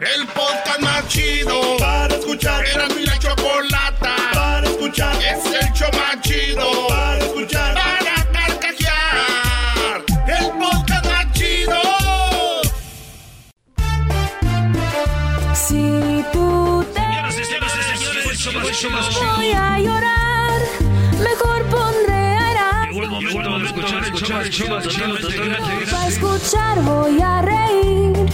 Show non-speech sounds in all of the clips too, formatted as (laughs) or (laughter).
El podcast más chido para escuchar. Era mi la chocolata para escuchar. Es el show más chido para escuchar. Para carcajear. El podcast más chido. Si tú te voy a llorar, Para escuchar voy a reír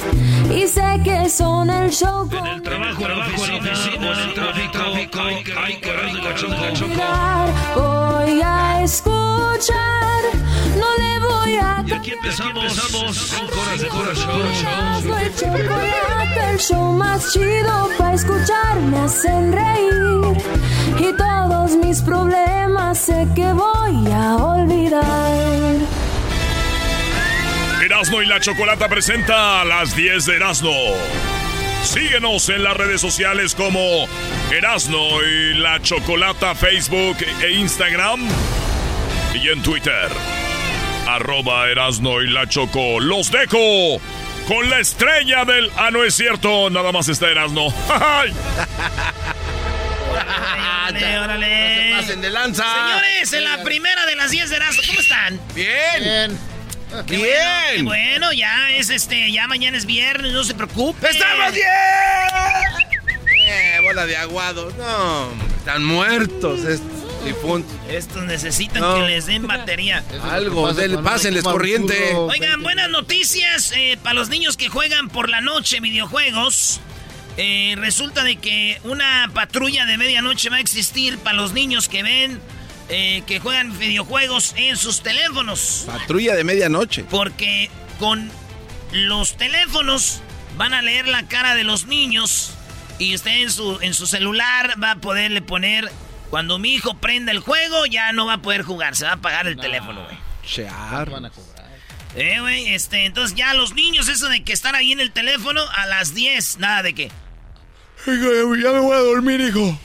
y sé que son el show con el trabajo, trabajo, en la oficina, en el tráfico, hay que, hay que mirar. Voy a escuchar, no le voy a Y aquí empezamos, cinco horas de corazón. El show más chido para escuchar. Me hacen reír y todos mis problemas sé que voy a olvidar. Erasno y la Chocolata presenta a las 10 de Erasno. Síguenos en las redes sociales como Erasno y la Chocolata Facebook e Instagram y en Twitter. Arroba Erasno y la Choco. Los dejo con la estrella del... Ah, no es cierto, nada más está Erasno. (laughs) ¡Ay! Órale, (laughs) órale. No se pasen de lanza. Señores, en la primera de las 10 de Erasmo, ¿cómo están? Bien. Qué Bien. Bueno, qué bueno, ya es este, ya mañana es viernes, no se preocupe. ¡Estamos bien! Eh, bola de aguados. No, están muertos estos difuntos. Estos necesitan No. que les den batería. (laughs) Algo, del, pásenles corriente. Oigan, buenas noticias eh, para los niños que juegan por la noche videojuegos. Eh, resulta de que una patrulla de medianoche va a existir para los niños que ven, eh, que juegan videojuegos en sus teléfonos. Patrulla de medianoche. Porque con los teléfonos van a leer la cara de los niños y usted en su, en su celular va a poderle poner, cuando mi hijo prenda el juego, ya no va a poder jugar, se va a apagar el teléfono, güey. Chear. Eh, güey, este, entonces ya los niños, eso de que están ahí en el teléfono a las 10, nada de que... Ya me voy a dormir, hijo.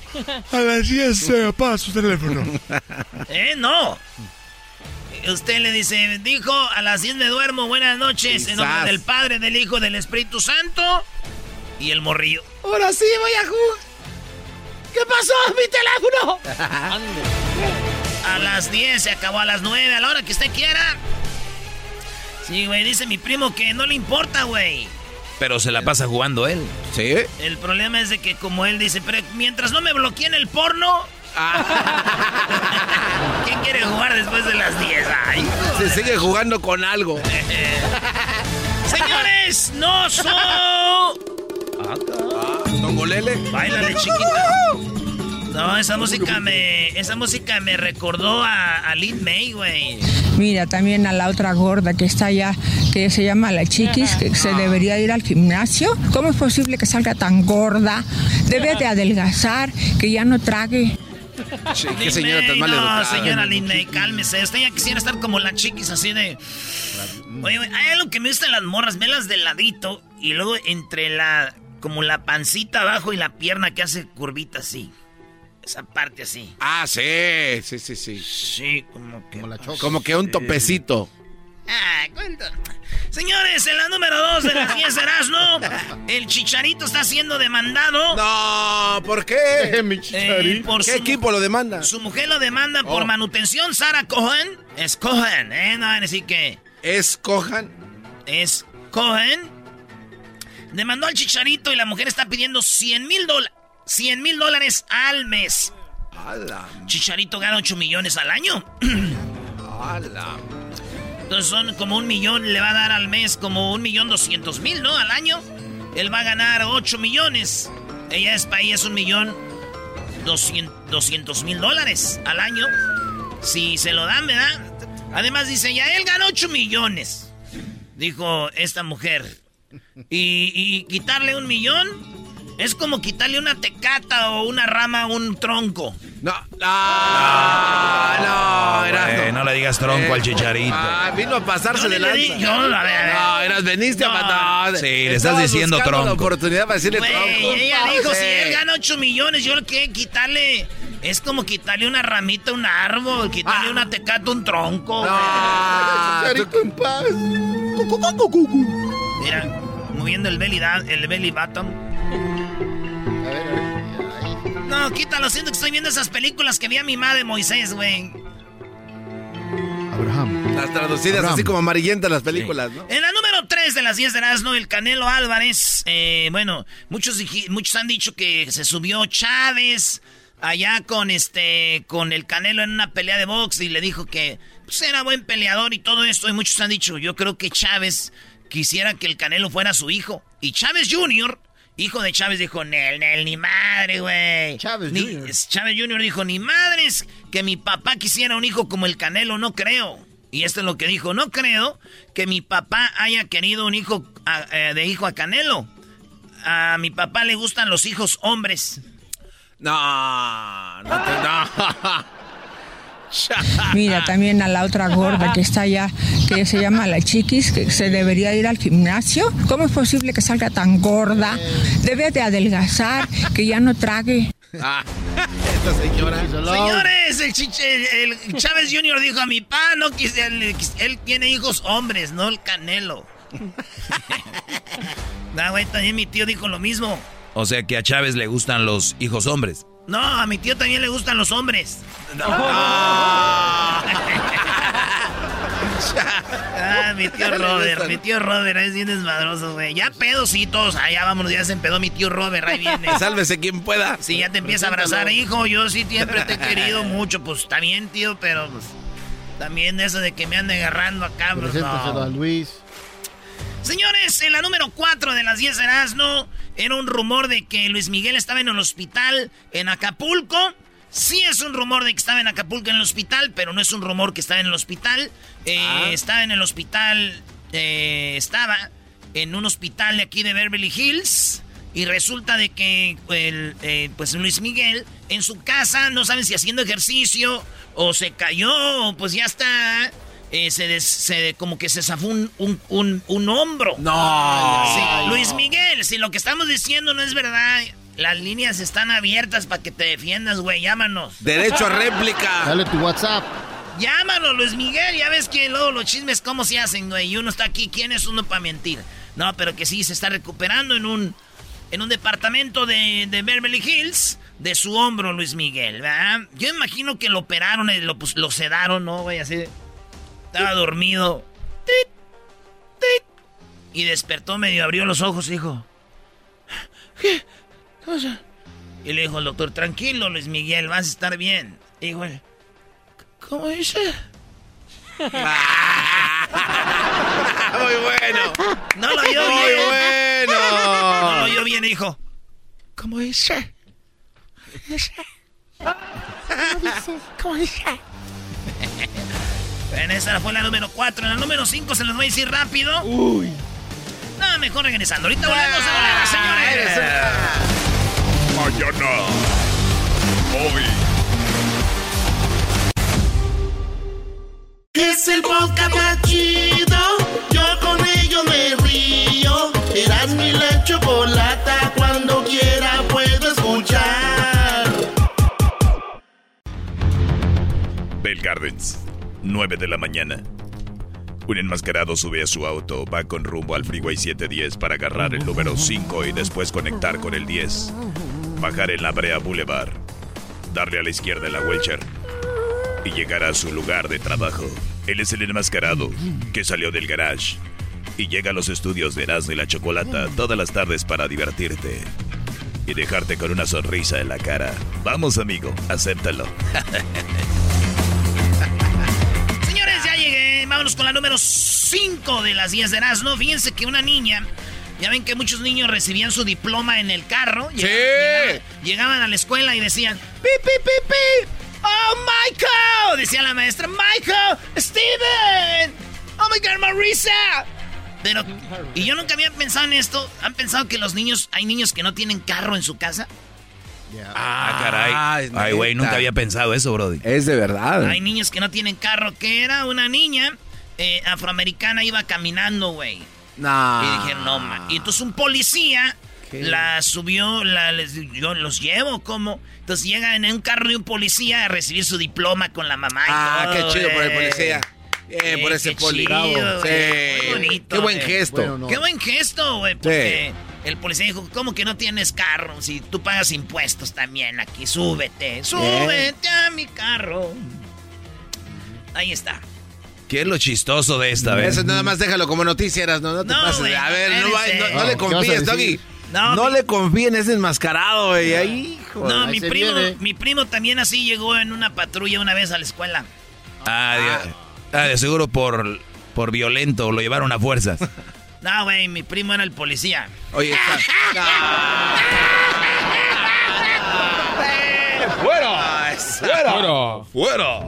A las 10 se apaga su teléfono. (laughs) Eh, no. Usted le dice, dijo, a las 10 me duermo, buenas noches, en nombre Quizás. del Padre, del Hijo, del Espíritu Santo. Y el morrillo. Ahora sí voy a jugar. ¿Qué pasó? ¡Mi teléfono! (laughs) A las 10 se acabó a las 9, a la hora que usted quiera. Sí, güey, dice mi primo que no le importa, güey. Pero se la pasa jugando él. Sí. El problema es de que como él dice, pero mientras no me bloqueen el porno... (laughs) ¿Quién quiere jugar después de las 10? Ay, Se sigue jugando con algo. (laughs) Señores, no son... Tongolele. Báilale, chiquita. No, esa música me... Esa música me recordó a, a Lin May, güey. Mira, también a la otra gorda que está allá, que se llama la chiquis, que se debería ir al gimnasio. ¿Cómo es posible que salga tan gorda? Debe de adelgazar, que ya no trague. Lin qué señora tan mal No, educada. señora Lin May, cálmese. Usted ya quisiera estar como la chiquis, así de... Oye, güey, hay algo que me gusta en las morras, velas de ladito y luego entre la... Como la pancita abajo y la pierna que hace curvita así. Esa parte así. Ah, sí, sí, sí, sí. Sí, como que... Como que un topecito. Ah, cuento. Señores, en la número 2 de las (laughs) 10 de Erasmo, el Chicharito está siendo demandado. No, ¿por qué? (laughs) Mi eh, chicharito. por ¿Qué su, equipo lo demanda? su mujer lo demanda por Oh. manutención. Sara Cohen. Es Cohen, ¿eh? No van a decir que ¿Es Cojan? es Cohen demandó al chicharito y la mujer está pidiendo 100 mil dólares. 100 mil dólares al mes. Chicharito gana 8 millones al año. (clears throat) Entonces son como un millón, le va a dar al mes como un millón doscientos mil, ¿no? Al año. Él va a ganar 8 millones. Ella es ella es un millón doscientos mil dólares al año. Si se lo dan, ¿verdad? Además dice, ya él ganó 8 millones. Dijo esta mujer. Y, y quitarle un millón es como quitarle una tecata o una rama a un tronco. No, no, no, era. no le digas tronco al chicharito. Ah, vino a pasarse de lanza. No, no, eras veniste a matar. Sí, le estás diciendo tronco. la oportunidad para decirle tronco. Ella dijo, si él gana 8 millones, yo lo que quitarle. Es como quitarle una ramita a un árbol, quitarle ah. una tecata a un tronco. No, chicharito en paz. Mira, moviendo el belly, el belly bottom. No, quítalo, siento que estoy viendo esas películas que vi a mi madre Moisés, güey. Abraham. Las traducidas así como amarillentas las películas, ¿no? En la número 3 de las 10 de Erasmo, el Canelo Álvarez. Eh, bueno, muchos, muchos han dicho que se subió Chávez allá con este con el Canelo en una pelea de box y le dijo que pues, era buen peleador y todo esto. Y muchos han dicho, yo creo que Chávez quisiera que el Canelo fuera su hijo. Y Chávez Jr Hijo de Chávez dijo, Nel, Nel, ni madre, güey. Chávez Jr. Chávez Jr. dijo, ni madres que mi papá quisiera un hijo como el Canelo, no creo. Y esto es lo que dijo, no creo que mi papá haya querido un hijo eh, de hijo a Canelo. A mi papá le gustan los hijos hombres. No, no, te, no. (laughs) (laughs) Mira, también a la otra gorda que está allá, que se llama la chiquis, que se debería ir al gimnasio. ¿Cómo es posible que salga tan gorda? Debe de adelgazar, que ya no trague. Ah, esta señora. Señores, el, Chávez Jr. dijo a mi pa, no él, él tiene hijos hombres, no el Canelo. (laughs) no, güey, también mi tío dijo lo mismo. O sea que a Chávez le gustan los hijos hombres. No, a mi tío también le gustan los hombres. (laughs) ah, mi tío (laughs) Robert, mi tío Robert es bien desmadroso, güey. Ya pedo, sí, todos. Allá vámonos, ya se empedó mi tío Robert, ahí viene. (laughs) Sálvese quien pueda. Sí, ya te empieza a abrazar, hijo. Yo sí siempre te he querido mucho. Pues también, tío, pero pues, también eso de que me ande agarrando acá, pues, no. Luis. Señores, en la número 4 de las 10 de no era un rumor de que Luis Miguel estaba en el hospital en Acapulco. Sí es un rumor de que estaba en Acapulco en el hospital, pero no es un rumor que estaba en el hospital. Eh, ah. Estaba en el hospital, eh, estaba en un hospital de aquí de Beverly Hills. Y resulta de que el, eh, pues Luis Miguel en su casa, no saben si haciendo ejercicio o se cayó, pues ya está eh, se, como que se zafó un, un, un, hombro. No. Luis Miguel, si lo que estamos diciendo no es verdad, las líneas están abiertas para que te defiendas, güey. Llámanos. Derecho a (laughs) réplica. Dale tu WhatsApp. Llámanos, Luis Miguel. Ya ves que luego los chismes, ¿cómo se hacen, güey? Y uno está aquí. ¿Quién es uno para mentir? No, pero que sí se está recuperando en un, en un departamento de, de Beverly Hills de su hombro, Luis Miguel, ¿verdad? Yo imagino que lo operaron y lo, pues, lo sedaron, ¿no, güey? Así. Estaba dormido. Y despertó medio, abrió los ojos y dijo... ¿Qué? cosa? Y le dijo el doctor, tranquilo Luis Miguel, vas a estar bien. Y dijo, ¿cómo dice? (laughs) Muy bueno. No lo oyó bien. Muy bueno. No lo oyó bien, dijo. ¿Cómo dice? ¿Cómo dice? ¿Cómo dice? (laughs) En esa fue la número 4. En la número 5 se los voy a decir rápido. Uy. Nada, mejor regresando. Ahorita volvemos a volver, señores. Mañana. Hoy. Es el podcast más chido. Yo con ello me río. Eras mi la chocolata. Cuando quiera puedo escuchar. Bell Gardens 9 de la mañana. Un enmascarado sube a su auto, va con rumbo al Freeway 710 para agarrar el número 5 y después conectar con el 10. Bajar en la Brea Boulevard, darle a la izquierda en la Welcher y llegar a su lugar de trabajo. Él es el enmascarado que salió del garage y llega a los estudios de Erasmo y la Chocolata todas las tardes para divertirte y dejarte con una sonrisa en la cara. Vamos, amigo, acéptalo. (laughs) Vámonos con la número 5 de las 10 de Erasmo. Fíjense que una niña. Ya ven que muchos niños recibían su diploma en el carro. Sí. Llegaban, llegaban a la escuela y decían, ¡Pi, pi, pi, pi! ¡Oh, Michael! Decía la maestra, ¡Michael! ¡Steven! ¡Oh, my God, Marisa! Pero, y yo nunca había pensado en esto. ¿Han pensado que los niños, hay niños que no tienen carro en su casa? Ah, caray. Ay, güey, nunca había pensado eso, Brody. Es de verdad. Hay niños que no tienen carro. Que era una niña eh, afroamericana, iba caminando, güey. No. Y dije, no, man. Y entonces un policía la subió, la, les, yo los llevo, ¿cómo? Entonces llega en un carro de un policía a recibir su diploma con la mamá y Ah, todo, qué chido por el policía. Eh, por ese qué poli. chido. Sí. Muy bonito, Qué buen gesto. Qué buen gesto, güey, porque el policía dijo, ¿cómo que no tienes carro? Si tú pagas impuestos también aquí, súbete, súbete a mi carro. Ahí está. ¿Qué es lo chistoso de esta vez? Eso nada más déjalo como noticia, eras, no, no te No, pases. a ver, no, va- no- no le No, ¿qué vas a confíes? Doggy. No, No, mi- le confíen, es enmascarado, güey. Ahí, hijo. No, mi primo, viene. mi primo también así llegó en una patrulla una vez a la escuela. Ah, de, ah, de seguro por, por violento, lo llevaron a fuerzas. (laughs) No, güey, mi primo era el policía. Oye, (laughs) está. (laughs) ¡Fuera! ¡Fuera! ¡Fuera!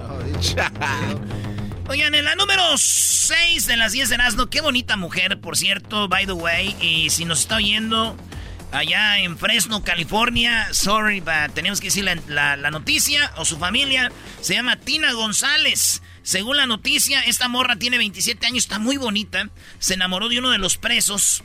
Oigan, en la número 6 de las 10 de Erasmo, qué bonita mujer, por cierto, by the way. Y si nos está oyendo allá en Fresno, California, sorry, but tenemos que decir la, la- la noticia o su familia. Se llama Tina González. Según la noticia, esta morra tiene 27 años, está muy bonita. Se enamoró de uno de los presos.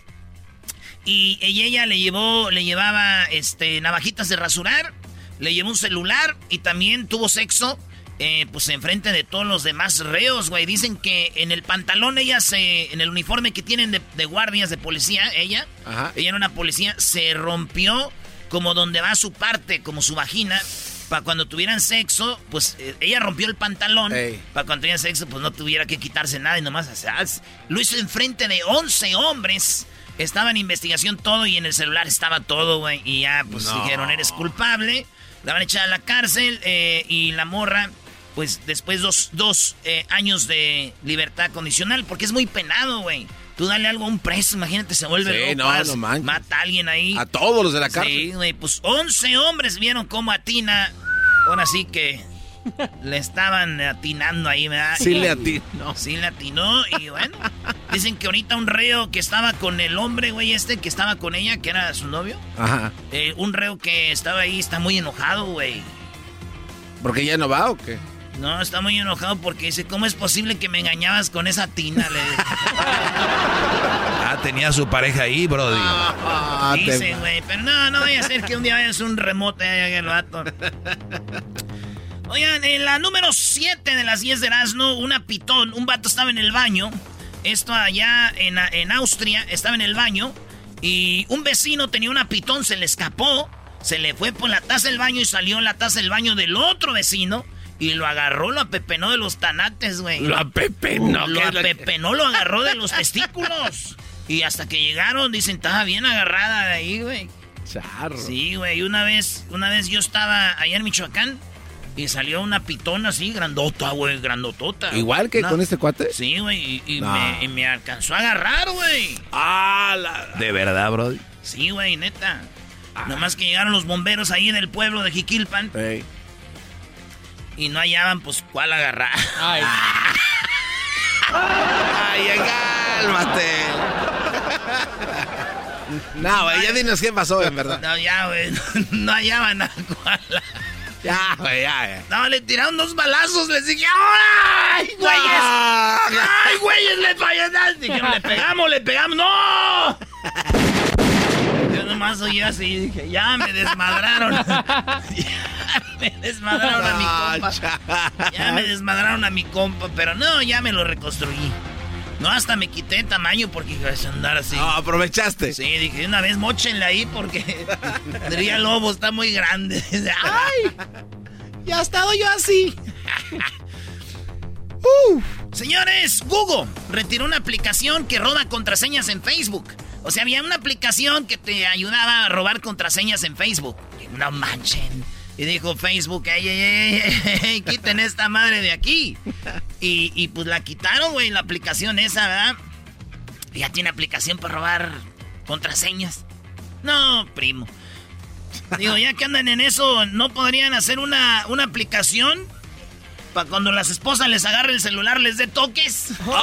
Y ella le llevó, le llevaba este, navajitas de rasurar, le llevó un celular y también tuvo sexo, eh, pues enfrente de todos los demás reos, güey. Dicen que en el pantalón ella se, en el uniforme que tienen de, de guardias de policía, ella, Ajá. ella era una policía, se rompió como donde va su parte, como su vagina. Para cuando tuvieran sexo, pues eh, ella rompió el pantalón. Para cuando tuvieran sexo, pues no tuviera que quitarse nada y nomás. o sea, lo hizo enfrente de 11 hombres. Estaba en investigación todo y en el celular estaba todo, güey. Y ya, pues No. dijeron, eres culpable. La van a echar a la cárcel eh, y la morra, pues después dos, dos eh, años de libertad condicional, porque es muy penado, güey. Tú dale algo a un preso, imagínate, se vuelve Sí, loco, no, no manches. mata a alguien ahí. A todos los de la Sí, cárcel. güey, pues 11 hombres vieron cómo atina. Ahora sí que le estaban atinando ahí, ¿verdad? Sí le atinó. Sí le atinó y bueno. Dicen que ahorita un reo que estaba con el hombre, güey, este, que estaba con ella, que era su novio. Ajá. eh, un reo que estaba ahí está muy enojado, güey. ¿Porque ya no va o qué? No, está muy enojado porque dice, ¿cómo es posible que me engañabas con esa tina? Le Ah, tenía su pareja ahí, Brody. Ah, te- dice, güey. Pero no, no vaya a ser que un día vayas un remote ahí el vato. Oigan, en la número 7 de las 10 de Erasmo, una pitón, un vato estaba en el baño. Esto allá en, en Austria, estaba en el baño. Y un vecino tenía una pitón, se le escapó. Se le fue por la taza del baño y salió en la taza del baño del otro vecino. Y lo agarró, lo apepenó de los tanates, güey. Lo apepenó, Lo ¿qué es lo que- apepenó, lo agarró de los testículos. Y hasta que llegaron, dicen, estaba bien agarrada de ahí, güey. Charro. Sí, güey. Una vez, una vez yo estaba allá en Michoacán y salió una pitona así, grandota, güey, grandotota. Igual que Una- con este cuate. Sí, güey, y, y No. me, y me alcanzó a agarrar, güey. Ah, la. De verdad, Brody. Sí, güey, neta. Nomás que llegaron los bomberos ahí en el pueblo de Jiquilpan Ey. Y no hallaban, pues, cuál agarrar. Ay, (laughs) Ay, cálmate. No, güey, ya dinos qué pasó, en verdad. No, ya, güey, no hallaban a cuál. Ya, güey, ya, ya. No, le tiraron dos balazos, les dije, ¡ay, güeyes! ¡Ay, güeyes, le fallaron! Dijeron, le pegamos, le pegamos, ¡no! Yo nomás oí así, dije, ya me desmadraron. (laughs) (laughs) me desmadraron a mi compa. Ya me desmadraron a mi compa, pero no, ya me lo reconstruí. No, hasta me quité tamaño porque iba a andar así. No, aprovechaste. Sí, dije, una vez mochenle ahí porque (laughs) diría lobo, está muy grande. (laughs) ¡Ay! Ya he estado yo así. Señores, Google retiró una aplicación que roba contraseñas en Facebook. O sea, había una aplicación que te ayudaba a robar contraseñas en Facebook. No manchen. Y dijo Facebook, ey, ey, ey, ey, quiten esta madre de aquí. Y, y pues la quitaron, güey, la aplicación esa, ¿verdad? Ya tiene aplicación para robar contraseñas. No, primo. Digo, ya que andan en eso, ¿no podrían hacer una, una aplicación para cuando las esposas les agarren el celular les dé toques? ¡Oh!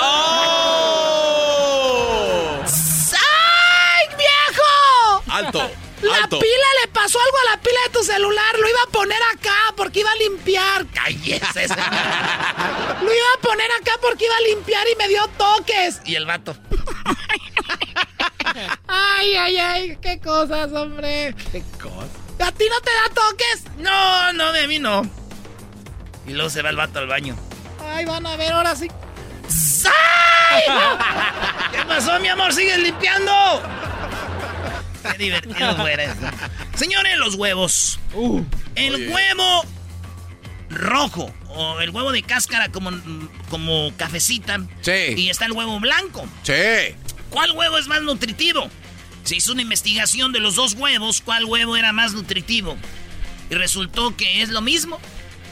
¡Ay, viejo! ¡Alto! La alto. pila le pasó algo a la pila de tu celular. Lo iba a poner acá porque iba a limpiar. ¡Cállese! (laughs) Lo iba a poner acá porque iba a limpiar y me dio toques. y el vato. Ay, ay, ay. Qué cosas, hombre. ¿Qué cosa? ¿A ti no te da toques? No, no, de mí no. Y luego se va el vato al baño. Ay, van a ver ahora sí. ¡Ay! (laughs) ¿Qué pasó, mi amor? ¿Sigues limpiando? Qué divertido fuera eso. Señores, los huevos. el huevo rojo o el huevo de cáscara como, como cafecita. Sí. Y está el huevo blanco. Sí. ¿Cuál huevo es más nutritivo? Se hizo una investigación de los dos huevos, cuál huevo era más nutritivo. Y resultó que es lo mismo.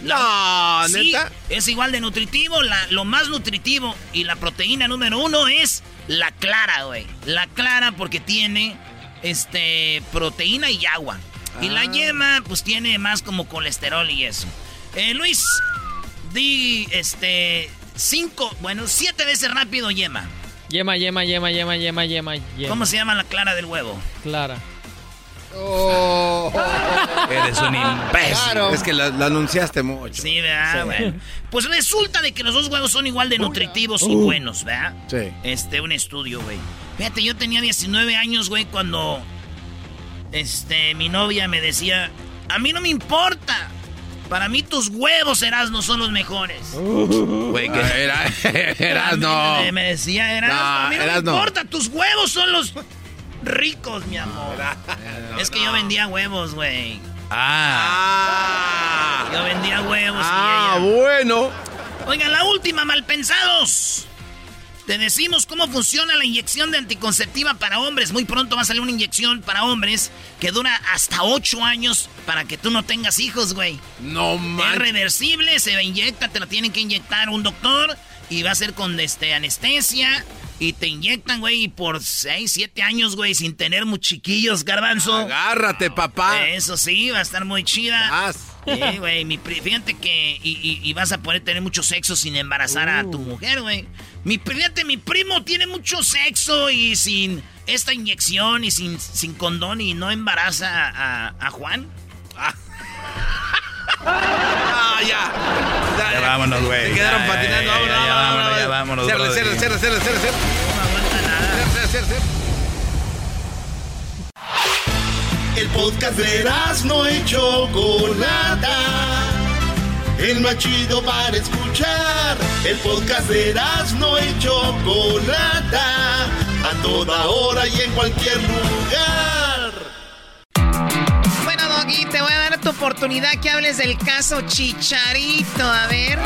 No, Sí, neta. es igual de nutritivo. La- lo más nutritivo y la proteína número uno es la clara, güey. La clara porque tiene este proteína y agua. Y la Ah. yema, pues tiene más como colesterol y eso. Eh, Luis, di este cinco, bueno, siete veces rápido yema. Yema, yema, yema, yema, yema, yema, yema. ¿Cómo se llama la clara del huevo? Clara. Eres un imbécil. Es que la, la anunciaste mucho. Sí, ¿verdad? Sí. Bueno. Pues resulta de que los dos huevos son igual de nutritivos y buenos, ¿verdad? Sí. Este, un estudio, güey. Fíjate, yo tenía 19 años, güey, cuando este, mi novia me decía, a mí no me importa. Para mí tus huevos, no son los mejores. Güey, que era, eras no. Me, me decía, Erasmo, No, a mí no me importa, tus huevos son los ricos, mi amor. es que yo vendía huevos, güey. Ah. Yo vendía huevos Ah, y ella... bueno. Oigan, la última, malpensados. Te decimos cómo funciona la inyección de anticonceptiva para hombres. Muy pronto va a salir una inyección para hombres que dura hasta 8 años para que tú no tengas hijos, güey. No Es manches. reversible, se inyecta, te la tienen que inyectar un doctor y va a ser con este, anestesia. Y te inyectan, güey, y por 6, 7 años, güey, sin tener muy chiquillos, garbanzo. Agárrate, papá. Eso sí, va a estar muy chida. Sí, güey, mi pri- fíjate que. Y, y- y vas a poder tener mucho sexo sin embarazar a tu mujer, güey. Mi, fíjate, mi primo tiene mucho sexo y sin esta inyección y sin, sin condón y no embaraza a, a Juan. Ah, (laughs) ya. Ya vámonos, güey. Se quedaron Ya, patinando. ya, Vámonos, ya, ya, vámonos, cierre, cierre, cierre, cierre, cierre. No aguanta nada. Cierre, cierre, cierre. El podcast de no y Chocolata. El más chido para escuchar. El podcast de no y Chocolata. A toda hora y en cualquier lugar. Oportunidad que hables del caso Chicharito. A ver.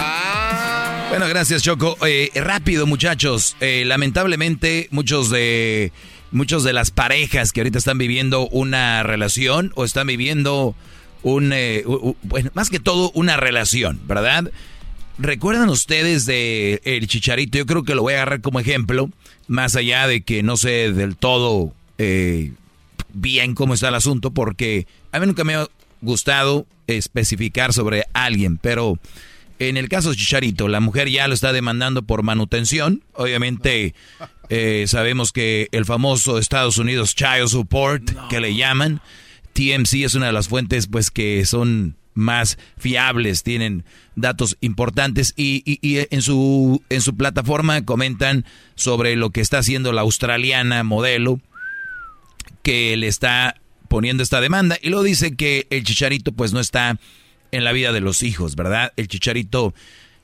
Bueno, gracias, Choco. Eh, rápido, muchachos. Eh, lamentablemente, muchos de muchos de las parejas que ahorita están viviendo una relación o están viviendo un, eh, bueno, más que todo una relación, ¿verdad? ¿Recuerdan ustedes de el Chicharito? Yo creo que lo voy a agarrar como ejemplo, más allá de que no sé del todo bien cómo está el asunto, porque a mí nunca me ha gustado especificar sobre alguien, pero en el caso de Chicharito, la mujer ya lo está demandando por manutención. Obviamente eh, sabemos que el famoso Estados Unidos Child Support, que le llaman, TMC es una de las fuentes pues que son más fiables, tienen datos importantes y, y- y en su en su plataforma comentan sobre lo que está haciendo la australiana modelo que le está poniendo esta demanda y luego dice que el chicharito pues no está en la vida de los hijos, ¿verdad? El chicharito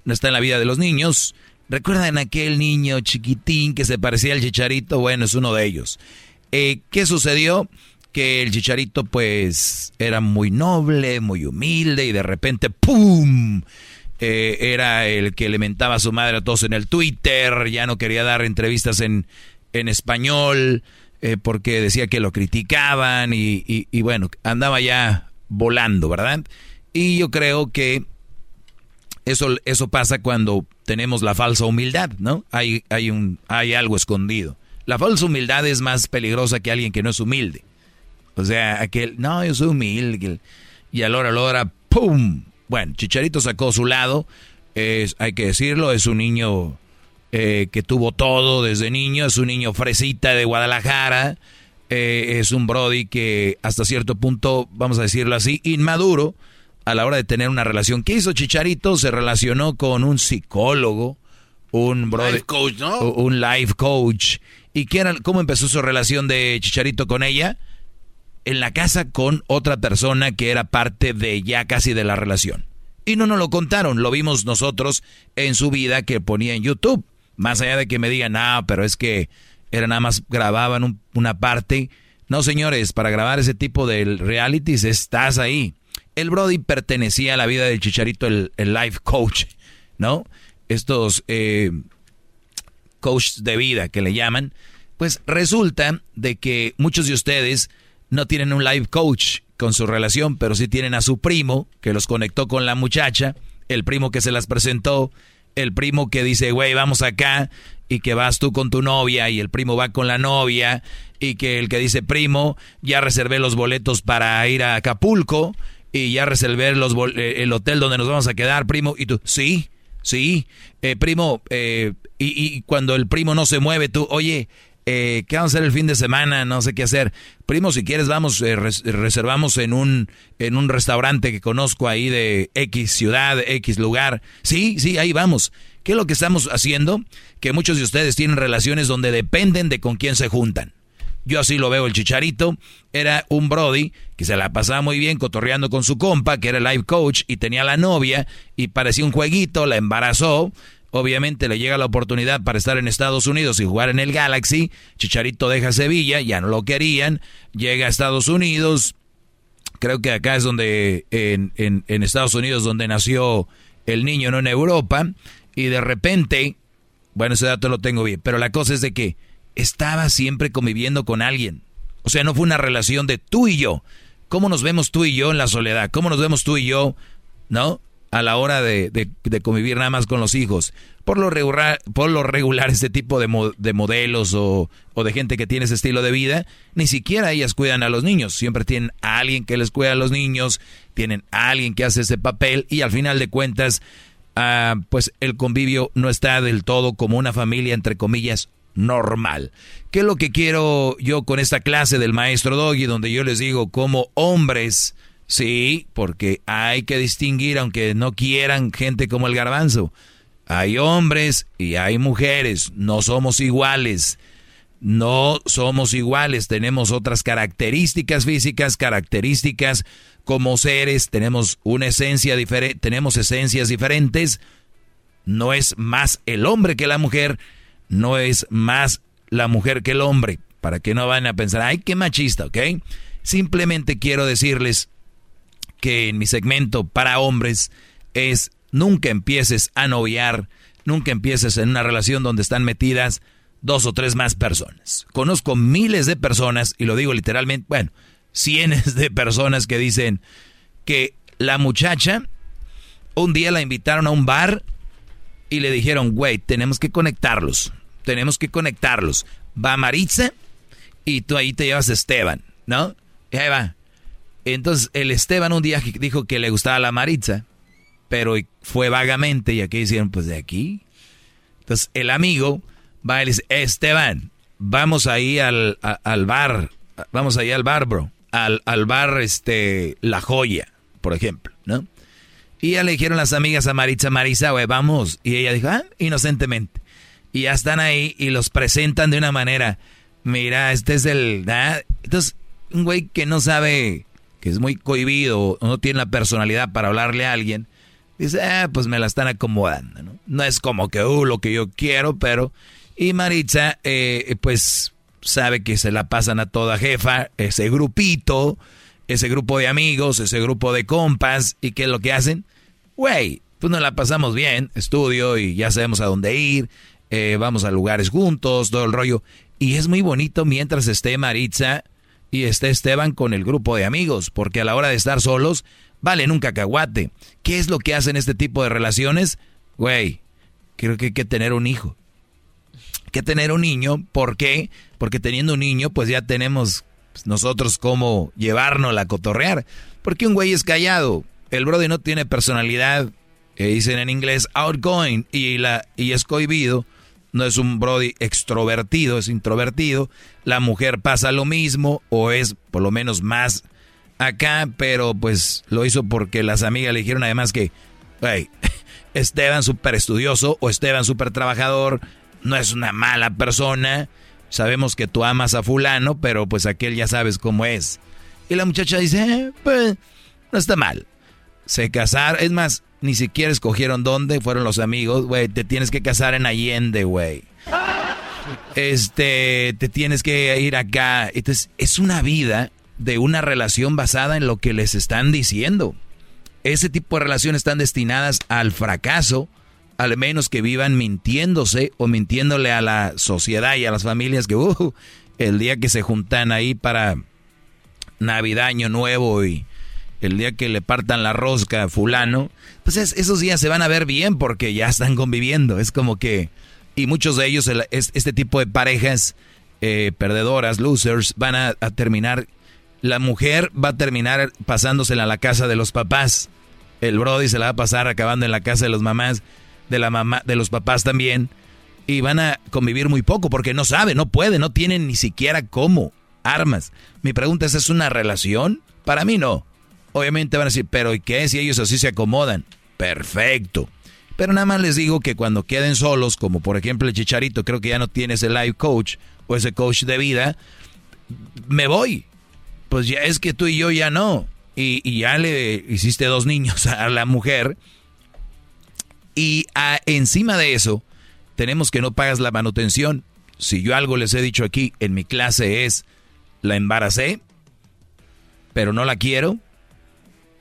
no está en la vida de los niños. ¿Recuerdan aquel niño chiquitín que se parecía al chicharito? Bueno, es uno de ellos. Eh, ¿Qué sucedió? Que el chicharito pues era muy noble, muy humilde y de repente ¡pum! eh, era el que le mentaba a su madre a todos en el Twitter, ya no quería dar entrevistas en, en español eh, porque decía que lo criticaban y, y, bueno, andaba ya volando, ¿verdad? Y yo creo que eso, eso pasa cuando tenemos la falsa humildad, ¿no? Hay, hay, un, hay algo escondido. La falsa humildad es más peligrosa que alguien que no es humilde. O sea, aquel, no, yo soy humilde. Y a la hora, a la hora, ¡pum! Bueno, Chicharito sacó su lado, es, hay que decirlo, es un niño eh, que tuvo todo desde niño, es un niño fresita de Guadalajara, eh, es un Brody que hasta cierto punto, vamos a decirlo así, inmaduro a la hora de tener una relación. ¿Qué hizo Chicharito? Se relacionó con un psicólogo, un Brody, coach, ¿no? un life coach. ¿Y qué era, cómo empezó su relación de Chicharito con ella? en la casa con otra persona que era parte de ya casi de la relación. Y no nos lo contaron, lo vimos nosotros en su vida que ponía en YouTube. Más allá de que me digan, ah, pero es que era nada más grababan una parte. No, señores, para grabar ese tipo de realities estás ahí. El Brody pertenecía a la vida del chicharito, el, life coach, ¿no? Estos eh, coaches de vida que le llaman. Pues resulta de que muchos de ustedes no tienen un life coach con su relación, pero sí tienen a su primo que los conectó con la muchacha, el primo que se las presentó, el primo que dice, güey, vamos acá, y que vas tú con tu novia, y el primo va con la novia, y que el que dice, primo, ya reservé los boletos para ir a Acapulco, y ya reservé los eh, el hotel donde nos vamos a quedar, primo, y tú, sí, sí, eh, primo, eh, y, y cuando el primo no se mueve, tú, oye, eh, ¿qué vamos a hacer el fin de semana? No sé qué hacer. Primo, si quieres, vamos, eh, reservamos en un, en un restaurante que conozco ahí de X ciudad, X lugar. Sí, sí, ahí vamos. ¿Qué es lo que estamos haciendo? Que muchos de ustedes tienen relaciones donde dependen de con quién se juntan. Yo así lo veo, el chicharito era un Brody que se la pasaba muy bien cotorreando con su compa, que era el life coach, y tenía la novia, y parecía un jueguito, la embarazó, Obviamente le llega la oportunidad para estar en Estados Unidos y jugar en el Galaxy. Chicharito deja Sevilla, ya no lo querían. Llega a Estados Unidos. Creo que acá es donde, en, en, Estados Unidos, donde nació el niño, no en Europa. Y de repente, bueno, ese dato lo tengo bien, pero la cosa es de que estaba siempre conviviendo con alguien. O sea, no fue una relación de tú y yo. ¿Cómo nos vemos tú y yo en la soledad? ¿Cómo nos vemos tú y yo? ¿No? A la hora de, convivir nada más con los hijos. Por lo regular, por lo regular este tipo de, de modelos o, o, de gente que tiene ese estilo de vida, ni siquiera ellas cuidan a los niños. Siempre tienen a alguien que les cuida a los niños, tienen a alguien que hace ese papel y al final de cuentas, ah, pues el convivio no está del todo como una familia, entre comillas, normal. ¿Qué es lo que quiero yo con esta clase del maestro Doggy, donde yo les digo como hombres Sí, porque hay que distinguir, aunque no quieran gente como el garbanzo. Hay hombres y hay mujeres, no somos iguales. No somos iguales, tenemos otras características físicas, características como seres, tenemos una esencia diferente, tenemos esencias diferentes. No es más el hombre que la mujer, no es más la mujer que el hombre, para que no vayan a pensar, ay, qué machista, ¿ok? Simplemente quiero decirles que en mi segmento para hombres es nunca empieces a noviar, nunca empieces en una relación donde están metidas dos o tres más personas. Conozco miles de personas, y lo digo literalmente, bueno, cientos de personas que dicen que la muchacha un día la invitaron a un bar y le dijeron, güey, tenemos que conectarlos, tenemos que conectarlos. Va Maritza y tú ahí te llevas a Esteban, ¿no? Y ahí va, entonces, el Esteban un día dijo que le gustaba la Maritza, pero fue vagamente, y aquí hicieron, pues de aquí. Entonces, el amigo va y le dice, Esteban, vamos ahí al, al bar, vamos ahí al bar, bro, al, al bar, este, La Joya, por ejemplo, ¿no? Y ya le dijeron las amigas a Maritza, Marisa, güey, vamos. Y ella dijo, ah, inocentemente. Y ya están ahí y los presentan de una manera, mira, este es el... Entonces, un güey que no sabe que es muy cohibido no tiene la personalidad para hablarle a alguien, dice, ah, pues me la están acomodando, ¿no? No es como que, uh, lo que yo quiero, pero... Y Maritza, eh, pues sabe que se la pasan a toda jefa, ese grupito, ese grupo de amigos, ese grupo de compas, ¿y qué es lo que hacen? Güey, pues nos la pasamos bien, estudio y ya sabemos a dónde ir, eh, vamos a lugares juntos, todo el rollo. Y es muy bonito mientras esté Maritza y esté Esteban con el grupo de amigos, porque a la hora de estar solos, valen un cacahuate. ¿Qué es lo que hacen este tipo de relaciones? Güey, creo que hay que tener un hijo. que tener un niño, ¿por qué? Porque teniendo un niño, pues ya tenemos nosotros cómo llevarnos a cotorrear. Porque un güey es callado, el brody no tiene personalidad, eh, dicen en inglés outgoing, y, la, y es cohibido, no es un brody extrovertido, es introvertido. La mujer pasa lo mismo, o es por lo menos más acá, pero pues lo hizo porque las amigas le dijeron además que, hey, (laughs) Esteban súper estudioso o Esteban súper trabajador, no es una mala persona. Sabemos que tú amas a fulano, pero pues aquel ya sabes cómo es. Y la muchacha dice, eh, pues no está mal. Se casaron, es más, ni siquiera escogieron dónde, fueron los amigos, güey, te tienes que casar en Allende, güey. Este, te tienes que ir acá. Entonces, es una vida de una relación basada en lo que les están diciendo. Ese tipo de relaciones están destinadas al fracaso al menos que vivan mintiéndose o mintiéndole a la sociedad y a las familias que uh, el día que se juntan ahí para Navidad, Año Nuevo y el día que le partan la rosca a fulano, pues esos días se van a ver bien porque ya están conviviendo. Es como que, y muchos de ellos, este tipo de parejas eh, perdedoras, losers, van a, terminar, la mujer va a terminar pasándosela a la casa de los papás. El Brody se la va a pasar acabando en la casa de los mamás de la mamá, de los papás también, y van a convivir muy poco porque no saben, no pueden, no tienen ni siquiera cómo, armas. Mi pregunta es, ¿es una relación? Para mí no. Obviamente van a decir, pero ¿y qué si ellos así se acomodan? Perfecto. Pero nada más les digo que cuando queden solos, como por ejemplo el Chicharito, creo que ya no tiene ese life coach o ese coach de vida, me voy. Pues ya es que tú y yo ya no. Y, y ya le hiciste dos niños (laughs) a la mujer y encima de eso, tenemos que no pagas la manutención. Si yo algo les he dicho aquí en mi clase es, la embaracé, pero no la quiero.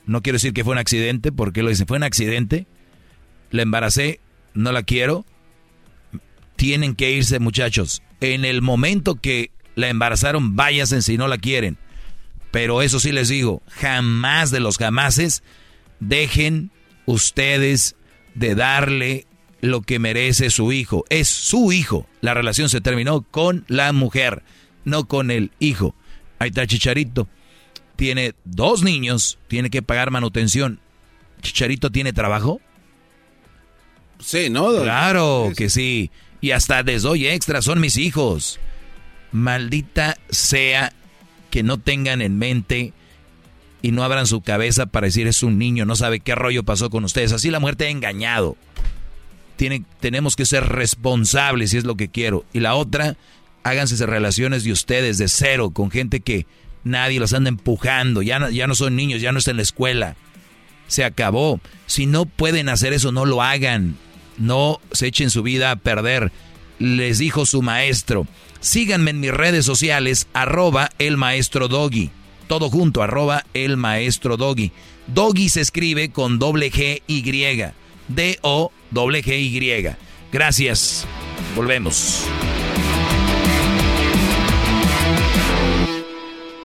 No quiero decir que fue un accidente, porque lo dicen, fue un accidente. La embaracé, no la quiero. Tienen que irse muchachos. En el momento que la embarazaron, váyanse si no la quieren. Pero eso sí les digo, jamás de los jamases dejen ustedes de darle lo que merece su hijo. Es su hijo. La relación se terminó con la mujer, no con el hijo. Ahí está Chicharito. Tiene dos niños, tiene que pagar manutención. ¿Chicharito tiene trabajo? Sí, ¿no? Claro que sí. Y hasta les doy extra, son mis hijos. Maldita sea que no tengan en mente y no abran su cabeza para decir es un niño, no sabe qué rollo pasó con ustedes. Así la muerte ha engañado. Tiene, tenemos que ser responsables si es lo que quiero. Y la otra, háganse relaciones de ustedes de cero con gente que nadie los anda empujando. Ya no, ya no son niños, ya no están en la escuela. Se acabó. Si no pueden hacer eso, no lo hagan. No se echen su vida a perder. Les dijo su maestro. Síganme en mis redes sociales, arroba el maestro Doggy todo junto, arroba el maestro Doggy. Doggy se escribe con doble G Y. D-O doble G Y. Gracias. Volvemos.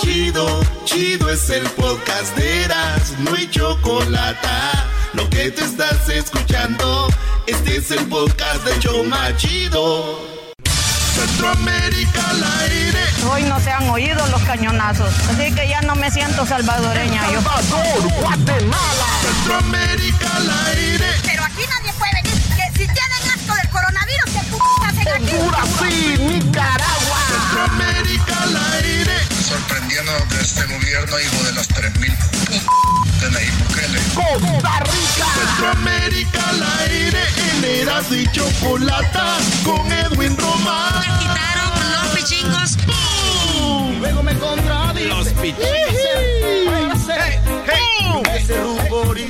Chido, chido es el podcast de Eras, no hay chocolate. Lo que te estás escuchando, este es el podcast de Choma Chido. Centroamérica al aire. Hoy no se han oído los cañonazos, así que ya no me siento salvadoreña. yo. Salvador, Guatemala. Centroamérica al aire. Pero aquí nadie puede venir. Que si tienen asco del coronavirus, que p hacen aquí. Honduras, sí, Nicaragua. Centroamérica Sorprendiendo que este gobierno, hijo de las 3000 de Nayib Bukele. Costa Rica. Centroamérica al aire. En Eras y Chocolata con Edwin Román. Me quitaron los pichingos. Luego me contradice. Los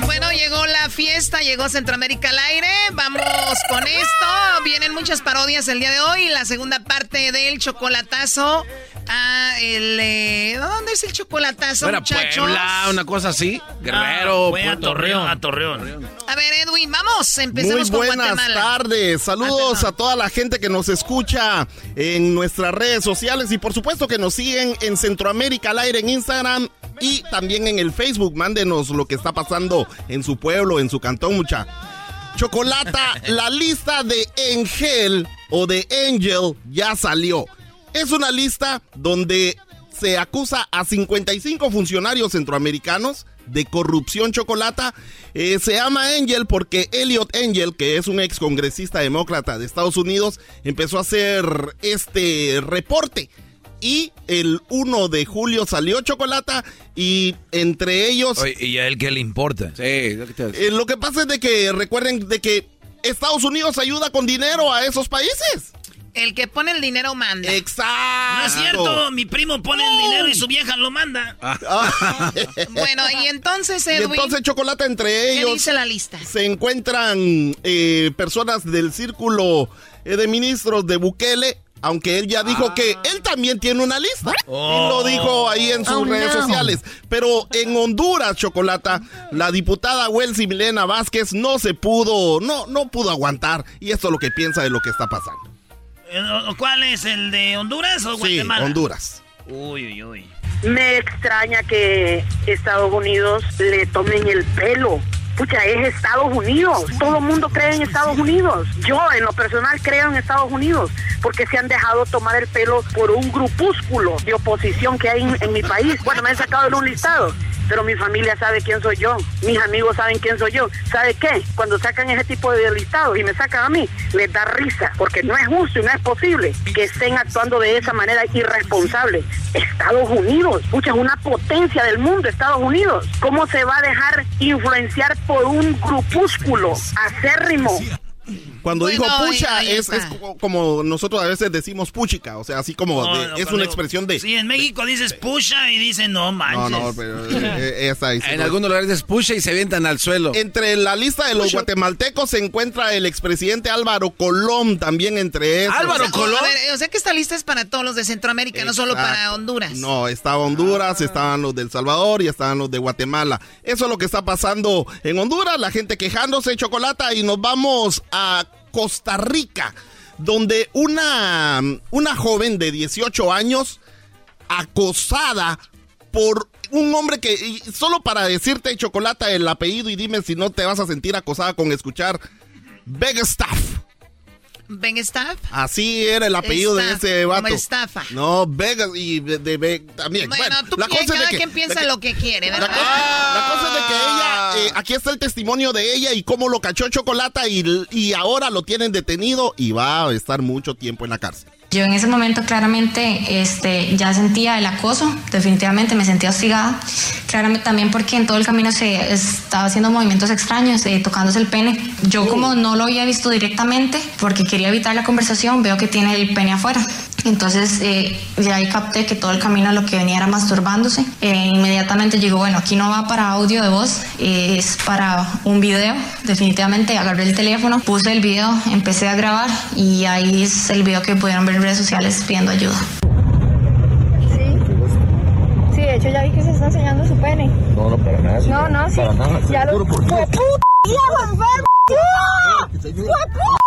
Bueno, llegó la fiesta, llegó Centroamérica al aire. Vamos con esto. Vienen muchas parodias el día de hoy. La segunda parte del chocolatazo. Ah, el. eh, ¿Dónde es el chocolatazo, Era muchachos? Puebla, una cosa así. Guerrero, Ah, fue a Torreón, a Torreón. A ver, Edwin, vamos. Empecemos Muy con buenas Guatemala. tardes. Saludos a toda la gente que nos escucha en nuestras redes sociales y por supuesto que nos siguen en Centroamérica al aire en Instagram y también en el Facebook. Mándenos lo que está pasando en su pueblo, en su cantón, mucha. Chocolata, (laughs) la lista de Angel o de Angel ya salió. Es una lista donde se acusa a 55 funcionarios centroamericanos de corrupción chocolata. Eh, se llama Angel porque Elliot Angel, que es un ex congresista demócrata de Estados Unidos, empezó a hacer este reporte. Y el 1 de julio salió Chocolata y entre ellos... Oye, ¿Y a él qué le importa? Sí, Eh, lo que pasa es de que recuerden de que Estados Unidos ayuda con dinero a esos países. El que pone el dinero manda. Exacto. No es cierto, mi primo pone el dinero y su vieja lo manda. (laughs) bueno, y entonces, Y Edwin. entonces Chocolata entre ¿Qué ellos dice la lista? se encuentran eh, personas del círculo eh, de ministros de Bukele. Aunque él ya dijo que él también tiene una lista. Y lo dijo ahí en sus Oh, redes no. sociales. Pero en Honduras, Chocolata, la diputada Welsi Milena Vázquez no se pudo, no, no pudo aguantar. Y esto es lo que piensa de lo que está pasando. Eh, ¿Cuál es? ¿El de Honduras o Sí, Guatemala? Honduras. Uy, uy, uy. Me extraña que Estados Unidos le tomen el pelo. Pucha, es Estados Unidos. Todo el mundo cree en Estados Unidos. Yo, en lo personal, creo en Estados Unidos porque se han dejado tomar el pelo por un grupúsculo de oposición que hay en, en mi país. Bueno, me han sacado de un listado, pero mi familia sabe quién soy yo. Mis amigos saben quién soy yo. ¿Sabe qué? Cuando sacan ese tipo de listados y me sacan a mí, les da risa porque no es justo y no es posible que estén actuando de esa manera irresponsable. Estados Unidos, pucha, es una potencia del mundo, Estados Unidos. ¿Cómo se va a dejar influenciar por un grupúsculo acérrimo? Cuando Bueno, dijo pucha, ahí es, como nosotros a veces decimos puchica, o sea, así como No, de- no, es una expresión de... Sí, en México dices pusha y dicen no No, manches. no, pero eh, eh, esa sí En no. algunos lugares es pusha y se avientan al suelo. Entre la lista de los guatemaltecos se encuentra el expresidente Álvaro Colón, también entre esos. O sea, A ver, o sea que esta lista es para todos los de Centroamérica, no solo para Honduras. No, estaba Honduras, estaban los del Salvador y estaban los de Guatemala. Eso es lo que está pasando en Honduras, la gente quejándose, chocolata, y nos vamos a Costa Rica, donde una, una joven de 18 años acosada por un hombre que, solo para decirte, chocolata, el apellido y dime si no te vas a sentir acosada con escuchar Begstaff. ¿Ben Staff? Así era el apellido Staff, de ese como vato. estafa. No, Vegas y de, de- de- también. Bueno, Bueno, tú la cosa es cada de que, quien piensa la, lo que quiere, la ¿verdad? cosa, la cosa es de que ella, eh, aquí está el testimonio de ella y cómo lo cachó Chocolata y, y ahora lo tienen detenido y va a estar mucho tiempo en la cárcel. Yo en ese momento claramente este, ya sentía el acoso, definitivamente me sentía hostigada. Claramente también porque en todo el camino se estaba haciendo movimientos extraños, eh, tocándose el pene. Yo como no lo había visto directamente, porque quería evitar la conversación, veo que tiene el pene afuera. Entonces, eh, ya ahí capté que todo el camino lo que venía era masturbándose. Eh, inmediatamente llegó, bueno, aquí no va para audio de voz, eh, es para un video. Definitivamente agarré el teléfono, puse el video, empecé a grabar y ahí es el video que pudieron ver redes sociales pidiendo ayuda. Sí, de hecho ya vi que se está enseñando su pene. No, no, para nada. No, no, sí. Para nada. Ya lo... Seguro por ¡Fue Dios. puta! ¡Viejo enfermo! ¡Fue puta!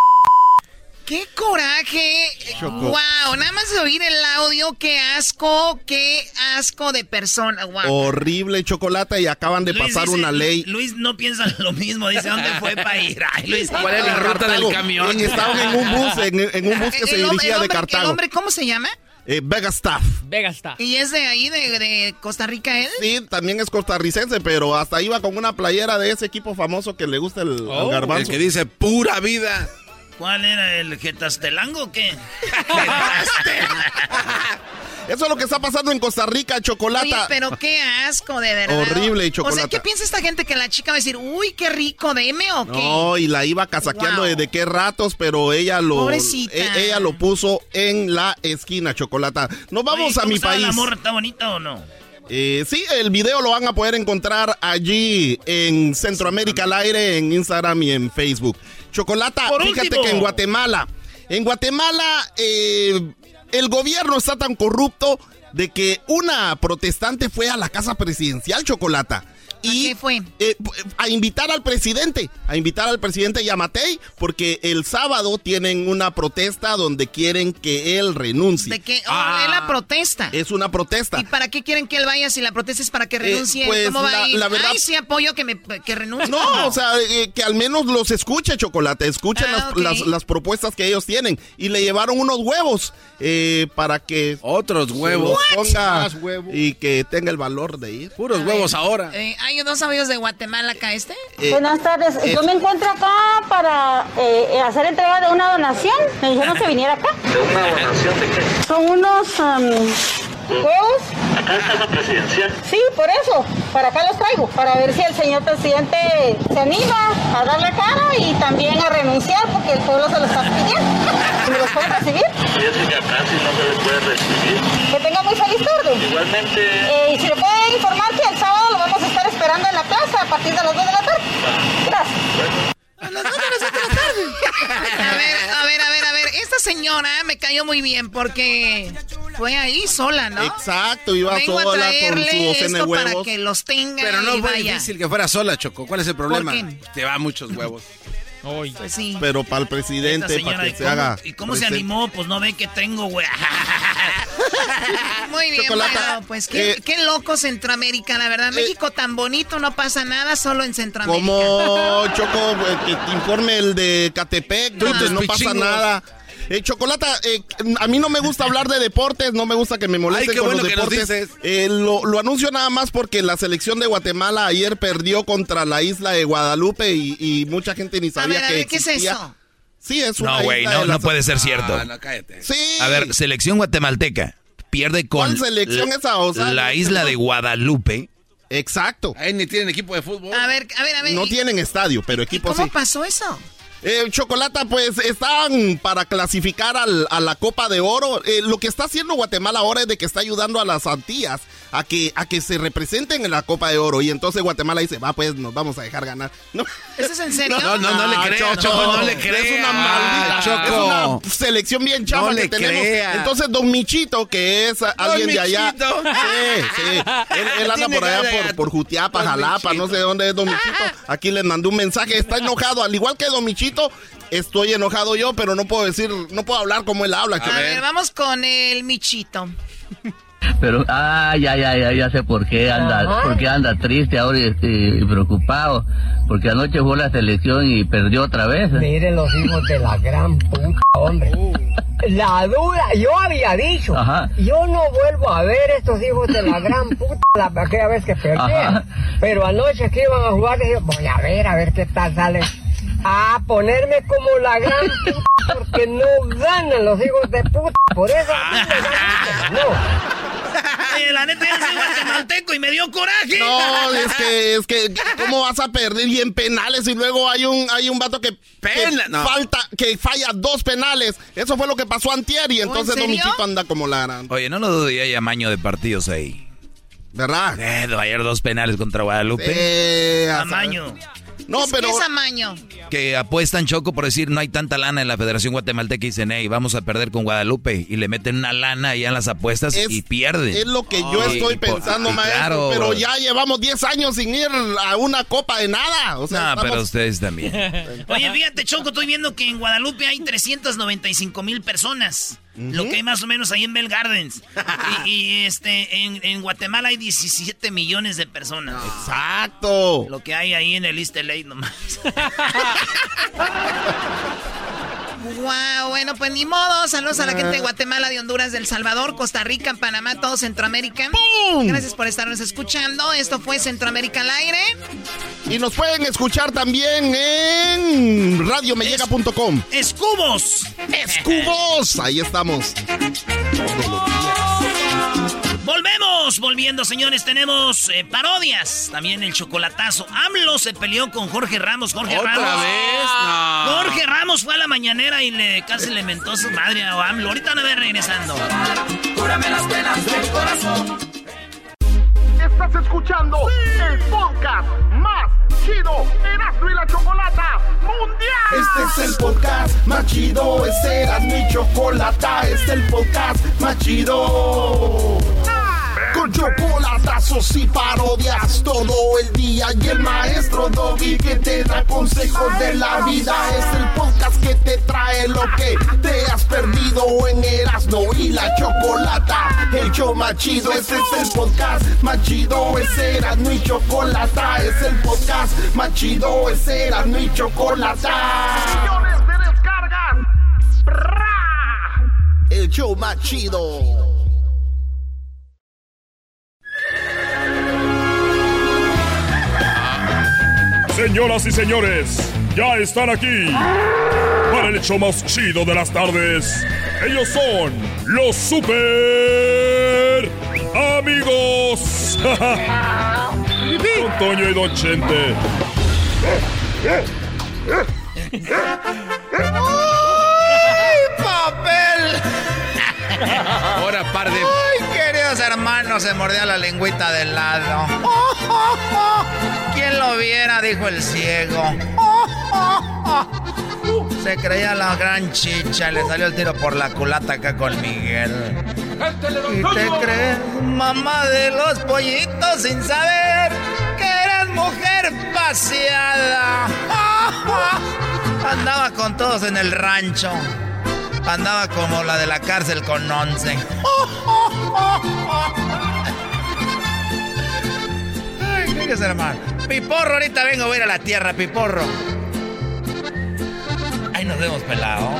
¡Qué coraje! Choco. ¡Wow! Nada más de oír el audio, qué asco, qué asco de persona. ¡Wow! Horrible chocolate y acaban de Luis pasar dice- una ley. Luis no piensa lo mismo, dice dónde fue para ir. (laughs) Ay, Luis, ¿Cuál es la ruta del camión? Estaban en un bus, en, en un bus que El se dirigía el de Cartago. ¿El hombre cómo se llama? Eh, Vega Staff. Vega está. ¿Y es de ahí, de, de Costa Rica él? Sí, también es costarricense, pero hasta iba con una playera de ese equipo famoso que le gusta el, Oh. el garbanzo. El que dice pura vida. ¿Cuál era el Getastelango o qué? (laughs) Eso es lo que está pasando en Costa Rica, chocolate. Oye, pero qué asco, de verdad. Horrible, O sea, Chocolata. ¿qué piensa esta gente que la chica va a decir, uy, qué rico, deme o qué? No, y la iba casaqueando desde qué ratos, pero ella lo Pobrecita. e- ella lo puso en la esquina, chocolata. Nos vamos Oye, a ¿cómo mi país. ¿La morra está bonita o no? Eh, sí, el video lo van a poder encontrar allí en Centroamérica al aire, en Instagram y en Facebook. Chocolata, fíjate último. que en Guatemala, en Guatemala eh, el gobierno está tan corrupto de que una protestante fue a la casa presidencial, Chocolata. Y fue? eh, a invitar al presidente, a invitar al presidente Yamatei, porque el sábado tienen una protesta donde quieren que él renuncie. De que, oh, es la protesta. Es una protesta. ¿Y para qué quieren que él vaya si la protesta es para que renuncie? pues, ¿Cómo va la- a ir? la verdad- Ay, sí apoyo que, me, que renuncie. No, o sea, eh, que al menos los escuche, Chocolate. Escuchen Ah, las, las- las propuestas que ellos tienen. Y le llevaron unos huevos eh, para que... Otros huevos. ponga Más huevos. y que tenga el valor de ir. Puros huevos ahora. Eh, ¿Hay dos amigos de Guatemala acá este? Eh, Buenas tardes. eh, Yo me encuentro acá para eh, hacer entrega de una donación. Me dijeron que viniera acá. ¿De una donación de qué? Son unos am, huevos. Acá en casa presidencial. Sí, por eso. Para acá los traigo. Para ver si el señor presidente se anima a darle cara y también a renunciar porque el pueblo se lo está pidiendo. ¿Me los pueden recibir? Fíjese que acá sí no se le puede recibir. Que tenga muy feliz tarde. Igualmente, Eh, y si le puede informar que el sábado lo vamos a estar esperando en la plaza a partir de las 2 de la tarde. Gracias. A las dos de las de la tarde. (laughs) A ver, a ver, a ver, a ver. Esta señora me cayó muy bien porque fue ahí sola, ¿no? Exacto, iba Vengo a sola con su docena de esto para huevos. que los tenga Pero no y fue vaya. difícil que fuera sola, Choco. ¿Cuál es el problema? qué? Te va muchos huevos. Pues sí. Pero para el presidente, para ¿y que se cómo- haga... ¿Y cómo se animó? Pues no ve que tengo, güey. (laughs) (laughs) (laughs) Muy bien, Chocolata, bueno, pues qué, eh, qué loco Centroamérica, la verdad. México tan bonito, no pasa nada, solo en Centroamérica. Como Choco, eh, que te informe el de Catepec, no pasa nada. Eh, Chocolata, eh, a mí no me gusta hablar de deportes, no me gusta que me molesten Ay, qué con bueno los que nos deportes. dices. Eh, lo, lo anuncio nada más porque la selección de Guatemala ayer perdió contra la isla de Guadalupe y, y mucha gente ni A sabía a que ver, ¿qué es eso? Sí, es una No, güey, no, puede ser cierto. Ah, no, cállate. Sí. A ver, selección guatemalteca pierde con ¿Cuál selección la, esa, la isla de Guadalupe. Exacto. Ahí ni tienen equipo de fútbol. A ver, a ver, a ver. No ¿y- tienen estadio, pero equipo ¿Cómo sí. pasó eso? Eh, Chocolata, pues están para clasificar al- a la Copa de Oro. Eh, lo que está haciendo Guatemala ahora es de que está ayudando a las Antillas a que, a que se representen en la Copa de Oro. Y entonces Guatemala dice, va, pues nos vamos a dejar ganar. (laughs) No, ¿Eso es en serio? No, no, no le Ah, creas, Choco, no le creas. Es una maldita. Choco. Es una selección bien chafa No que le tenemos. crea. Entonces, Don Michito, que es alguien de allá. Michito. Sí, sí. Él, (laughs) él anda por allá por, por Jutiapa, Don Jalapa, no sé dónde es Don Michito. Aquí les mandé un mensaje. Está (laughs) enojado. Al igual que Don Michito, estoy enojado yo, pero no puedo decir, no puedo hablar como él habla. A ver, vamos con el Michito. Pero, ah, ya, ya, ya, ya sé por qué anda, por qué anda triste ahora y, y preocupado. Porque anoche fue la selección y perdió otra vez. Miren los hijos de la gran puta, hombre. La duda, yo había dicho, Ajá. yo no vuelvo a ver estos hijos de la gran (laughs) puta la, aquella vez que perdieron. Ajá. Pero anoche que iban a jugar, dije, voy a ver, a ver qué tal sale. A ponerme como la gran (laughs) puta, porque no ganan los hijos de puta. Por eso a mí me no. Oye, la neta yo soy guatemalteco y me dio coraje. No, es que, es que, ¿cómo vas a perder y en penales y luego hay un, hay un vato que, que falta, que falla dos penales? Eso fue lo que pasó antier y entonces serio? Domichito anda como Lara. Oye, no lo dudo, ya hay amaño de partidos ahí. ¿Verdad? Eh, ayer dos penales contra Guadalupe. Eh, Amaño. No, ¿Qué pero es amaño? Que apuestan Choco por decir no hay tanta lana en la Federación Guatemalteca y dicen, hey, vamos a perder con Guadalupe. Y le meten una lana allá en las apuestas y pierden. es lo que yo estoy pensando, y maestro. claro, pero bro. ya llevamos 10 años sin ir a una copa de nada. O sea, No, estamos- pero ustedes también. (laughs) Oye, fíjate, Choco, estoy viendo que en Guadalupe hay 395 mil personas. Lo que hay más o menos ahí en Bell Gardens. (laughs) y, y, este, en, en Guatemala hay 17 millones de personas. Exacto. Lo que hay ahí en el East LA nomás. (laughs) Wow, bueno, pues ni modo. Saludos a la gente de Guatemala, de Honduras, de El Salvador, Costa Rica, Panamá, todo Centroamérica. Gracias por estarnos escuchando. Esto fue Centroamérica al aire. Y nos pueden escuchar también en radiomellega.com. ¡Escubos! ¡Escubos! Ahí estamos. (laughs) Volvemos, volviendo, señores. Tenemos eh, parodias. También el chocolatazo. AMLO se peleó con Jorge Ramos. Jorge ¿Otra Ramos. vez? No. Jorge Ramos fue a la mañanera y le casi le mentó a su madre a AMLO. Ahorita no ve regresando. Cúrame las penas del corazón. Estás escuchando el podcast más chido Erasmo y la Chocolata Mundial. Este es el podcast más chido, este era mi chocolata, este es el podcast más chido. Chocolatazos y parodias todo el día y el maestro Dobby que te da consejos de la vida. Es el podcast que te trae lo que te has perdido en Erasmo y la Chocolata. El show más chido, este es el podcast más chido, ese era mi chocolata. Es el podcast más chido, ese era mi chocolata. Millones de descargas. El show más chido. Señoras y señores, ya están aquí para el hecho más chido de las tardes. Ellos son los super amigos. (laughs) Don Toño y Don Chente. ¡Ay, papel! Ahora, par de. ¡Ay, queridos hermanos! Se mordía la lengüita del lado. ¿Quién lo viera? Dijo el ciego. Se creía la gran chicha, le salió el tiro por la culata acá con Miguel. ¿Y te crees mamá de los pollitos sin saber que eras mujer paseada? Andaba con todos en el rancho. Andaba como la de la cárcel con once. Ay, ¿qué quieres, hermano? Piporro, ahorita vengo a ir a la tierra, Piporro. Ahí nos vemos, pelado.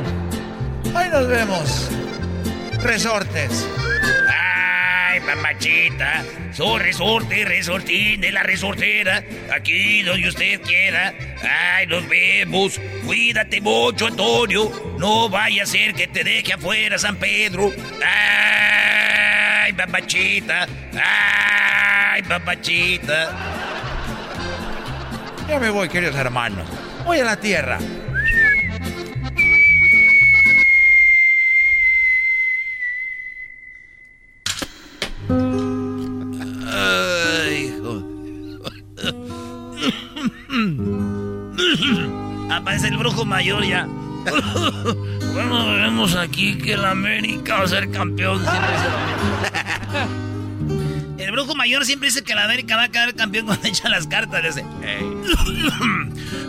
Ahí nos vemos. Resortes. Mamachita, su resorte, resortín de la resortera, aquí donde usted quiera. Ay, nos vemos. Cuídate mucho, Antonio. No vaya a ser que te deje afuera San Pedro. Ay, mamachita. Ay, mamachita. Ya me voy, queridos hermanos. Voy a la tierra. Mayor ya. (laughs) Bueno, vemos aquí que el América va a ser campeón. (laughs) El brujo mayor siempre dice que la América va a quedar campeón cuando echa las cartas. Dice,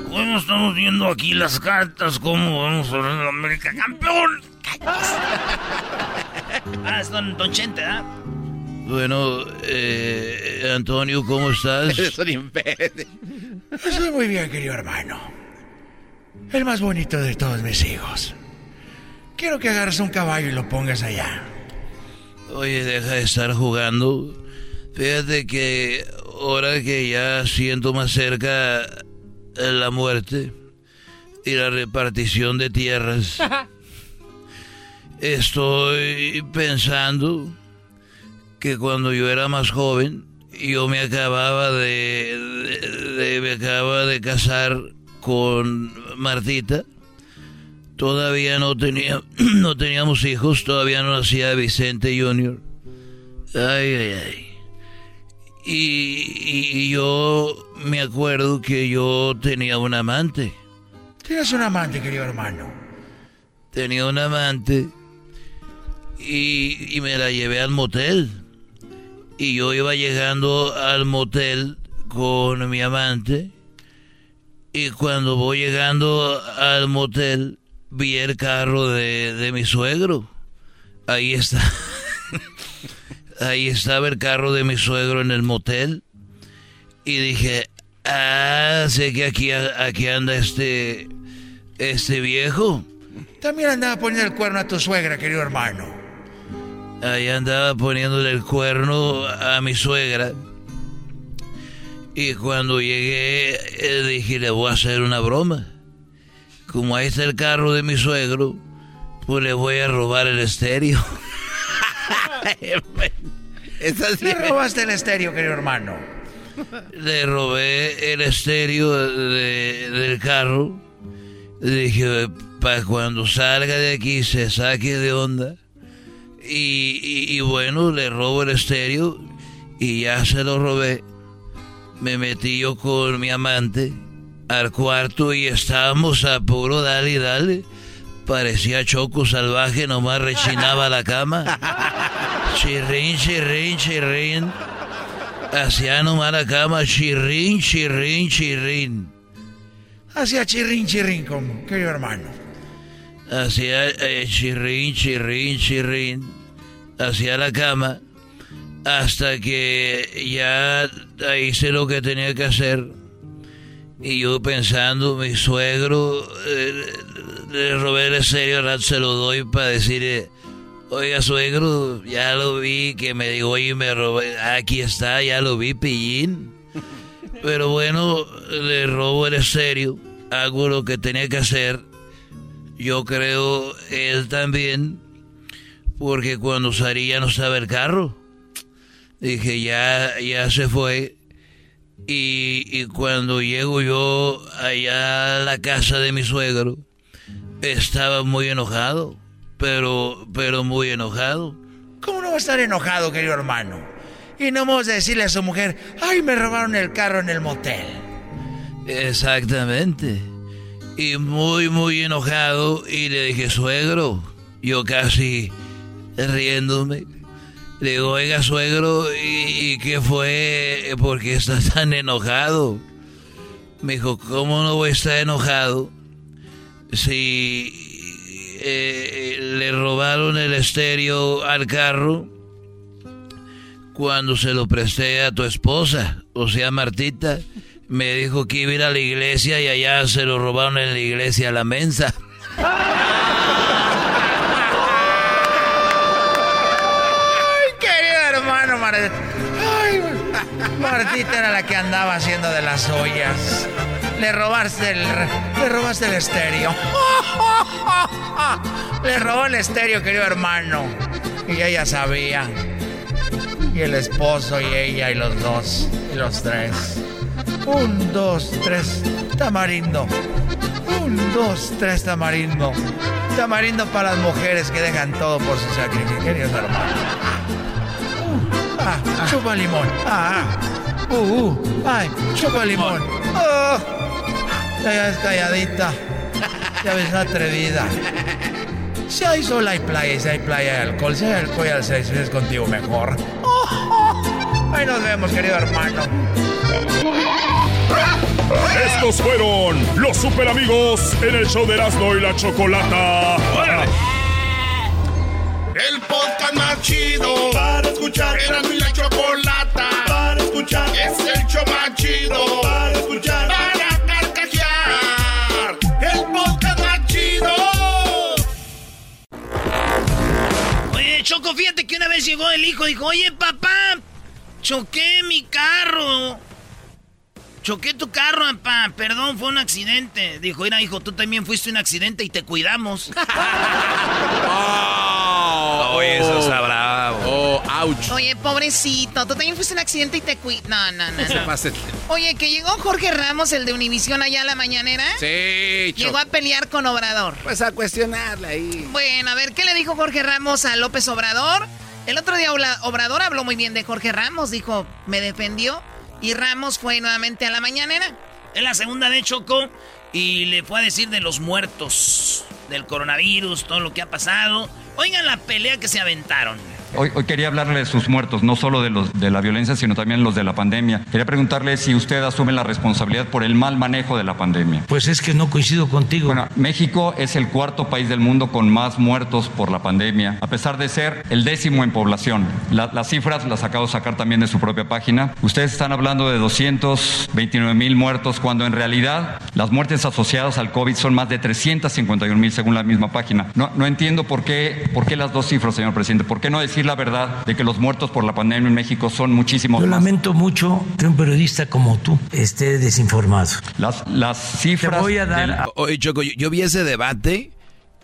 bueno, (laughs) estamos viendo aquí las cartas, cómo vamos a ver el América campeón. ah, es don, don Chente, ¿ah? Bueno, eh, Antonio, ¿cómo estás? Estoy muy bien, querido hermano. El más bonito de todos mis hijos. Quiero que agarres un caballo y lo pongas allá. Oye, deja de estar jugando. Fíjate que ahora que ya siento más cerca la muerte y la repartición de tierras, (laughs) estoy pensando que cuando yo era más joven, yo me acababa de, de- me acababa de casar con Martita. Todavía no tenía, (clears throat) no teníamos hijos, todavía no nacía Vicente Junior. Ay, ay, ay. Y, yo me acuerdo que yo tenía un amante. Tienes un amante, querido hermano. Tenía un amante y, y me la llevé al motel. Y yo iba llegando al motel con mi amante. Y cuando voy llegando al motel, vi el carro de, de mi suegro. Ahí está. (laughs) Ahí estaba el carro de mi suegro en el motel. Y dije, ah, sé que aquí, aquí anda este, este viejo. También andaba poniendo el cuerno a tu suegra, querido hermano. Ahí andaba poniéndole el cuerno a mi suegra. Y cuando llegué, eh, dije, le voy a hacer una broma. Como ahí está el carro de mi suegro, pues le voy a robar el estéreo. (laughs) Le robaste el estéreo, querido hermano. Le robé el estéreo de- del carro. Dije, para cuando salga de aquí se saque de onda. Y, y- y bueno, le robo el estéreo y ya se lo robé. Me metí yo con mi amante al cuarto y estábamos a puro dale y dale. Parecía choco salvaje, nomás rechinaba la cama. Chirrín, chirrín, chirrín. Hacía nomás la cama, chirrín, chirrín, chirrín. Hacía chirrín, chirrín, como, querido hermano. Hacía eh, chirrín, chirrín, chirrín. Hacia la cama. Hasta que ya hice lo que tenía que hacer. Y yo pensando, mi suegro, eh, le robé el serio, rato se lo doy para decirle, oiga suegro, ya lo vi, que me dijo, oye, me robé, aquí está, ya lo vi, pillín. (laughs) Pero bueno, le robo el estéreo, hago lo que tenía que hacer. Yo creo él también, porque cuando salí ya no estaba el carro. Dije, ya, ya se fue. Y, y cuando llego yo allá a la casa de mi suegro, estaba muy enojado, pero, pero muy enojado. ¿Cómo no va a estar enojado, querido hermano? Y no vamos a decirle a su mujer, ay, me robaron el carro en el motel. Exactamente. Y muy, muy enojado. Y le dije, suegro, yo casi riéndome. Le digo, oiga, suegro, ¿y, y qué fue? ¿Por qué estás (laughs) tan enojado? Me dijo, ¿cómo no voy a estar enojado? Si eh, le robaron el estéreo al carro cuando se lo presté a tu esposa, o sea, Martita, me dijo que iba a ir a la iglesia y allá se lo robaron en la iglesia a la mensa. (laughs) Ay, querido Martita era la que andaba haciendo de las ollas. Le robaste el, le robaste el estéreo. (laughs) Le robó el estéreo, querido hermano. Y ella sabía. Y el esposo y ella y los dos. Y los tres. Un, dos, tres. Tamarindo. Un, dos, tres, tamarindo. Tamarindo para las mujeres que dejan todo por su sacrificio, queridos hermanos. Ah, chupa limón. Ah, ah. Uh, uh. Ay, chupa limón. Oh. Ya ves calladita. Ya ves atrevida. Si hay sol hay playa, si hay playa hay alcohol, si hay alcohol y al sexo es contigo mejor. Ahí nos vemos, querido hermano. Estos fueron los super amigos en el show de Erasmo y la Chocolata. El podcast más chido para escuchar. Era mi la chocolata para escuchar. Es el show más chido para escuchar. Para carcajear. El podcast más chido. Oye, Choco, fíjate que una vez llegó el hijo y dijo, oye, papá, choqué mi carro. Choqué tu carro, papá. Perdón, fue un accidente. Dijo, mira, hijo, tú también fuiste un accidente y te cuidamos. (laughs) Oye, eso está bravo. Oh, Ouch. Oye, pobrecito, tú también fuiste un accidente y te cuidas. No, no, no. no. Oye, que llegó Jorge Ramos, el de Univisión, allá a la mañanera. Sí, Llegó a pelear con Obrador. Pues a cuestionarle ahí. Bueno, a ver, ¿qué le dijo Jorge Ramos a López Obrador? El otro día Obrador habló muy bien de Jorge Ramos, dijo, me defendió. Y Ramos fue nuevamente a la mañanera. En la segunda de Choco y le fue a decir de los muertos, del coronavirus, todo lo que ha pasado. Oigan la pelea que se aventaron. Hoy, quería hablarle de sus muertos, no solo de los de la violencia, sino también los de la pandemia. Quería preguntarle si usted asume la responsabilidad por el mal manejo de la pandemia. Pues es que no coincido contigo. Bueno, México es el cuarto país del mundo con más muertos por la pandemia, a pesar de ser el décimo en población. las cifras las acabo de sacar también de su propia página. Ustedes están hablando de 229 mil muertos, cuando en realidad las muertes asociadas al COVID son más de 351 mil según la misma página. No, no entiendo por qué, por qué las dos cifras, señor presidente. ¿Por qué no decir la verdad de que los muertos por la pandemia en México son muchísimos Yo lamento mucho que un periodista como tú esté desinformado. Las, las cifras... voy a dar... Oye, Choco, yo, vi ese debate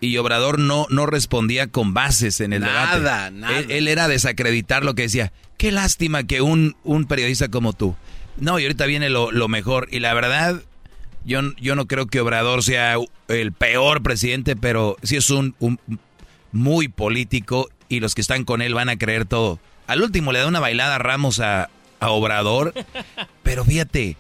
y Obrador no, no respondía con bases en el debate. Nada, nada. Él, era desacreditar lo que decía. Qué lástima que un, un periodista como tú. No, y ahorita viene lo, mejor. Y la verdad, yo, yo no creo que Obrador sea el peor presidente, pero sí es un, un muy político y los que están con él van a creer todo. Al último le da una bailada a Ramos a, Obrador, (laughs) pero fíjate,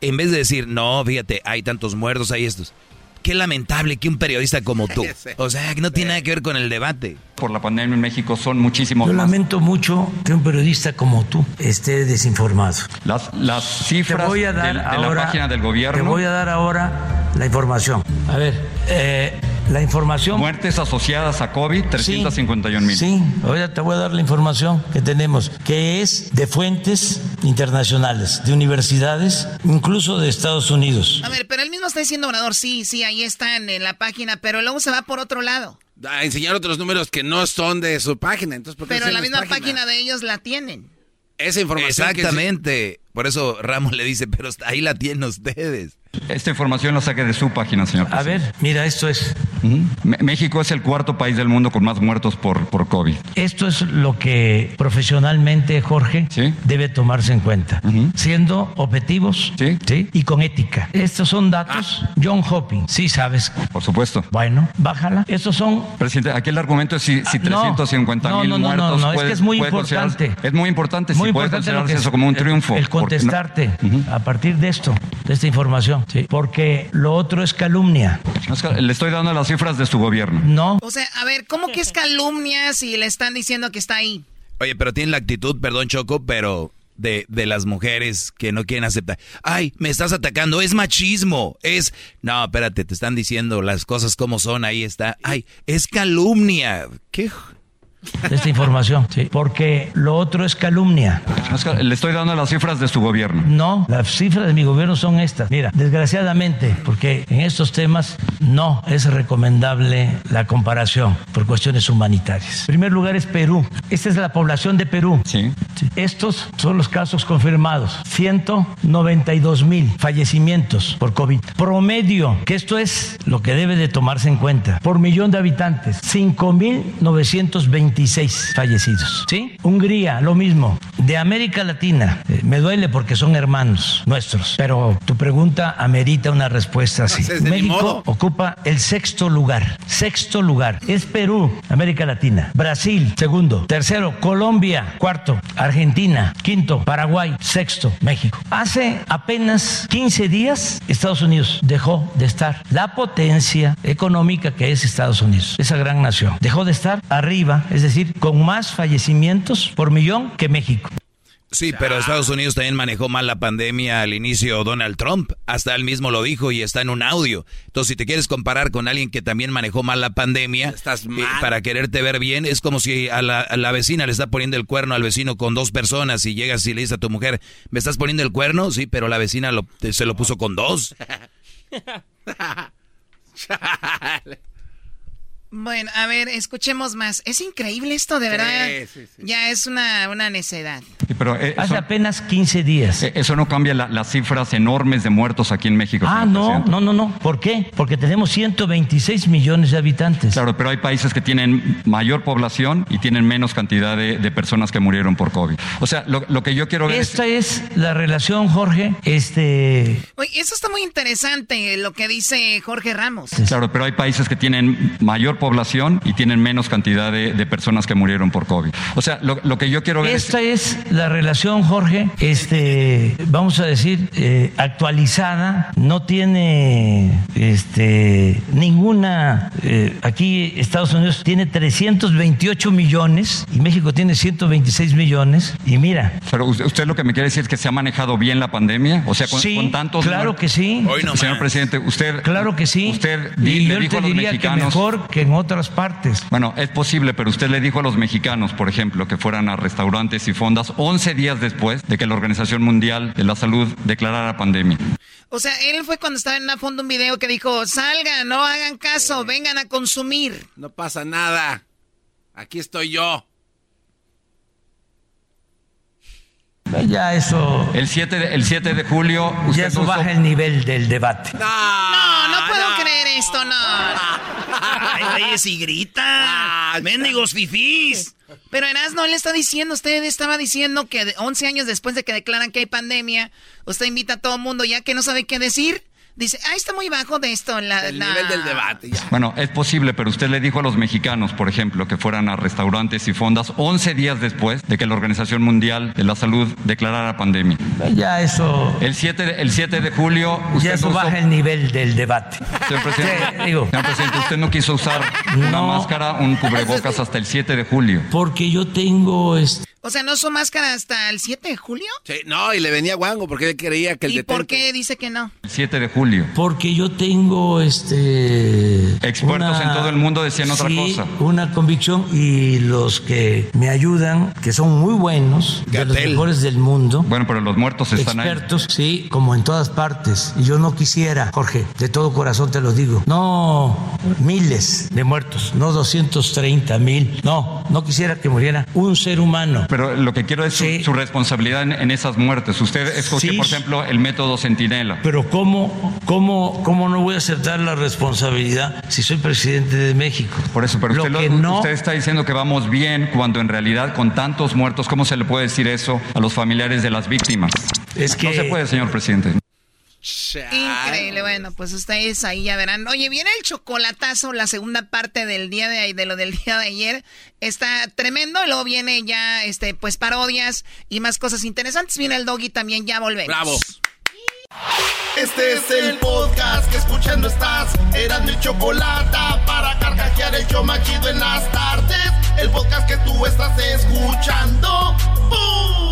en vez de decir, no, fíjate, hay tantos muertos, hay estos. Qué lamentable que un periodista como tú, (laughs) o sea, que no tiene nada que ver con el debate. Por la pandemia en México son muchísimos Yo lamento mucho que un periodista como tú esté desinformado. Las, las cifras voy a dar de, la página del gobierno. Te voy a dar ahora la información. A ver, eh, la información. Muertes asociadas a COVID, 351 mil. Sí, ahora te voy a dar la información que tenemos, que es de fuentes internacionales, de universidades, incluso de Estados Unidos. A ver, pero él mismo está diciendo, Obrador, sí, sí, ahí están en la página, pero luego se va por otro lado. A enseñar otros números que no son de su página. Entonces, pero en la misma página? de ellos la tienen. Esa información. Exactamente. Por eso Ramos le dice, pero ahí la tienen ustedes. Esta información la saqué de su página, señor. A ver, mira, esto es. México es el cuarto país del mundo con más muertos por, por COVID. Esto es lo que profesionalmente, Jorge, debe tomarse en cuenta. Siendo objetivos ¿Sí? y con ética. Estos son datos. Ah. John Hopkins, sí sabes. Por supuesto. Bueno, bájala. Estos son. Presidente, aquí el argumento es si, si 350 ah, mil no, no, muertos. No, no, es que es muy importante. Es muy importante muy si puede considerarse eso como un triunfo. El, contestarte a partir de esto, de esta información Sí. Porque lo otro es calumnia. Le estoy dando las cifras de su gobierno. No. O sea, a ver, ¿cómo que es calumnia si le están diciendo que está ahí? Oye, pero tiene la actitud, perdón Choco, pero de, de, las mujeres que no quieren aceptar. Ay, me estás atacando, es machismo, es... No, espérate, te están diciendo las cosas como son, ahí está. Ay, es calumnia. ¿Qué? Esta información, sí, porque lo otro es calumnia. Le estoy dando las cifras de su gobierno. No, las cifras de mi gobierno son estas. Mira, desgraciadamente, porque en estos temas no es recomendable la comparación por cuestiones humanitarias. En primer lugar es Perú. Esta es la población de Perú. Sí. Estos son los casos confirmados. 192 mil fallecimientos por COVID. Promedio, que esto es lo que debe de tomarse en cuenta, por millón de habitantes, 5.920 26 fallecidos. ¿Sí? Hungría, lo mismo. De América Latina, eh, me duele porque son hermanos nuestros, pero tu pregunta amerita una respuesta así. México ocupa el sexto lugar. Sexto lugar. Es Perú, América Latina. Brasil, segundo. Tercero, Colombia. Cuarto, Argentina. Quinto, Paraguay. Sexto, México. Hace apenas 15 días, Estados Unidos dejó de estar. La potencia económica que es Estados Unidos, esa gran nación, dejó de estar arriba, es es decir, con más fallecimientos por millón que México. Sí, pero Estados Unidos también manejó mal la pandemia al inicio Donald Trump. Hasta él mismo lo dijo y está en un audio. Entonces, si te quieres comparar con alguien que también manejó mal la pandemia, Estás eh, para quererte ver bien, es como si a la, vecina le está poniendo el cuerno al vecino con dos personas y llegas y le dices a tu mujer, ¿me estás poniendo el cuerno? Sí, pero la vecina se lo puso con dos. (laughs) Bueno, a ver, escuchemos más. Es increíble esto, de verdad. Ya es una, una necedad. pero eh, Hace apenas 15 días. eh, eso no cambia la- las cifras enormes de muertos aquí en México. Ah, no, presidente. no, no, no. ¿Por qué? Porque tenemos 126 millones de habitantes. Claro, pero hay países que tienen mayor población y tienen menos cantidad de, de personas que murieron por COVID. O sea, lo, lo que yo quiero ver es... Esta es la relación, Jorge. Este. Oye, eso está muy interesante, lo que dice Jorge Ramos. Claro, pero hay países que tienen mayor población y tienen menos cantidad de, de personas que murieron por COVID. O sea, lo, lo que yo quiero ver es... Esta es la relación, Jorge, este, vamos a decir, eh, actualizada, no tiene este, ninguna, eh, aquí Estados Unidos tiene 328 millones y México tiene 126 millones y mira. Pero usted, usted lo que me quiere decir es que se ha manejado bien la pandemia, o sea, con, Sí, con tantos... claro que sí. Señor presidente, usted... Claro que sí. Usted y le yo dijo te a los diría que mexicanos... mejor que en otras partes. Bueno, es posible, pero usted le dijo a los mexicanos, por ejemplo, que fueran a restaurantes y fondas 11 días después de que la Organización Mundial de la Salud declarara pandemia. O sea, él fue cuando estaba en una fondo un video que dijo, salgan, no hagan caso, vengan a consumir. No pasa nada. Aquí estoy yo. (laughs) Ya eso. El 7 de, el 7 de julio... usted Ya eso baja el nivel del debate. No, no puedo creer esto, no. Ay, y grita. Mendigos fifís. Pero Erasno le está diciendo, usted estaba diciendo que de- 11 años después de que declaran que hay pandemia, usted invita a todo el mundo ya que no sabe qué decir. Dice, ah, está muy bajo de esto. La, El la- nivel del debate ya. Bueno, es posible, pero usted le dijo a los mexicanos, por ejemplo, que fueran a restaurantes y fondas 11 días después de que la Organización Mundial de la Salud declarara pandemia. Ya eso. El 7 de, el 7 de julio... Usted Ya eso baja el nivel del debate. Señor presidente, Sí, digo. señor presidente, usted no quiso usar una máscara, un cubrebocas hasta el 7 de julio. Porque yo tengo este. O sea, ¿no usó máscara hasta el 7 de julio? Sí, no, y le venía guango porque él creía que el ¿Y por qué dice que no? El 7 de julio. Porque yo tengo este. Expertos en todo el mundo decían otra sí, cosa. Una convicción y los que me ayudan, que son muy buenos, de los mejores del mundo. Bueno, pero los muertos están ahí. Expertos, sí, como en todas partes. Y yo no quisiera, Jorge, de todo corazón te lo digo, no miles de muertos, no 230 mil, no, no quisiera que muriera un ser humano. Pero lo que quiero es su, su responsabilidad en, en esas muertes. Usted escogió, Sí. por ejemplo, el método Centinela. Pero ¿cómo, cómo, ¿cómo no voy a aceptar la responsabilidad si soy presidente de México? Por eso, pero Lo usted, que lo- no- usted está diciendo que vamos bien cuando en realidad con tantos muertos, ¿cómo se le puede decir eso a los familiares de las víctimas? Es que- No se puede, señor presidente. Increíble, bueno, pues ustedes ahí ya verán. Oye, viene el chocolatazo, la segunda parte del día de ahí, de lo del día de ayer. Está tremendo, luego viene ya, este, pues parodias y más cosas interesantes. Viene el doggy también, ya volvemos. Bravo. Este es el podcast que escuchando estás. Eran mi chocolate para carcajear el yo machido en las tardes. El podcast que tú estás escuchando. ¡Bum!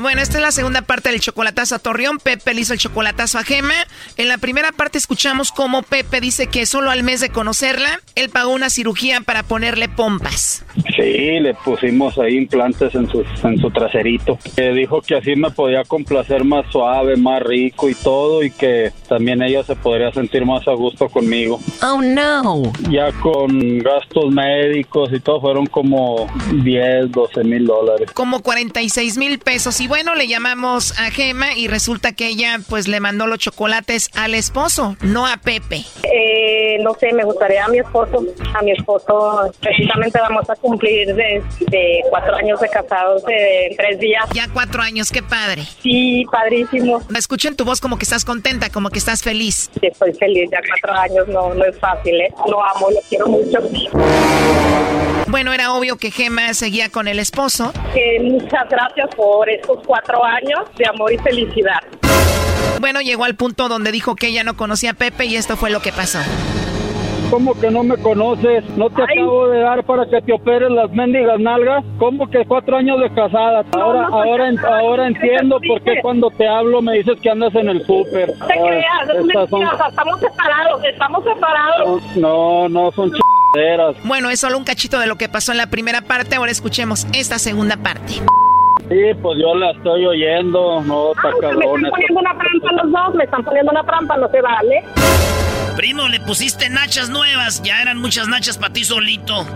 Bueno, esta es la segunda parte del chocolatazo a Torreón. Pepe le hizo el chocolatazo a Gema. En la primera parte escuchamos cómo Pepe dice que solo al mes de conocerla, él pagó una cirugía para ponerle pompas. Sí, le pusimos ahí implantes en su, en su traserito. Que dijo que así me podía complacer más suave, más rico y todo, y que también ella se podría sentir más a gusto conmigo. Oh no. Ya con gastos médicos y todo fueron como 10, 12 mil dólares. Como 46 mil pesos. Y bueno, le llamamos a Gema y resulta que ella pues le mandó los chocolates al esposo, no a Pepe. Eh, no sé, me gustaría a mi esposo. A mi esposo, precisamente vamos a cumplir de, de cuatro años de casados en tres días. Ya cuatro años, qué padre. Sí, padrísimo. Escucho en tu voz como que estás contenta, como que estás feliz. Sí, estoy feliz, ya cuatro años no, no es fácil, ¿eh? Lo amo, lo quiero mucho. Bueno, era obvio que Gema seguía con el esposo. Eh, muchas gracias por estos cuatro años de amor y felicidad. Bueno, llegó al punto donde dijo que ella no conocía a Pepe y esto fue lo que pasó. ¿Cómo que no me conoces? ¿No te acabo de dar para que te operes las mendigas nalgas? ¿Cómo que cuatro años de casada? Ahora, no, ahora, ahora entiendo por qué cuando te hablo me dices que andas en el súper. No te Ay, creas, es son- estamos separados, estamos separados. No, no, son chingaderas. Bueno, es solo un cachito de lo que pasó en la primera parte. Ahora escuchemos esta segunda parte. Sí, pues yo la estoy oyendo. No, está Ah, me están poniendo una trampa los dos, me están poniendo una trampa, no se vale. Primo, le pusiste nachas nuevas. Ya eran muchas nachas para ti solito.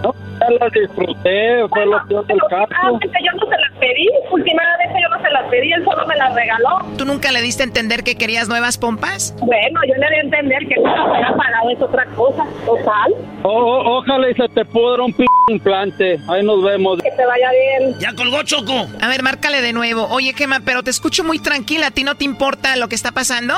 Ya las disfruté, fue lo peor del caso. Yo no se las pedí, últimamente yo no se las pedí, él solo me las regaló. ¿Tú nunca le diste a entender que querías nuevas pompas? Bueno, yo le di a entender que no las había pagado, es otra cosa, total. O- o- ojalá y se te pudra un p implante. Ahí nos vemos. Que te vaya bien. Ya colgó Choco. A ver, márcale de nuevo. Oye, Gema, pero te escucho muy tranquila. ¿A ti no te importa lo que está pasando?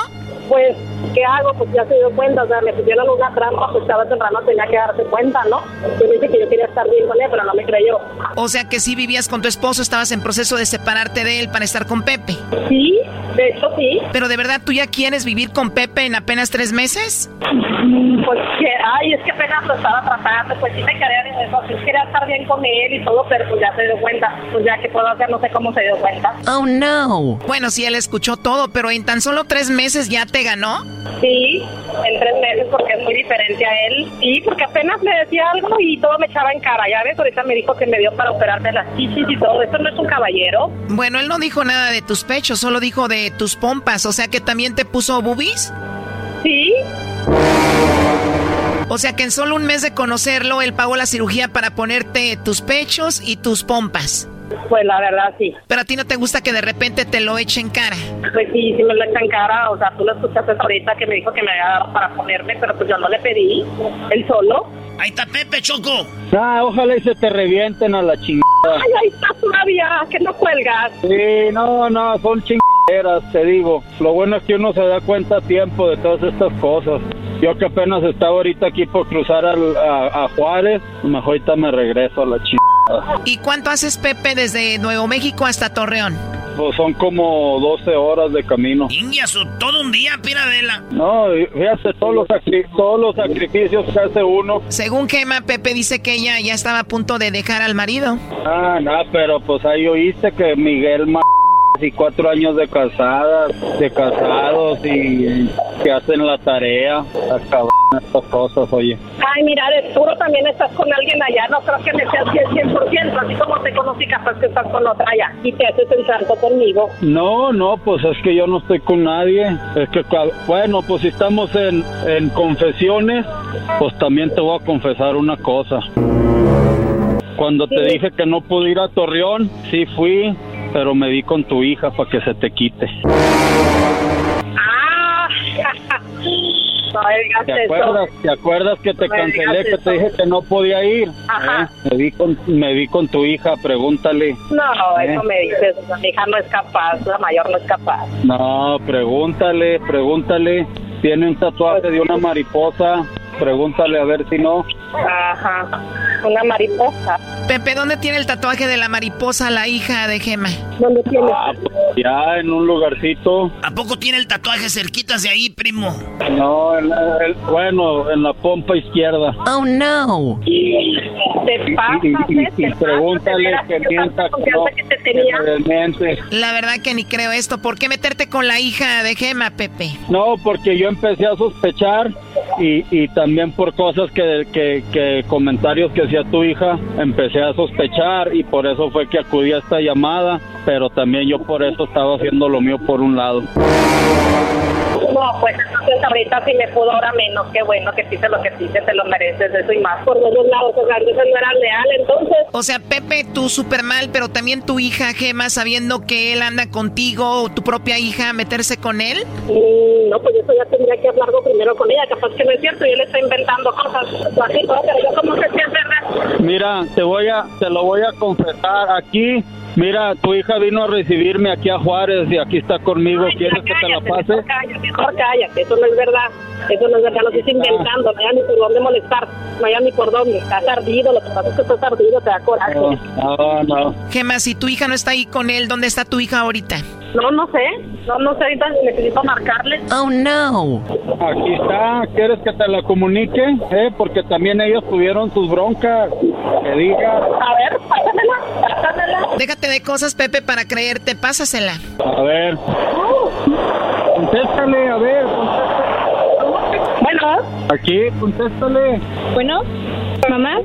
Pues, ¿qué hago? Pues ya se dio cuenta, o sea, me pusieron una trampa, pues estaba temprano, tenía que darse cuenta, ¿no? Yo dije que yo quería estar bien con él, pero no me creyó. O sea que sí vivías con tu esposo, estabas en proceso de separarte de él para estar con Pepe. Sí, de hecho sí. Pero de verdad, ¿tú ya quieres vivir con Pepe en apenas tres meses? Mm, Pues que, ay, es que apenas lo estaba tratando, pues sí me quería en eso, sí quería estar bien con él y todo, pero pues ya se dio cuenta, pues ya que puedo hacer, no sé cómo se dio cuenta. Oh, no. Bueno, sí, él escuchó todo, pero en tan solo tres meses ya te ganó. Sí, en tres meses porque es muy diferente a él. Sí, porque apenas me decía algo y todo me echaba en cara. Ya ves, ahorita me dijo que me dio para operarme las chichis y todo. Esto no es un caballero. Bueno, él no dijo nada de tus pechos, solo dijo de tus pompas, o sea que también te puso boobies. Sí. O sea que en solo un mes de conocerlo, él pagó la cirugía para ponerte tus pechos y tus pompas. Pues la verdad sí. Pero a ti no te gusta que de repente te lo echen cara. Pues sí, sí me lo echan en cara. O sea, tú lo escuchaste ahorita que me dijo que me había dado para ponerme, pero pues yo no le pedí. Él solo. Ahí está Pepe, Choco. Ah, ojalá y se te revienten a la chingada. Ay, ahí está todavía, que no cuelgas. Sí, no, no, son chingaderas, te digo. Lo bueno es que uno se da cuenta a tiempo de todas estas cosas. Yo que apenas estaba ahorita aquí por cruzar al- a, a Juárez, mejor ahorita me regreso a la chingada. ¿Y cuánto haces, Pepe, desde Nuevo México hasta Torreón? Pues son como 12 horas de camino. Ingiasu, todo un día, Piradela. No, fíjate todos los, todos los sacrificios que hace uno. Según Gema, Pepe dice que ella ya estaba a punto de dejar al marido. Ah, no, pero pues ahí oíste que Miguel ma y cuatro años de casadas, de casados y que hacen la tarea. Cabrón estas cosas, oye. Ay, mira, de seguro también estás con alguien allá. No creo que me seas 100%. Así como te conocí, capaz que estás con otra allá. Y te haces el santo conmigo. No, no, pues es que yo no estoy con nadie. Es que, bueno, pues si estamos en, en confesiones, pues también te voy a confesar una cosa. Cuando te dije que no pude ir a Torreón, sí fui, pero me di con tu hija para que se te quite. Ah, no (laughs) ¿Te eso. acuerdas? ¿Te acuerdas que te No cancelé, que te dije que no podía ir? Ajá. ¿Eh? Me, vi con, me vi con tu hija, pregúntale. No, ¿Eh? eso me dices. Mi hija no es capaz, la mayor no es capaz. No, pregúntale, pregúntale. Tiene un tatuaje de una mariposa. Pregúntale a ver si no. Ajá, una mariposa. Pepe, ¿dónde tiene el tatuaje de la mariposa la hija de Gema? ¿Dónde tiene? Ah, pues, ya en un lugarcito. ¿A poco tiene el tatuaje cerquitas de ahí, primo? No, en la- el- bueno, en la pompa izquierda. Oh, no. Te Y, y- ¿eh? y pregúntale que mienta no. que te tenía. que miente. La verdad que ni creo esto. ¿Por qué meterte con la hija de Gema, Pepe? No, porque yo empecé a sospechar y, y también por cosas que, que, que comentarios que hacía tu hija, empecé a sospechar y por eso fue que acudí a esta llamada, pero también yo por eso estaba haciendo lo mío por un lado. No, pues entonces ahorita sí me pudo, ahora menos. Qué bueno que hiciste lo que hiciste, te lo mereces, eso y más. Por los dos lados, o sea, entonces no era leal, entonces. O sea, Pepe, tú súper mal, pero también tu hija Gema, sabiendo que él anda contigo, o tu propia hija, meterse con él. Mm, no, pues eso ya tendría que hablarlo primero con ella. Capaz que no es cierto y él está inventando cosas. Así, ¿no? pero yo como sé si es verdad. Mira, te voy a, te lo voy a confesar aquí. Mira, tu hija vino a recibirme aquí a Juárez y aquí está conmigo. ¿Quieres que te la pase? Mejor cállate, mejor cállate, eso no es verdad. Eso no es verdad, lo estoy inventando. No hay ni por dónde molestar. No hay ni por dónde. Estás ardido, lo que pasa es que estás ardido, te da coraje. No, no, no. Si tu hija no está ahí con él, ¿dónde está tu hija ahorita? No, no sé. No, no sé, ahorita necesito marcarle. Oh, no. Aquí está, ¿quieres que te la comunique? ¿Eh? Porque también ellos tuvieron sus broncas. Que diga. A ver, pásamela, pásamela. Déjate de cosas, Pepe, para creerte. Pásasela. A ver. Contéstale, a ver, contéstale. Bueno, Aquí, contéstale. bueno, mamá,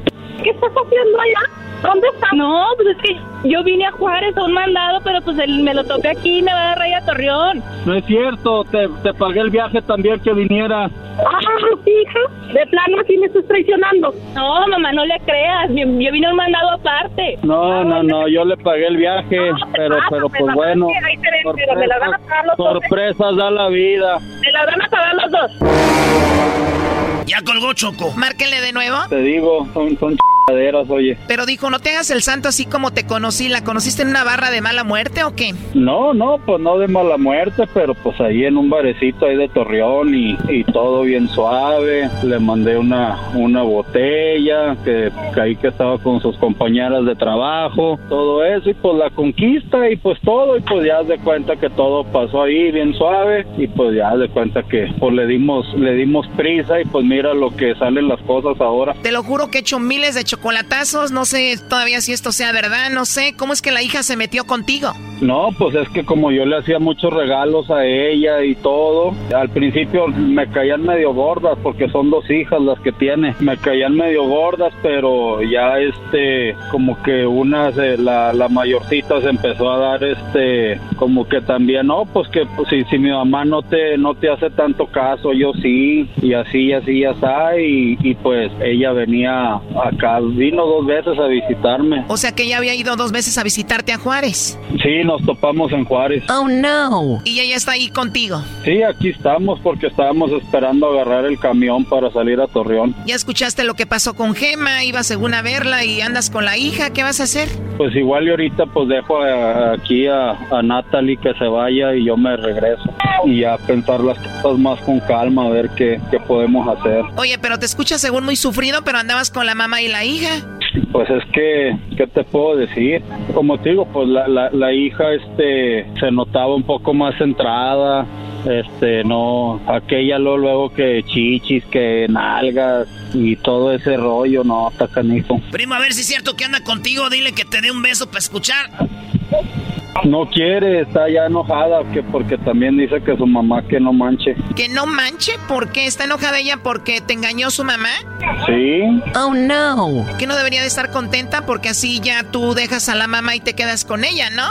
¿qué estás haciendo allá? ¿Dónde estás? No, pues es que yo vine a Juárez a un mandado, pero pues él me lo topé aquí y me va a dar rey a Torreón. No es cierto, te, te pagué el viaje también que vinieras. Ah, hija, de plano así me estás traicionando. No, mamá, no le creas. Yo, yo vine a un mandado aparte. No, no, no, yo le pagué el viaje, pero, pero pues bueno. Ahí te ven, pero me la van a pagar los dos. ¿eh? Sorpresas da la vida. Me la van a pagar los dos. Ya colgó Choco. Márquenle de nuevo. Te digo, son, son chaderas, oye. Pero dijo, no te hagas el santo así como te conocí. ¿La conociste en una barra de mala muerte o qué? No, no, pues no de mala muerte, pero pues ahí en un barecito ahí de Torreón y, y todo bien suave. Le mandé una, una botella que, que ahí que estaba con sus compañeras de trabajo, todo eso y pues la conquista y pues todo y pues ya de cuenta que todo pasó ahí bien suave y pues ya de cuenta que pues le dimos, le dimos prisa y pues mira lo que salen las cosas ahora. Te lo juro que he hecho miles de chocolatazos. No sé todavía si esto sea verdad. No sé. ¿Cómo es que la hija se metió contigo? No, pues es que como yo le hacía muchos regalos a ella y todo, al principio me caían medio gordas porque son dos hijas las que tiene. Me caían medio gordas, pero ya este, como que una, se- la, mayorcita se empezó a dar este, como que también, no, pues que pues, si, si mi mamá no te, no te hace tanto caso, yo sí, y así, y así, y así, y, y pues ella venía acá, vino dos veces a visitarme. O sea que ya había ido dos veces a visitarte a Juárez. Sí, nos topamos en Juárez. Oh, no. Y ella está ahí contigo. Sí, aquí estamos porque estábamos esperando agarrar el camión para salir a Torreón. Ya escuchaste lo que pasó con Gema. Ibas según a verla y andas con la hija. ¿Qué vas a hacer? Pues igual y ahorita pues dejo a- aquí a, a Natalie que se vaya y yo me regreso. Y ya pensar las cosas más con calma, a ver qué, qué podemos hacer. Oye, pero te escuchas según muy sufrido, pero andabas con la mamá y la hija. Pues es que, ¿qué te puedo decir? Como te digo, pues la, la, la hija este, se notaba un poco más centrada, este, no, aquella luego, luego que chichis, que nalgas y todo ese rollo, no, está canijo. Primo, a ver si es cierto que anda contigo. Dile que te dé un beso para escuchar. No quiere, está ya enojada, que porque también dice que su mamá que no manche. Que no manche, ¿por qué? ¿Está enojada ella porque te engañó su mamá? Sí, Oh, no. Que no debería de estar contenta porque así ya tú dejas a la mamá y te quedas con ella, ¿no?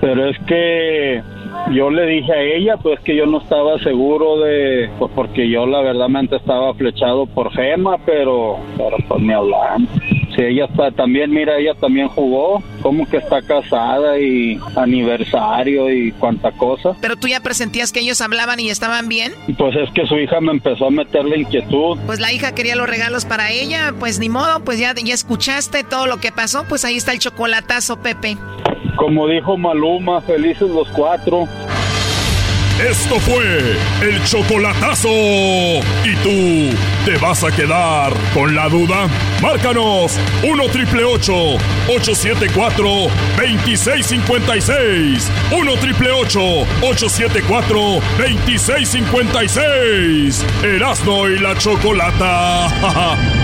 pero es que yo le dije a ella, pues que yo no estaba seguro de, pues porque yo la verdad estaba flechado por Gema, pero, pero pues ni hablar. Si ella está, también, mira, ella también jugó, como que está casada y aniversario y cuánta cosa. Pero tú ya presentías que ellos hablaban y estaban bien. Pues es que su hija me empezó a meter la inquietud. Pues la hija quería los regalos para ella, pues ni modo, pues ya, ya escuchaste todo lo que pasó, pues ahí está el chocolatazo, Pepe. Como dijo Maluma, felices los cuatro. Esto fue el chocolatazo. ¿Y tú te vas a quedar con la duda? Márcanos 1 triple 874 2656. 1 triple 874 2656. Erasno y la chocolata. (laughs)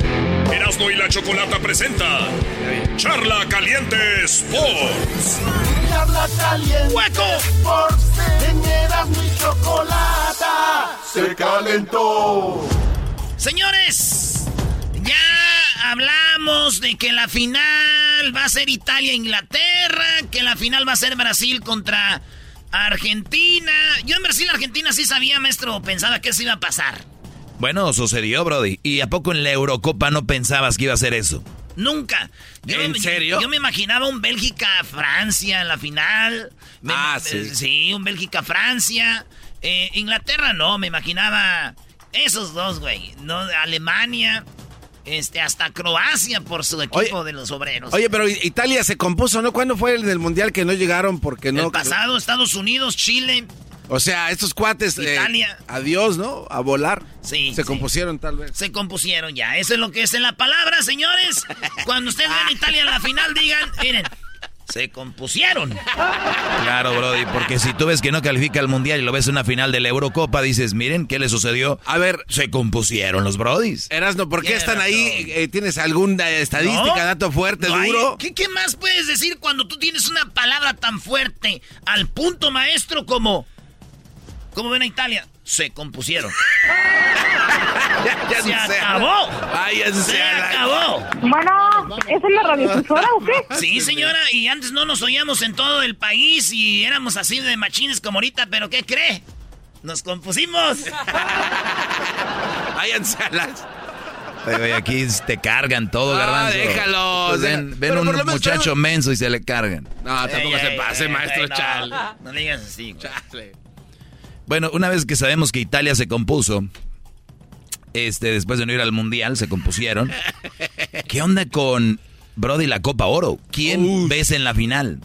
Erasmo y la Chocolata presenta Charla Caliente Sports. Charla caliente ¡Hueco! Sports en Erasmo y Chocolata se calentó. Señores, ya hablamos de que la final va a ser Italia-Inglaterra, que la final va a ser Brasil contra Argentina. Yo en Brasil-Argentina sí sabía, maestro, pensaba que eso iba a pasar. Bueno, sucedió, Brody. ¿Y a poco en la Eurocopa no pensabas que iba a ser eso? Nunca. Yo ¿En me- serio? Yo me imaginaba un Bélgica-Francia en la final. Me- Ah, sí. Sí, un Bélgica-Francia. Eh, Inglaterra no, me imaginaba esos dos, güey. No, Alemania, este, hasta Croacia por su equipo de los obreros. Oye, pero Italia se compuso, ¿no? ¿Cuándo fue el del mundial que no llegaron porque no? El pasado, Estados Unidos, Chile. O sea, estos cuates. eh, Italia. adiós, ¿no? A volar. Sí. Se sí. compusieron tal vez. Se compusieron ya. Eso es lo que es en la palabra, señores. Cuando ustedes ven Italia en la final, digan, miren, se compusieron. Claro, Brody, porque si tú ves que no califica al Mundial y lo ves en una final de la Eurocopa, dices, miren, ¿qué le sucedió? A ver. Se compusieron los Brodis. Erasno, ¿por qué están ahí? razón. Eh, ¿Tienes alguna estadística, No, dato fuerte, no hay- duro? ¿Qué, qué más puedes decir cuando tú tienes una palabra tan fuerte al punto maestro como... ¿Cómo ven a Italia? Se compusieron. (laughs) Ya ¡Se acabó! Váyanse ¡Se la- acabó! Bueno, ¿esa es la radiodifusora o qué? Sí, señora, y antes no nos oíamos en todo el país y éramos así de machines como ahorita, pero ¿qué cree? Nos compusimos. Váyanse a las. Oye, oye, aquí te cargan todo, Ah, garbanzo. déjalos, Pues ven ven un menos muchacho tenemos- menso y se le cargan. No, tampoco Ey, se ey, pase, ey, maestro ey, no, Chale. No le digas así, güey. Chale. Bueno, una vez que sabemos que Italia se compuso, este, después de no ir al Mundial, se compusieron. ¿Qué onda con Brody la Copa Oro? ¿Quién ves en la final?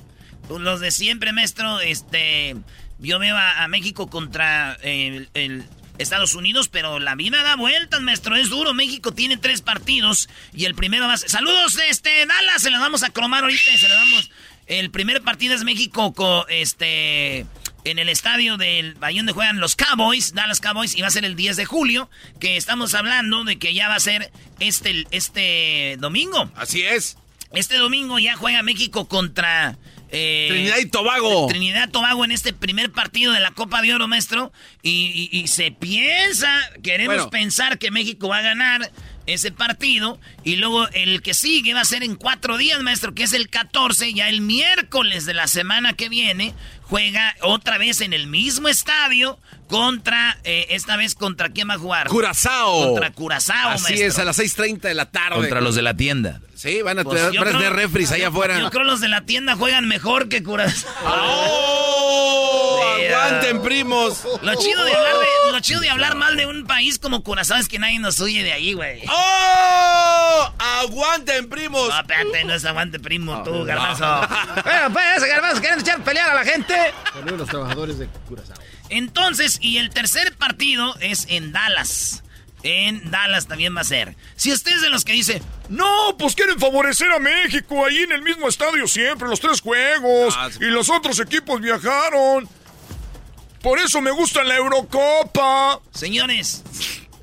Pues Los de siempre, maestro, este... Yo veo a, a México contra el, el Estados Unidos, pero la vida da vueltas, maestro. Es duro. México tiene tres partidos y el primero va. Saludos, este, Dallas. Se los vamos a cromar ahorita. Se los damos... El primer partido es México con, este... En el estadio del ahí donde juegan los Cowboys, Dallas Cowboys, y va a ser el 10 de julio, que estamos hablando de que ya va a ser este, este domingo. Así es. Este domingo ya juega México contra... eh, Trinidad y Tobago. Trinidad y Tobago en este primer partido de la Copa de Oro, maestro. Y, y- y se piensa, queremos Bueno. pensar que México va a ganar ese partido. Y luego el que sigue va a ser en cuatro días, maestro, que es el 14. Ya el miércoles de la semana que viene juega otra vez en el mismo estadio contra, eh, esta vez contra quién va a jugar. Curazao. Contra Curazao, Así maestro. es, a las 6.30 de la tarde. Contra los de la tienda. Sí, van a Pues tener creo- refris allá afuera. Yo creo los de la tienda juegan mejor que Curazao. (laughs) ¡Oh! ¡Aguanten, primos! Lo chido, de hablar de- lo chido de hablar mal de un país como Curazao es que nadie nos huye de ahí, güey. ¡Oh! ¡Aguanten, primos! No, espérate, no es aguante primo, tú, garbanzo. (laughs) Bueno, pues, garbanzo, ¿quieren echar pelear a la gente? Saludos los trabajadores de Curazao. Entonces, y el tercer partido es en Dallas. En Dallas también va a ser. Si usted es de los que dice, No, pues quieren favorecer a México ahí en el mismo estadio siempre, los tres juegos. Ah, sí. Y los otros equipos viajaron. Por eso me gusta la Eurocopa. señores,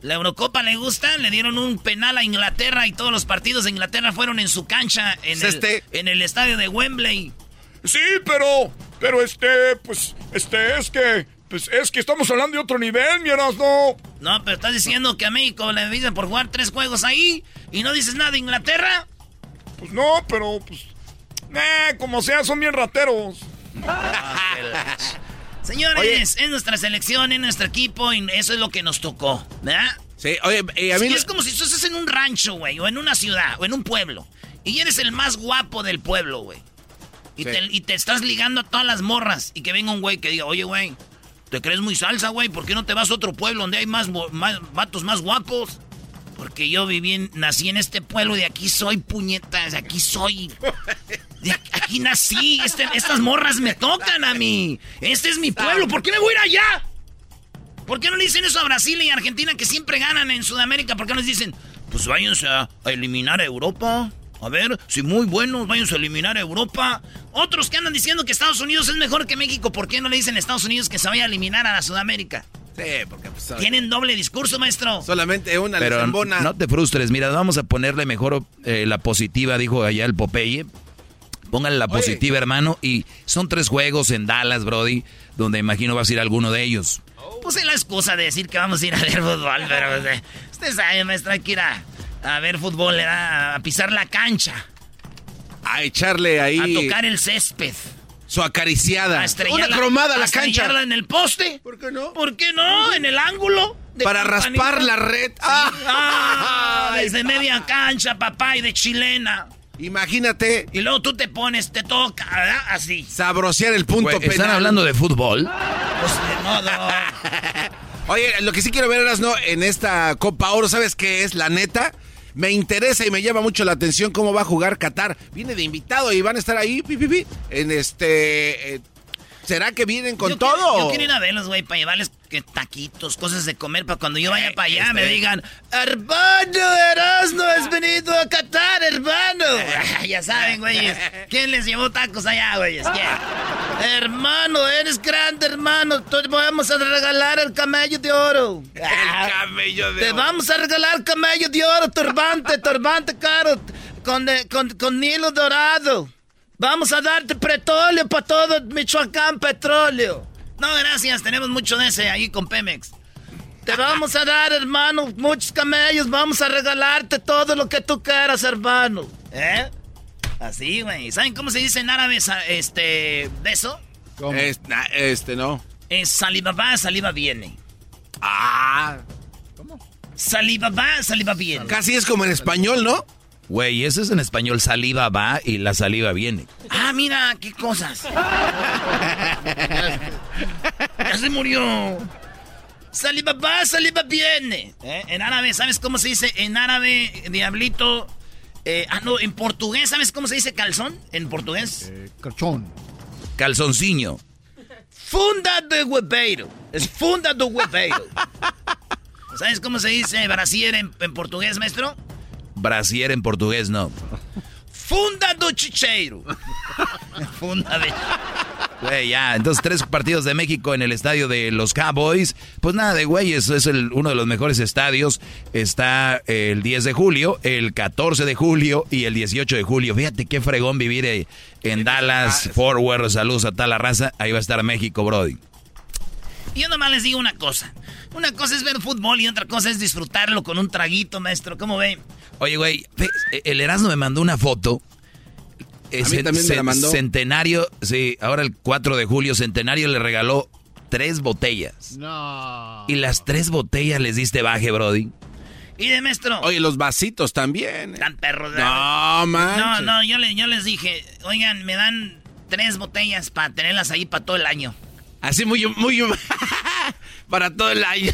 la Eurocopa le gusta, le dieron un penal a Inglaterra y todos los partidos de Inglaterra fueron en su cancha, en, el, este. en el estadio de Wembley. Sí, pero, pero este, pues, este, es que, pues, es que estamos hablando de otro nivel, mi Erasmo. No, pero estás diciendo que a México le dicen por jugar tres juegos ahí y no dices nada de Inglaterra. Pues no, pero, pues, eh, como sea, son bien rateros. Señores, es nuestra selección, es nuestro equipo y eso es lo que nos tocó, ¿verdad? Sí, oye, eh, a mí... Sí, es como si tú estás en un rancho, güey, o en una ciudad, o en un pueblo, y eres el más guapo del pueblo, güey. Y, Sí. te, y te estás ligando a todas las morras, y que venga un güey que diga, oye, güey, ¿te crees muy salsa, güey? ¿Por qué no te vas a otro pueblo donde hay más, más vatos más guapos? Porque yo viví, en, nací en este pueblo, de aquí soy, puñetas, aquí soy. (laughs) De aquí, nací, este, estas morras me tocan a mí. Este es mi pueblo, ¿por qué me voy a ir allá? ¿Por qué no le dicen eso a Brasil y Argentina que siempre ganan en Sudamérica? ¿Por qué no les dicen, pues váyanse a, a eliminar a Europa? A ver, si muy buenos, váyanse a eliminar a Europa. Otros que andan diciendo que Estados Unidos es mejor que México, ¿por qué no le dicen a Estados Unidos que se vaya a eliminar a la Sudamérica? Sí, porque pues, Tienen doble discurso, maestro. Solamente una Pero no te frustres, mira, vamos a ponerle mejor eh, la positiva, dijo allá el Popeye. Póngale la positiva, hermano. Y son tres juegos en Dallas, Brody, donde imagino vas a ir a alguno de ellos. Puse la excusa de decir que vamos a ir a ver fútbol, pero usted sabe, maestro, hay que ir a, a ver fútbol, a pisar la cancha. A echarle ahí. A tocar el césped. Su acariciada. A estrellarla, Una cromada a la a cancha. estrellarla en el poste. ¿Por qué no? ¿Por qué no? En el ángulo. de Para campanita. raspar la red. Sí. Ah, (laughs) desde media cancha, papá, y de chilena. Imagínate. Y luego tú te pones, te toca, ¿verdad? Así. Sabrosear el punto Güey, penal. ¿Están hablando de fútbol? Pues de modo. (laughs) Oye, lo que sí quiero ver, Erasno, en esta Copa Oro, ¿sabes qué es? La neta, me interesa y me llama mucho la atención cómo va a jugar Qatar. Viene de invitado y van a estar ahí, pi, pi, pi, en este... eh, ¿Será que vienen con Yo todo? quiero- yo quiero ir a verlos, güey, para llevarles que taquitos, cosas de comer, para cuando yo vaya para allá me este- digan, hermano Erasmo, has venido a Qatar, hermano. (laughs) ya saben, güeyes. ¿Quién les llevó tacos allá, güeyes? ¿Quién? (laughs) hermano, eres grande, hermano. Te vamos a regalar el camello de oro. El camello de Te oro. vamos a regalar camello de oro, turbante, turbante caro, con, con, con hilo dorado. Vamos a darte petróleo para todo Michoacán, petróleo. No, gracias, tenemos mucho de ese ahí con Pemex. Te vamos a dar, hermano, muchos camellos. Vamos a regalarte todo lo que tú quieras, hermano. ¿Eh? Así, güey. ¿Saben cómo se dice en árabe este, beso? Es- na- este, no. Es saliva va, saliva viene. Ah. Saliva va, saliva viene. Casi es como en español, ¿no? Güey, ese es en español, saliva va y la saliva viene. Ah, mira, qué cosas. ya se murió. Saliva va, saliva viene. ¿Eh? En árabe, ¿sabes cómo se dice? En árabe, diablito. eh, ah, no, en portugués, ¿sabes cómo se dice calzón? En portugués. Carchón. Calzonciño. Funda de hueveiro. Es funda de hueveiro. (laughs) ¿Sabes cómo se dice brasier en, en portugués, maestro? Brasier en portugués, no. Funda do chicheiro. (laughs) Funda de... Güey, ya. Entonces, tres partidos de México en el estadio de los Cowboys. Pues nada de güey, es, es el- uno de los mejores estadios. Está el 10 de julio, el 14 de julio y el 18 de julio. Fíjate qué fregón vivir eh, en Dallas, Fort Worth. Saludos a toda la raza. Ahí va a estar México, Brody. Yo nomás les digo una cosa. Una cosa es ver fútbol y otra cosa es disfrutarlo con un traguito, maestro. ¿Cómo ve? Oye, güey, el Erasmo me mandó una foto. Eh, A mí también me la mandó. Centenario, sí, ahora el 4 de julio, Centenario le regaló tres botellas. No. Y las tres botellas les diste baje, Brody. Y de maestro. Oye, los vasitos también. Tan perros. No, man. No, no, yo, le- yo les dije, oigan, me dan tres botellas para tenerlas ahí para todo el año. Así muy, muy... (laughs) para todo el año.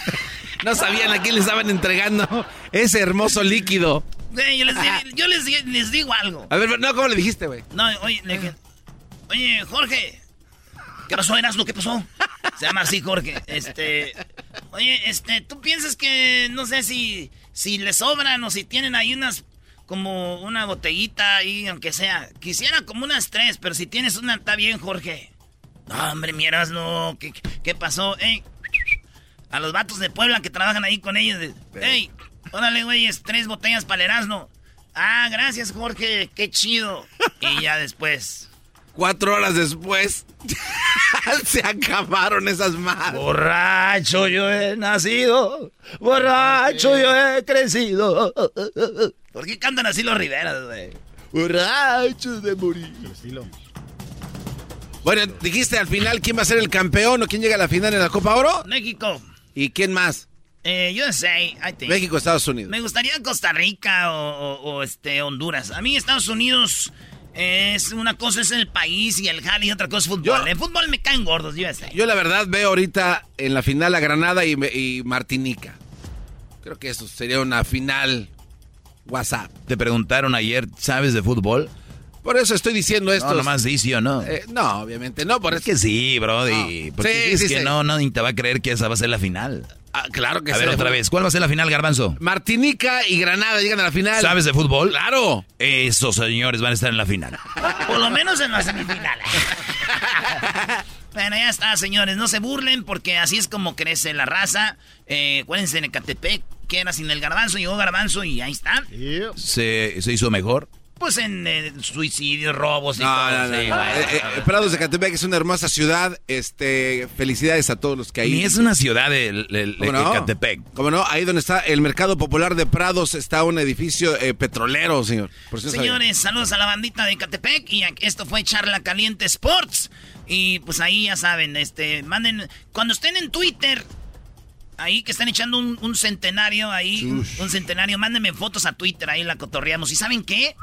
No sabían a quién le estaban entregando ese hermoso líquido. Yo les, di- yo les, di- les digo algo. A ver, no, ¿cómo le dijiste, güey? No, oye, le dije, oye, Jorge. ¿Qué pasó, Erasmo? ¿Qué pasó? Se llama así, Jorge. Este, oye, este, ¿tú piensas que, no sé si, si le sobran o si tienen ahí unas, como una botellita ahí, aunque sea? Quisiera como unas tres, pero si tienes una, está bien, Jorge. No, hombre, mi Erasmo, ¿qué, qué pasó? Ey, a los vatos de Puebla que trabajan ahí con ellos. Ey, órale, güeyes, tres botellas para el Erasmo. Ah, gracias, Jorge, qué chido. Y ya después... Cuatro horas después (laughs) se acabaron esas madres. Borracho yo he nacido, borracho yo he crecido. ¿Por qué cantan así los Riveras, güey? Borrachos de morir. Bueno, dijiste al final quién va a ser el campeón o quién llega a la final en la Copa Oro. México. ¿Y quién más? Eh, yo sé, I think. México, Estados Unidos. Me gustaría Costa Rica o, o- o, este Honduras. A mí Estados Unidos es una cosa es el país y el jale y otra cosa es fútbol. En fútbol me caen gordos, yo sé. Yo la verdad veo ahorita en la final a Granada y, y Martinica. Creo que eso sería una final WhatsApp. Te preguntaron ayer, ¿sabes de fútbol? Por eso estoy diciendo esto. No, nomás sí, sí o no. Eh, no, obviamente no. Por es que sí, Brody. Porque es que no, nadie te va a creer que esa va a ser la final. Ah, claro que sí. A ver, otra vez. ¿Cuál va a ser la final, Garbanzo? Martinica y Granada llegan a la final. ¿Sabes de fútbol? Claro. Esos señores van a estar en la final. Por lo menos en la semifinal. (laughs) bueno, ya está, señores. No se burlen porque así es como crece la raza. Eh, acuérdense en Ecatepec, que era sin el garbanzo. Llegó garbanzo y ahí está. ¿Se, ¿Se hizo mejor? Pues en eh, suicidios, robos y todo. No, no, eh, eh, Prados de Catepec es una hermosa ciudad. Este, felicidades a todos los que hay. Ni es una ciudad de, Catepec. Como no, ahí donde está el mercado popular de Prados está un edificio petrolero, señor. Señores, saludos a la bandita de Catepec y esto fue Charla Caliente Sports. Y pues ahí ya saben, este, manden, cuando estén en Twitter, ahí que están echando un, centenario ahí, un, centenario, mándenme fotos a Twitter, ahí la cotorreamos. ¿Y saben qué?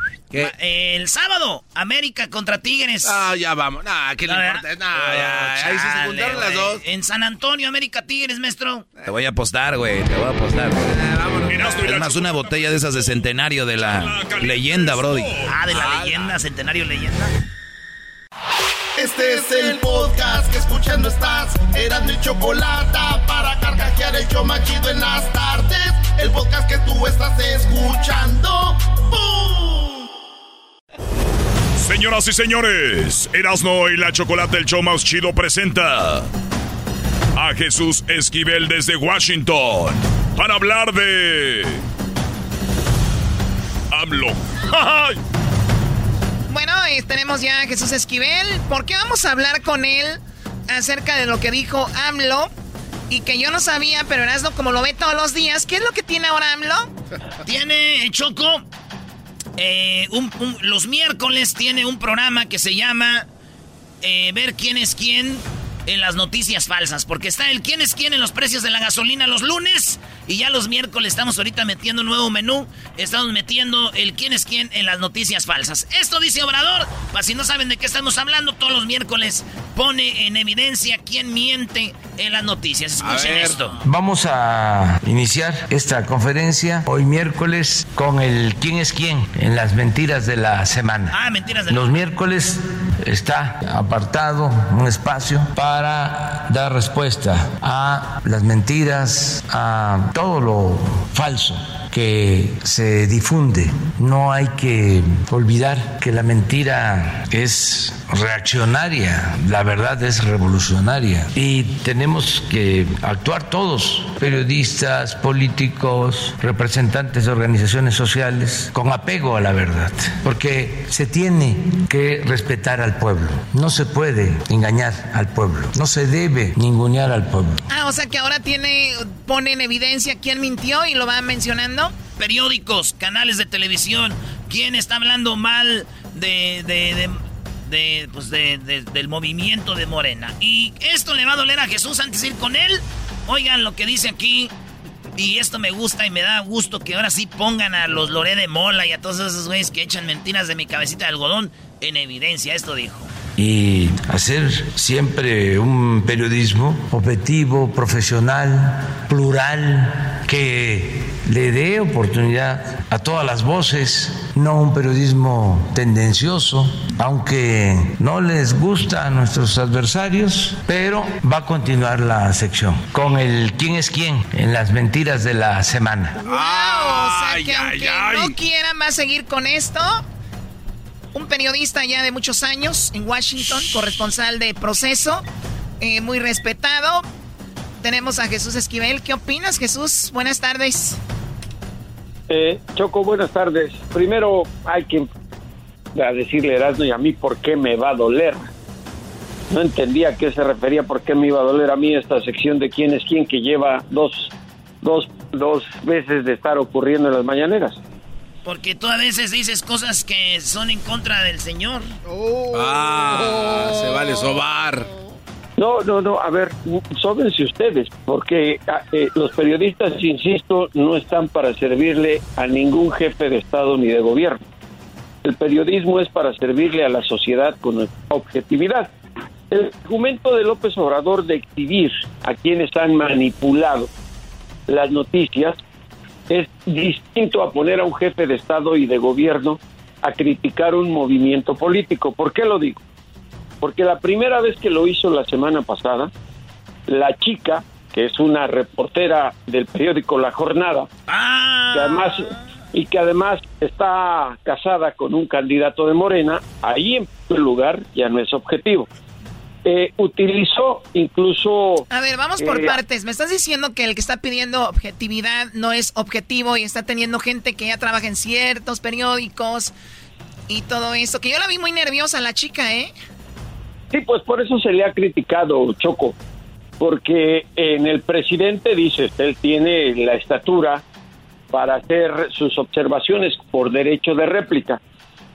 el sábado, América contra Tigres. Ah, ya vamos. Nah, ¿qué le importa? Nah, ya, ahí se juntaron las dos. En San Antonio, América Tigres, maestro. Te voy a apostar, güey, te voy a apostar. Eh, es más, una botella de esas de centenario de la leyenda, Brody. Ah, de la leyenda, centenario leyenda. Este es el podcast que escuchando estás. Eran mi chocolate para carcajear el yo machido en las tardes. El podcast que tú estás escuchando. ¡Bum! Señoras y señores, Erasno y la chocolate, el show más chido presenta a Jesús Esquivel desde Washington para hablar de. AMLO. (laughs) Bueno, eh, tenemos ya a Jesús Esquivel. ¿Por qué vamos a hablar con él acerca de lo que dijo AMLO? Y que yo no sabía, pero Erasmo como lo ve todos los días. ¿Qué es lo que tiene ahora AMLO? Tiene, Choco, eh, los miércoles tiene un programa que se llama eh, Ver quién es quién en las noticias falsas. Porque está el quién es quién en los precios de la gasolina los lunes. Y ya los miércoles estamos ahorita metiendo un nuevo menú. Estamos metiendo el quién es quién en las noticias falsas. Esto dice Obrador. Para si no saben de qué estamos hablando, todos los miércoles pone en evidencia quién miente en las noticias. Escuchen esto. Vamos a iniciar esta conferencia hoy miércoles con el quién es quién en las mentiras de la semana. Ah, mentiras de Los miércoles está apartado un espacio para dar respuesta a las mentiras, a todo lo falso que se difunde. No hay que olvidar que la mentira es reaccionaria, la verdad es revolucionaria y tenemos que actuar todos, periodistas, políticos, representantes de organizaciones sociales, con apego a la verdad, porque se tiene que respetar al pueblo, no se puede engañar al pueblo, no se debe ningunear al pueblo. Ah, o sea que ahora tiene, pone en evidencia quién mintió y lo va mencionando. Periódicos, canales de televisión, quién está hablando mal de, de de, pues de, del movimiento de Morena. Y esto le va a doler a Jesús antes de ir con él. Oigan lo que dice aquí. Y esto me gusta y me da gusto que ahora sí pongan a los Loré de Mola y a todos esos güeyes que echan mentiras de mi cabecita de algodón en evidencia. Esto dijo. Y hacer siempre un periodismo objetivo, profesional, plural, que le dé oportunidad a todas las voces, no un periodismo tendencioso, aunque no les gusta a nuestros adversarios, pero va a continuar la sección con el quién es quién en las mentiras de la semana. Wow, o sea que aunque no quieran va a seguir con esto. Un periodista ya de muchos años en Washington, corresponsal de proceso, eh, muy respetado. Tenemos a Jesús Esquivel. ¿Qué opinas, Jesús? Buenas tardes. Eh, Choco, buenas tardes. Primero hay que decirle a Erasmo y a mí por qué me va a doler. No entendía a qué se refería, por qué me iba a doler a mí esta sección de quién es quién que lleva dos, dos, dos veces de estar ocurriendo en las mañaneras. Porque tú a veces dices cosas que son en contra del Señor. Ah, se vale sobar. No, no, no, a ver, sóbense ustedes, porque ah, eh, los periodistas, insisto, no están para servirle a ningún jefe de Estado ni de gobierno. El periodismo es para servirle a la sociedad con objetividad. El argumento de López Obrador de exhibir a quienes han manipulado las noticias es distinto a poner a un jefe de Estado y de gobierno a criticar un movimiento político. ¿Por qué lo digo? Porque la primera vez que lo hizo la semana pasada, la chica, que es una reportera del periódico La Jornada, que además y que además está casada con un candidato de Morena, ahí en primer lugar ya no es objetivo. Eh, utilizó incluso... A ver, vamos por eh, partes. Me estás diciendo que el que está pidiendo objetividad no es objetivo y está teniendo gente que ya trabaja en ciertos periódicos y todo eso. Que yo la vi muy nerviosa la chica, ¿eh? Sí, pues por eso se le ha criticado, Choco, porque en el presidente dice, él tiene la estatura para hacer sus observaciones por derecho de réplica.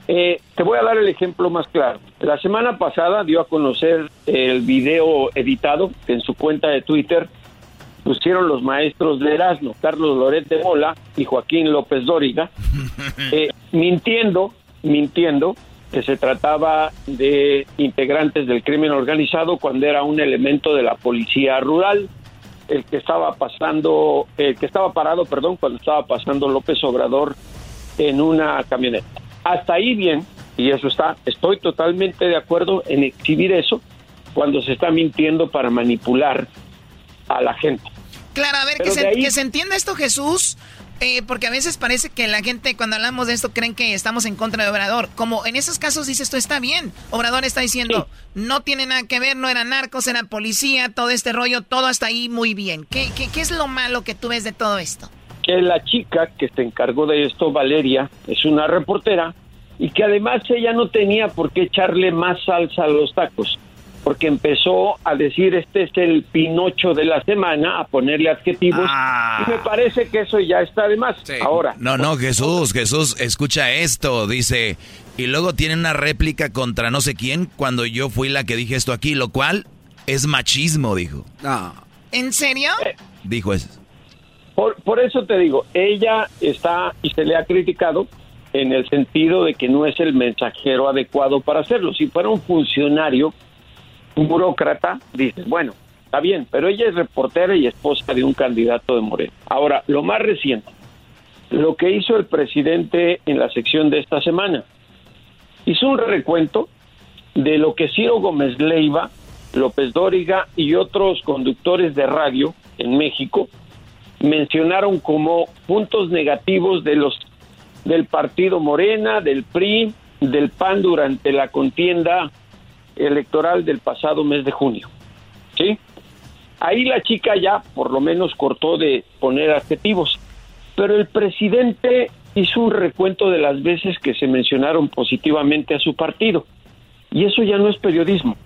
Eh, te voy a dar el ejemplo más claro. La semana pasada dio a conocer el video editado que en su cuenta de Twitter pusieron los maestros de Erasmo, Carlos Loret de Mola y Joaquín López Dóriga, (laughs) eh, mintiendo, mintiendo que se trataba de integrantes del crimen organizado cuando era un elemento de la policía rural, el que estaba pasando, el que estaba parado, perdón, cuando estaba pasando López Obrador en una camioneta. Hasta ahí bien, y eso está, estoy totalmente de acuerdo en exhibir eso cuando se está mintiendo para manipular a la gente. Claro, a ver, que Pero se, de ahí- que se entienda esto, Jesús, eh, porque a veces parece que la gente cuando hablamos de esto creen que estamos en contra de Obrador. Como en esos casos dices, esto está bien. Obrador está diciendo, no tiene nada que ver, no eran narcos, era policía, todo este rollo, todo hasta ahí muy bien. ¿Qué, qué, qué es lo malo que tú ves de todo esto? Que la chica que se encargó de esto, Valeria, es una reportera y que además ella no tenía por qué echarle más salsa a los tacos, porque empezó a decir este es el Pinocho de la semana, a ponerle adjetivos y me parece que eso ya está de más. Ahora, No, no, Jesús, Jesús, escucha esto, dice, y luego tiene una réplica contra no sé quién cuando yo fui la que dije esto aquí, lo cual es machismo, dijo. ¿En serio? Dijo eso. Por, por eso te digo, ella está y se le ha criticado en el sentido de que no es el mensajero adecuado para hacerlo. Si fuera un funcionario, un burócrata, dices, bueno, está bien, pero ella es reportera y esposa de un candidato de Moreno. Ahora, lo más reciente, lo que hizo el presidente en la sección de esta semana, hizo un recuento de lo que Ciro Gómez Leiva, López Dóriga y otros conductores de radio en México mencionaron como puntos negativos de los del partido Morena, del PRI, del PAN durante la contienda electoral del pasado mes de junio. ¿Sí? Ahí la chica ya por lo menos cortó de poner adjetivos, pero el presidente hizo un recuento de las veces que se mencionaron positivamente a su partido. Y eso ya no es periodismo.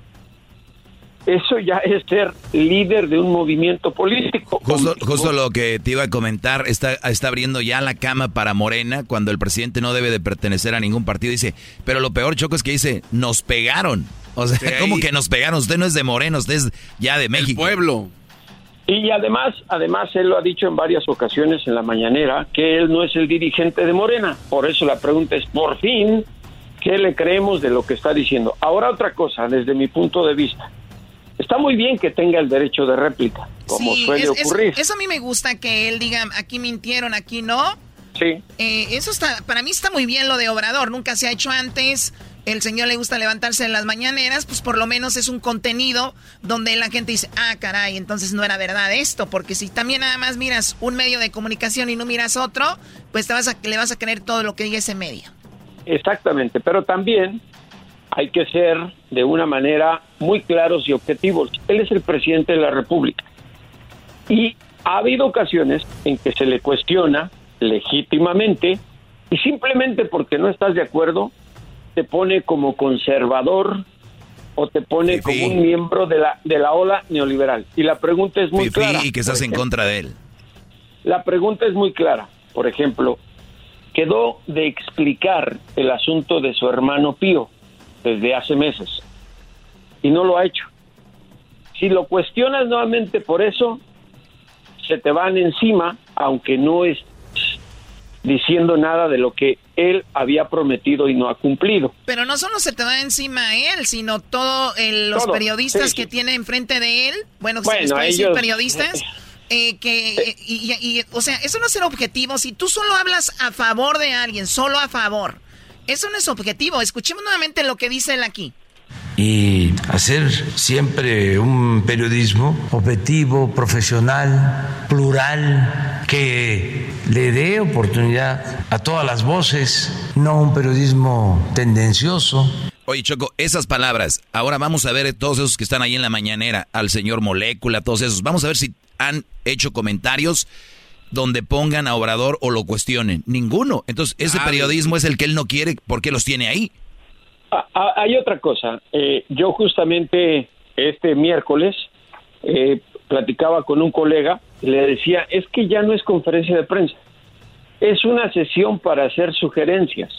Eso ya es ser líder de un movimiento político. Justo, justo lo que te iba a comentar, está, está abriendo ya la cama para Morena cuando el presidente no debe de pertenecer a ningún partido. Dice, pero lo peor, Choco, es que dice, nos pegaron. O sea, Sí. ¿cómo que nos pegaron? Usted no es de Morena, usted es ya de México. pueblo. Y además, además él lo ha dicho en varias ocasiones en la mañanera que él no es el dirigente de Morena. Por eso la pregunta es, por fin, ¿qué le creemos de lo que está diciendo? Ahora otra cosa, desde mi punto de vista. Está muy bien que tenga el derecho de réplica, como Sí, suele es- es- ocurrir. eso a mí me gusta que él diga, aquí mintieron, aquí no. Sí. Eh, eso está, para mí está muy bien lo de Obrador, nunca se ha hecho antes. El señor le gusta levantarse en las mañaneras, pues por lo menos es un contenido donde la gente dice, ah, caray, entonces no era verdad esto, porque si también nada más miras un medio de comunicación y no miras otro, pues te vas a, le vas a creer todo lo que diga ese medio. Exactamente, pero también hay que ser de una manera muy claros y objetivos. Él es el presidente de la República. Y ha habido ocasiones en que se le cuestiona legítimamente y simplemente porque no estás de acuerdo te pone como conservador o te pone como un miembro de la de la ola neoliberal. Y la pregunta es muy clara. y que estás en contra de él. La pregunta es muy clara. Por ejemplo, quedó de explicar el asunto de su hermano Pío desde hace meses y no lo ha hecho. Si lo cuestionas nuevamente por eso, se te van encima, aunque no es diciendo nada de lo que él había prometido y no ha cumplido. Pero no solo se te va encima a él, sino todos los Todo, periodistas sí, que tiene enfrente de él, bueno, Bueno, ¿se les puede decir ellos- periodistas, eh, que, y, o sea, eso no es el objetivo. Si tú solo hablas a favor de alguien, solo a favor, eso no es objetivo. Escuchemos nuevamente lo que dice él aquí. Y hacer siempre un periodismo objetivo, profesional, plural, que le dé oportunidad a todas las voces, no un periodismo tendencioso. Oye, Choco, esas palabras, ahora vamos a ver todos esos que están ahí en la mañanera, al señor Molécula, todos esos, vamos a ver si han hecho comentarios donde pongan a Obrador o lo cuestionen. Ninguno. Entonces, ese periodismo es el que él no quiere, ¿por qué los tiene ahí? Ah, ah, hay otra cosa. Eh, yo justamente este miércoles eh, platicaba con un colega y le decía, es que ya no es conferencia de prensa, es una sesión para hacer sugerencias.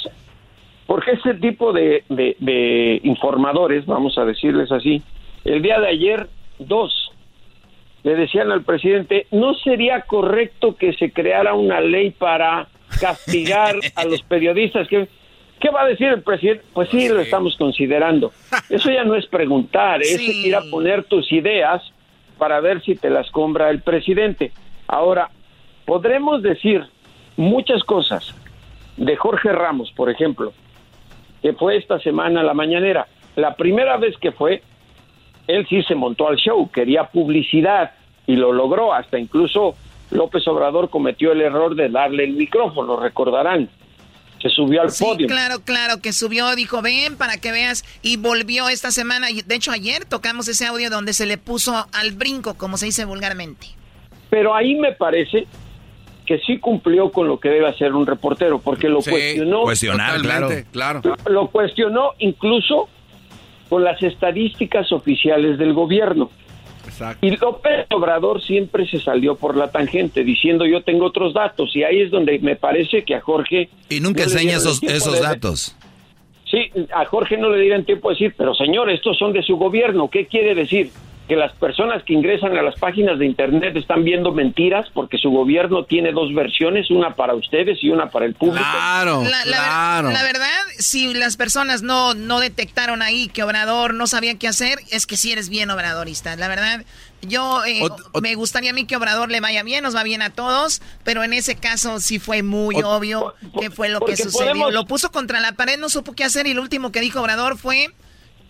Porque este tipo de, de informadores, vamos a decirles así, el día de ayer, dos le decían al presidente, ¿no sería correcto que se creara una ley para castigar a los (laughs) periodistas? ¿Qué, ¿Qué va a decir el presidente? Pues sí, lo estamos considerando. Eso ya no es preguntar, es ir a poner tus ideas para ver si te las compra el presidente. Ahora, podremos decir muchas cosas de Jorge Ramos, por ejemplo, que fue esta semana a la mañanera. La primera vez que fue, él sí se montó al show, quería publicidad y lo logró, hasta incluso López Obrador cometió el error de darle el micrófono, recordarán. Se subió al sí, podio. Claro, claro, que subió, dijo, ven para que veas, y volvió esta semana. De hecho, ayer tocamos ese audio donde se le puso al brinco, como se dice vulgarmente. Pero ahí me parece que sí cumplió con lo que debe hacer un reportero, porque lo cuestionó. Cuestionar, claro. claro. Lo cuestionó incluso con las estadísticas oficiales del gobierno. Y López Obrador siempre se salió por la tangente diciendo yo tengo otros datos y ahí es donde me parece que a Jorge... Y nunca enseña esos, esos datos. Sí, a Jorge no le dieron tiempo de decir, pero señor, estos son de su gobierno, ¿qué quiere decir? Que las personas que ingresan a las páginas de internet están viendo mentiras porque su gobierno tiene dos versiones, una para ustedes y una para el público. Claro, la, claro. La verdad, si las personas no, no detectaron ahí que Obrador no sabía qué hacer, es que sí eres bien obradorista. La verdad, yo eh, me gustaría a mí que Obrador le vaya bien, nos va bien a todos, pero en ese caso sí fue muy obvio que fue lo que sucedió. Lo puso contra la pared, no supo qué hacer y lo último que dijo Obrador fue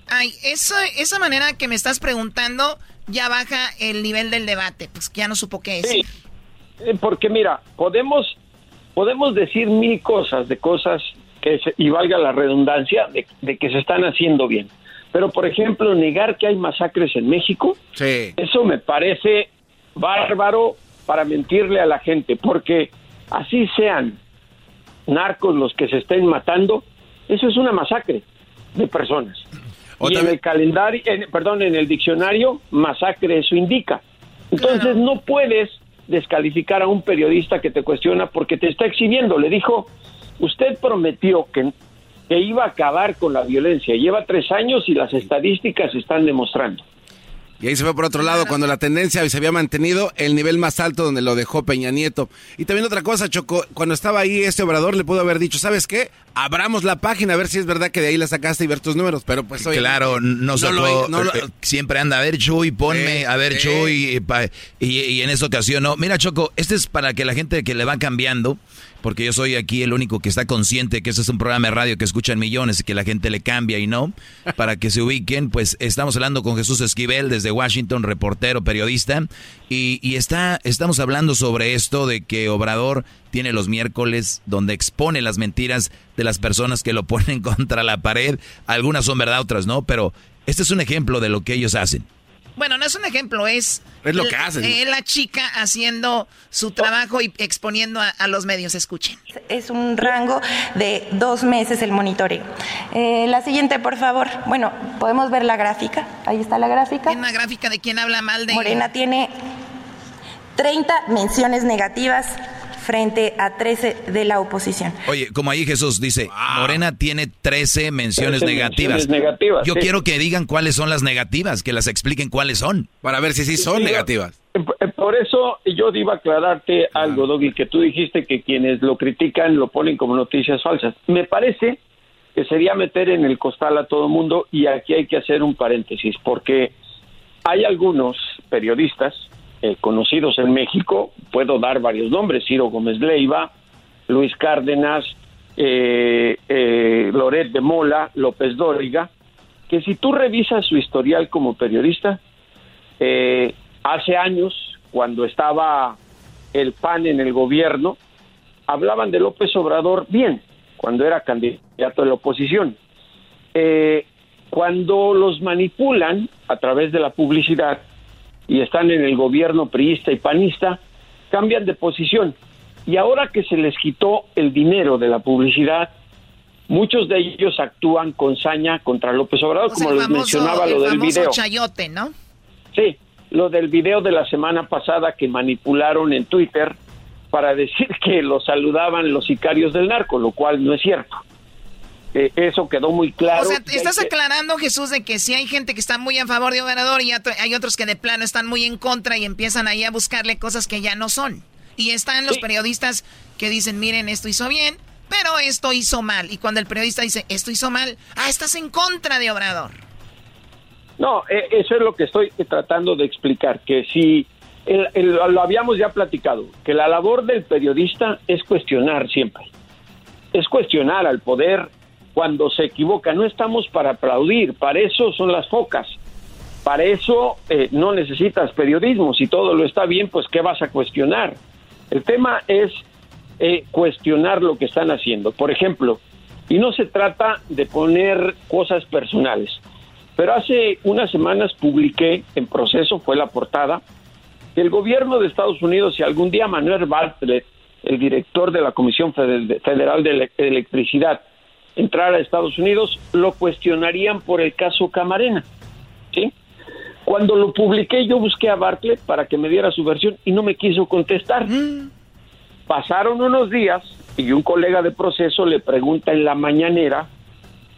Ay, eso, esa manera que me estás preguntando ya baja el nivel del debate, pues ya no supo qué decir. Sí, eh, porque mira, podemos, podemos decir mil cosas de cosas que, y valga la redundancia, de, que se están haciendo bien. Pero, por ejemplo, negar que hay masacres en México, eso me parece bárbaro para mentirle a la gente, porque así sean narcos los que se estén matando, eso es una masacre de personas y en el calendario, perdón, en el diccionario, masacre eso indica. Entonces no puedes descalificar a un periodista que te cuestiona porque te está exhibiendo. Le dijo, usted prometió que, que iba a acabar con la violencia. Lleva tres años y las estadísticas están demostrando. Y ahí se fue por otro lado cuando la tendencia se había mantenido el nivel más alto donde lo dejó Peña Nieto. Y también otra cosa, Choco, cuando estaba ahí este obrador le pudo haber dicho, ¿sabes qué? Abramos la página a ver si es verdad que de ahí la sacaste y ver tus números, pero pues oye, Claro, no, sacó, eh, siempre anda a ver Chuy, ponme a ver Chuy y, y, en esa ocasión no. Mira Choco, este es para que la gente que le va cambiando porque yo soy aquí el único que está consciente que ese es un programa de radio que escuchan millones y que la gente le cambia y no, (laughs) para que se ubiquen, pues estamos hablando con Jesús Esquivel desde Washington, reportero, periodista, y, está, estamos hablando sobre esto de que Obrador tiene los miércoles donde expone las mentiras de las personas que lo ponen (laughs) contra la pared, algunas son verdad, otras no, pero este es un ejemplo de lo que ellos hacen. Bueno, no es un ejemplo, es... Es lo que hacen. Es la chica haciendo su trabajo y exponiendo a, los medios. Escuchen. Es un rango de dos meses el monitoreo. Eh, la siguiente, por favor. Bueno, podemos ver la gráfica. Ahí está la gráfica. Una gráfica de quien habla mal de... Morena tiene 30 menciones negativas frente a 13 de la oposición. Oye, como ahí Jesús dice, Morena tiene 13 menciones negativas. Yo quiero que digan cuáles son las negativas, que las expliquen cuáles son. Para ver si sí son negativas. Eh, por eso yo iba a aclararte algo, Doggy, que tú dijiste que quienes lo critican lo ponen como noticias falsas. Me parece que sería meter en el costal a todo mundo y aquí hay que hacer un paréntesis, porque hay algunos periodistas eh, conocidos en México, puedo dar varios nombres, Ciro Gómez Leiva, Luis Cárdenas, eh, eh, Loret de Mola, López Dóriga, que si tú revisas su historial como periodista, eh, hace años, cuando estaba el PAN en el gobierno, hablaban de López Obrador bien, cuando era candidato de la oposición. Eh, cuando los manipulan a través de la publicidad y están en el gobierno priista y panista, cambian de posición. Y ahora que se les quitó el dinero de la publicidad, muchos de ellos actúan con saña contra López Obrador, como les mencionaba lo del video. chayote, ¿no? Sí, lo del video de la semana pasada que manipularon en Twitter para decir que lo saludaban los sicarios del narco, lo cual no es cierto. Eh, eso quedó muy claro. O sea, estás aclarando, Jesús, de que si hay gente que está muy a favor de Obrador y hay otros que de plano están muy en contra y empiezan ahí a buscarle cosas que ya no son. Y están los periodistas que dicen, miren, esto hizo bien, pero esto hizo mal. Y cuando el periodista dice, esto hizo mal, ah, estás en contra de Obrador. No, eh, eso es lo que estoy tratando de explicar, que si lo habíamos ya platicado, que la labor del periodista es cuestionar siempre, es cuestionar al poder cuando se equivoca, no estamos para aplaudir, para eso son las focas, para eso eh, no necesitas periodismo, si todo lo está bien, pues ¿qué vas a cuestionar? El tema es eh, cuestionar lo que están haciendo. Por ejemplo, y no se trata de poner cosas personales, pero hace unas semanas publiqué en proceso, fue la portada, que el gobierno de Estados Unidos, si algún día Manuel Bartlett, el director de la Comisión Federal de Electricidad, entrara a Estados Unidos, lo cuestionarían por el caso Camarena. ¿sí? Cuando lo publiqué, yo busqué a Bartlett para que me diera su versión y no me quiso contestar. Mm. Pasaron unos días y un colega de proceso le pregunta en la mañanera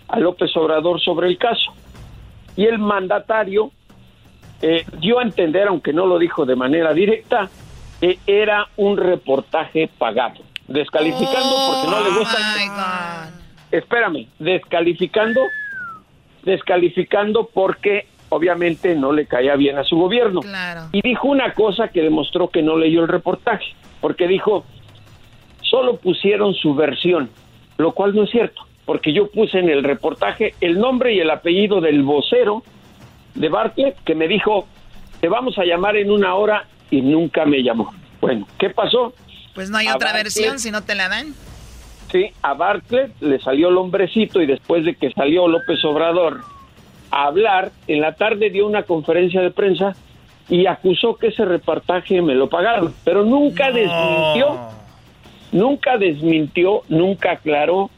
a López Obrador sobre el caso. Y el mandatario eh, dio a entender, aunque no lo dijo de manera directa, que era un reportaje pagado, descalificando porque no le gusta. Espérame, descalificando, descalificando porque obviamente no le caía bien a su gobierno. Y dijo una cosa que demostró que no leyó el reportaje, porque dijo, solo pusieron su versión, lo cual no es cierto, porque yo puse en el reportaje el nombre y el apellido del vocero de Bartlett que me dijo, te vamos a llamar en una hora y nunca me llamó. Bueno, ¿qué pasó? Pues no hay otra versión si no te la dan. Sí, a Bartlett le salió el hombrecito y después de que salió López Obrador a hablar, en la tarde dio una conferencia de prensa y acusó que ese reportaje me lo pagaron, pero nunca desmintió, nunca desmintió, nunca aclaró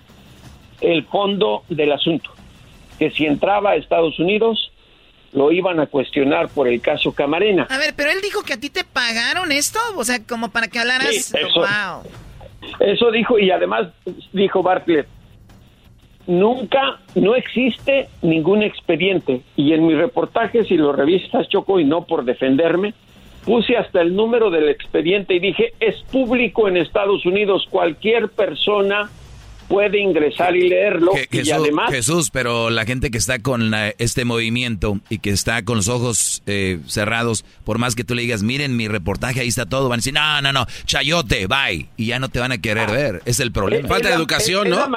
el fondo del asunto, que si entraba a Estados Unidos lo iban a cuestionar por el caso Camarena. A ver, pero él dijo que a ti te pagaron esto, o sea, como para que hablaras. Sí, eso, eso dijo y además dijo Bartlett, nunca, no existe ningún expediente. Y en mi reportaje, si lo revistas Choco y no por defenderme, puse hasta el número del expediente y dije, es público en Estados Unidos, cualquier persona puede ingresar y leerlo. y además, Jesús, pero la gente que está con este movimiento y que está con los ojos eh, cerrados, por más que tú le digas, miren mi reportaje, ahí está todo, van a decir, no, no, no, chayote, bye, y ya no te van a querer ah. ver. Es el problema. Falta de educación, ¿no?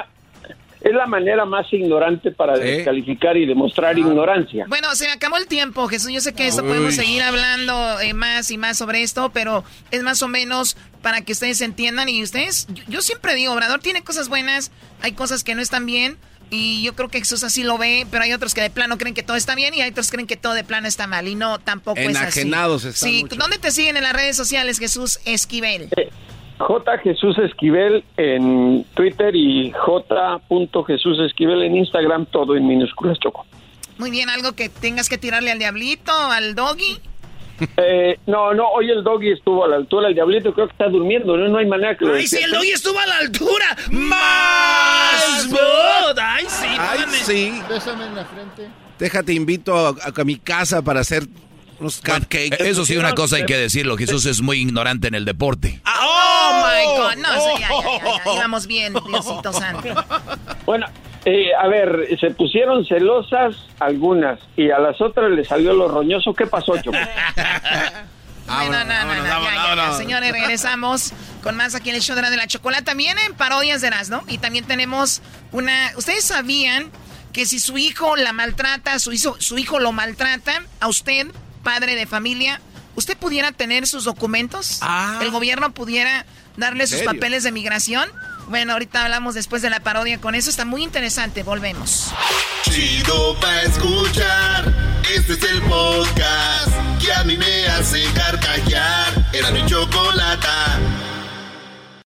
es la manera más ignorante para descalificar y demostrar ignorancia. Bueno, se me acabó el tiempo, Jesús. Yo sé que esto podemos seguir hablando eh, más y más sobre esto, pero es más o menos para que ustedes entiendan. Y ustedes, yo, siempre digo, Obrador tiene cosas buenas, hay cosas que no están bien. Y yo creo que Jesús así lo ve, pero hay otros que de plano creen que todo está bien y hay otros que creen que todo de plano está mal. Y no, tampoco es así. Enajenados están Sí, ¿dónde te siguen en las redes sociales, Jesús Esquivel? Eh, J. Jesús Esquivel en Twitter y J. Jesús Esquivel en Instagram, todo en minúsculas, Choco. Muy bien, ¿algo que tengas que tirarle al diablito, al doggy? Eh, no, no, hoy el doggy estuvo a la altura, el diablito creo que está durmiendo, no, no hay manera que lo ¡Ay, si el doggy estuvo a la altura! ¡Más! ¡Ay, sí! ¡Ay, sí! Bésame en la frente. Déjate, invito a mi casa para hacer eso sí, una cosa hay que decirlo. Jesús es muy ignorante en el deporte. Ah, ¡Oh, my God! No, ya, ya, ya, (laughs) Íbamos bien, Diosito Santo. Bueno, eh, a ver, se pusieron celosas algunas y a las otras le salió lo roñoso. ¿Qué pasó, Choco? (laughs) No, no, no, ya, ya, Señores, regresamos con más aquí en el show de la, de la chocolata. Vienen parodias de ¿no? y también tenemos una... ¿Ustedes sabían que si su hijo la maltrata, su hijo, su hijo lo maltrata, a usted, padre de familia, usted pudiera tener sus documentos? Ah. ¿El gobierno pudiera darle sus papeles de migración? Bueno, ahorita hablamos después de la parodia con eso. Está muy interesante. Volvemos. Chido pa' escuchar. Este es el podcast que a mí me hace carcajear. Era mi chocolata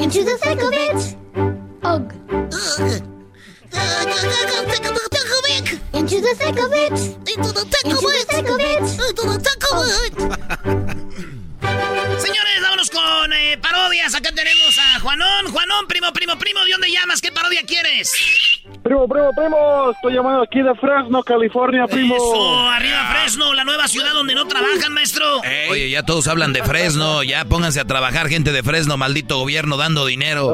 Into the thick of it. Ugh. Into the thick of it. Into the thick of it. Into the thick of it. (laughs) Señores, vámonos con eh, parodias. Acá tenemos a Juanón. Juanón, primo, primo, primo, ¿de dónde llamas? ¿Qué parodia quieres? Primo, primo, primo, estoy llamando aquí de Fresno, California, primo. Eso, arriba Fresno, la nueva ciudad donde no trabajan, maestro. Oye, ya todos hablan de Fresno, ya pónganse a trabajar gente de Fresno, maldito gobierno dando dinero.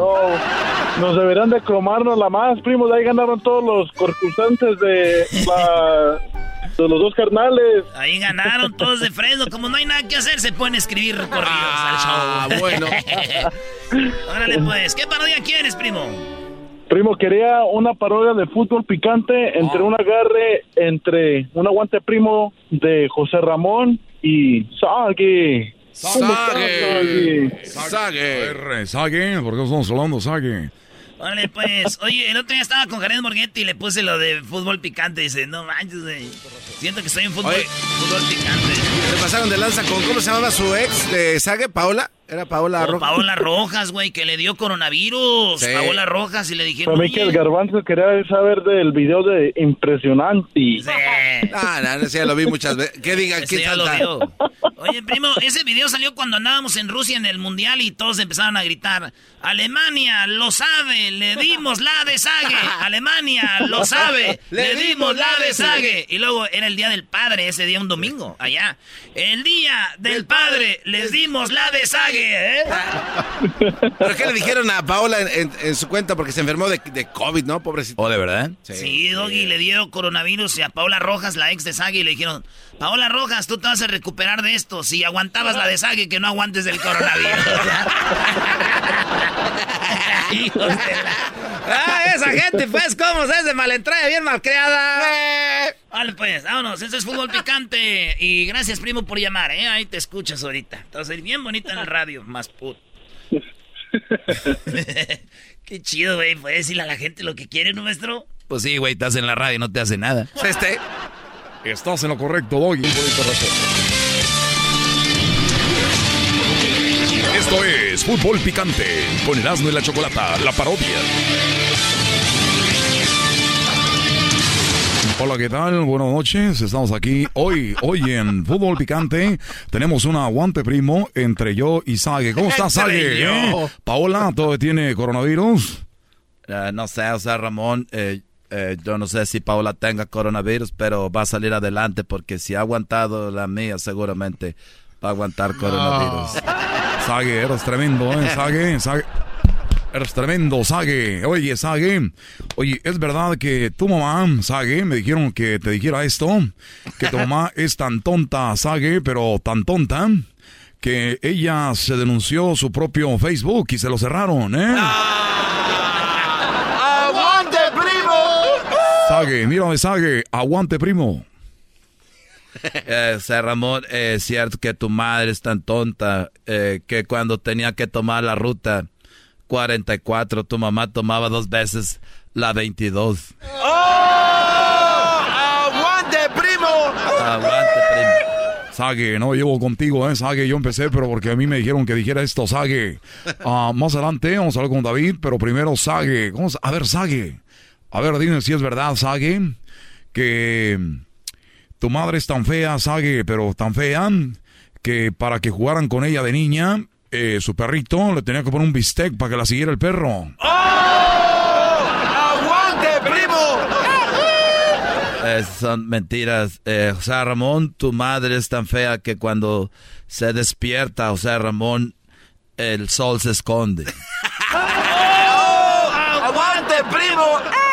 No, nos deberán de cromarnos la más, primo, de ahí ganaron todos los concursantes de la los dos carnales. Ahí ganaron todos de Fresno. Como no hay nada que hacer, se pueden escribir corridos ah, al show. bueno. (laughs) Órale, pues. ¿Qué parodia quieres, primo? Primo, quería una parodia de fútbol picante entre un agarre entre un aguante primo de José Ramón y Sagi. Sagi. Sagi. Sagi. ¿Por qué estamos hablando Sagi? Vale, pues, oye, el otro día estaba con Jared Morghetti y le puse lo de fútbol picante. Dice, no manches, güey. Siento que soy un fútbol, fútbol picante. Se pasaron de lanza con, ¿cómo se llamaba su ex de Sague? ¿Paola? Era Paola Rojas. Paola (laughs) Rojas, güey, que le dio coronavirus. Paola Rojas y le dijeron. Para mí que el garbanzo quería saber del video de impresionante. Sí. Ah, no, no, ya lo vi muchas veces. ¿Qué diga? ¿Quién ya lo vio. Oye, primo, ese video salió cuando andábamos en Rusia en el mundial y todos empezaron a gritar: Alemania lo sabe, le dimos la de Sague. Alemania lo sabe, le dimos la de Sague. Y luego era el día del padre, ese día un domingo, allá. El día del padre, les dimos la de Sague. ¿Eh? ¿Pero qué le dijeron a Paola en, su cuenta? Porque se enfermó de, de, COVID, ¿no? Pobrecito. ¿Oh, de verdad? Sí, Doggy, le dio coronavirus y a Paola Rojas, la ex de Sagi, le dijeron, Paola Rojas, tú te vas a recuperar de esto. Si aguantabas la de Sagi, que no aguantes del coronavirus. (laughs) (laughs) ah, esa gente, pues, ¿cómo es de malentrada, bien malcriada? Vale, pues, vámonos. Eso es fútbol picante. Y gracias, primo, por llamar, ¿eh? Ahí te escuchas ahorita. Entonces, bien bonito en el radio, más put. (laughs) Qué chido, güey. Puedes decirle a la gente lo que quiere, ¿no, maestro? Pues sí, güey, estás en la radio y no te hace nada. Este. Estás en lo correcto, Doggy. Esto es Fútbol Picante con el asno y la chocolata, la parodia. Hola, ¿qué tal? Buenas noches. Estamos aquí hoy, hoy en Fútbol Picante. Tenemos un aguante primo entre yo y Sage. ¿Cómo estás, Sage? ¿Eh? Paola, ¿todo tiene coronavirus? Eh, no sé, o sea, Ramón, eh, yo no sé si Paola tenga coronavirus, pero va a salir adelante porque si ha aguantado la mía, seguramente va a aguantar coronavirus. Sage, eres tremendo, ¿eh? Sage, Sage. Eres tremendo, Sage. Oye, Sage. Oye, ¿es verdad que tu mamá, Sage, me dijeron que te dijera esto? Que tu mamá es tan tonta, Sage, pero tan tonta, que ella se denunció su propio Facebook y se lo cerraron, ¿eh? ¡Aguante, primo! Sage, mírame, Sage. Aguante, primo. Eh, Ramón, es cierto que tu madre es tan tonta eh, que cuando tenía que tomar la ruta 44. Tu mamá tomaba dos veces la 22. ¡Oh! ¡Aguante, primo! Aguante, primo. Sage, no llevo contigo, ¿eh? Sage, yo empecé, pero porque a mí me dijeron que dijera esto, Sage. Ah, más adelante vamos a hablar con David, pero primero Sage. a ver, Sage. A ver, dime si es verdad, Sage, que tu madre es tan fea, Sage, pero tan fea que para que jugaran con ella de niña, eh, su perrito le tenía que poner un bistec para que la siguiera el perro. ¡Aguante, primo! son mentiras. Eh, José Ramón, tu madre es tan fea que cuando se despierta, José Ramón, el sol se esconde. ¡Aguante, primo!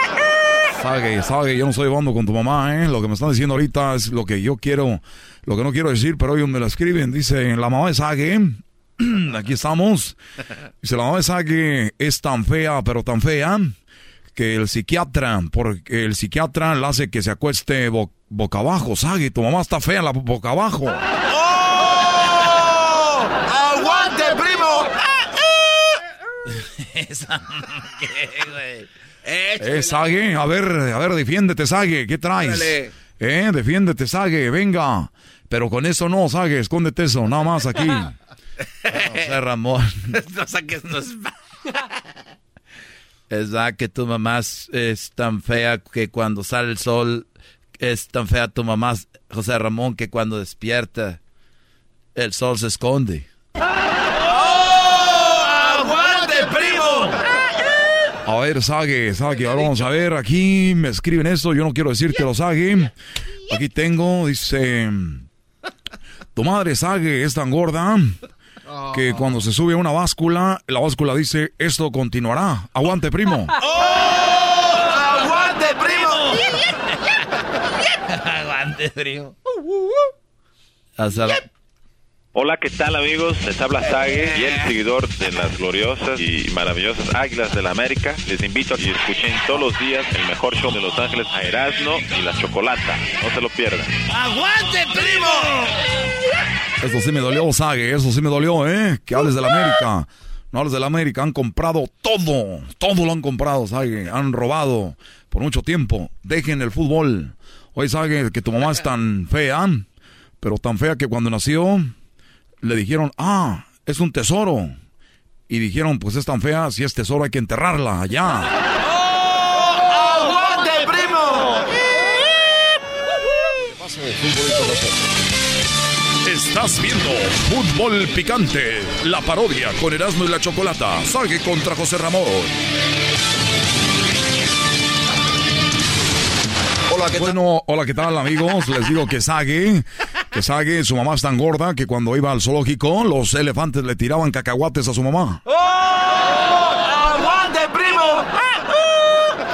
Sague, Sague, yo no estoy hablando con tu mamá, ¿eh? Lo que me están diciendo ahorita es lo que yo quiero, lo que no quiero decir, pero ellos me lo escriben. Dice, la mamá de Sague, (clears throat) aquí estamos. Dice, la mamá de Sague es tan fea, pero tan fea, que el psiquiatra, porque el psiquiatra le hace que se acueste boca abajo. Sague, tu mamá está fea la boca abajo. ¡Oh! ¡Aguante, primo! (laughs) Esa, ¿qué, güey? Eh, Sague, a ver, a ver, defiéndete, Sague, ¿qué traes? Eh, defiéndete, Sague, venga. Pero con eso no, Sague, escóndete eso, nada más aquí. (laughs) José Ramón. (laughs) no saques tus... (laughs) Es verdad que tu mamá es tan fea que cuando sale el sol es tan fea tu mamá, José Ramón, que cuando despierta el sol se esconde. ¡Aguante, primo! A ver, Sague, Sague, ahora vamos a ver, aquí me escriben esto, yo no quiero decir que lo Sague. Aquí tengo, dice, tu madre Sague es tan gorda que cuando se sube a una báscula, la báscula dice, esto continuará. Aguante, primo. (laughs) ¡Oh! ¡Aguante, primo! (laughs) Aguante, primo. Hola, ¿qué tal amigos? Les habla Sage y el seguidor de las gloriosas y maravillosas Águilas de la América. Les invito a que escuchen todos los días el mejor show de Los Ángeles a Erasmo y la Chocolata. No se lo pierdan. ¡Aguante, primo! Eso sí me dolió, Sague, eso sí me dolió, ¿eh? Que hables de la América. No hables de la América, han comprado todo, todo lo han comprado, Sague. Han robado por mucho tiempo. Dejen el fútbol. Oye, Sague, que tu mamá es tan fea, pero tan fea que cuando nació le dijeron, ah, es un tesoro. Y dijeron, pues es tan fea, si es tesoro hay que enterrarla allá. ¡Oh! ¡Aguante, primo! Estás viendo Fútbol Picante, la parodia con Erasmo y la Chocolata. Sague contra José Ramón. Hola, ¿qué bueno, hola, ¿qué tal amigos? Les digo que Sague, que Sague, su mamá es tan gorda que cuando iba al zoológico, los elefantes le tiraban cacahuates a su mamá. ¡Oh! ¡Aguante, primo!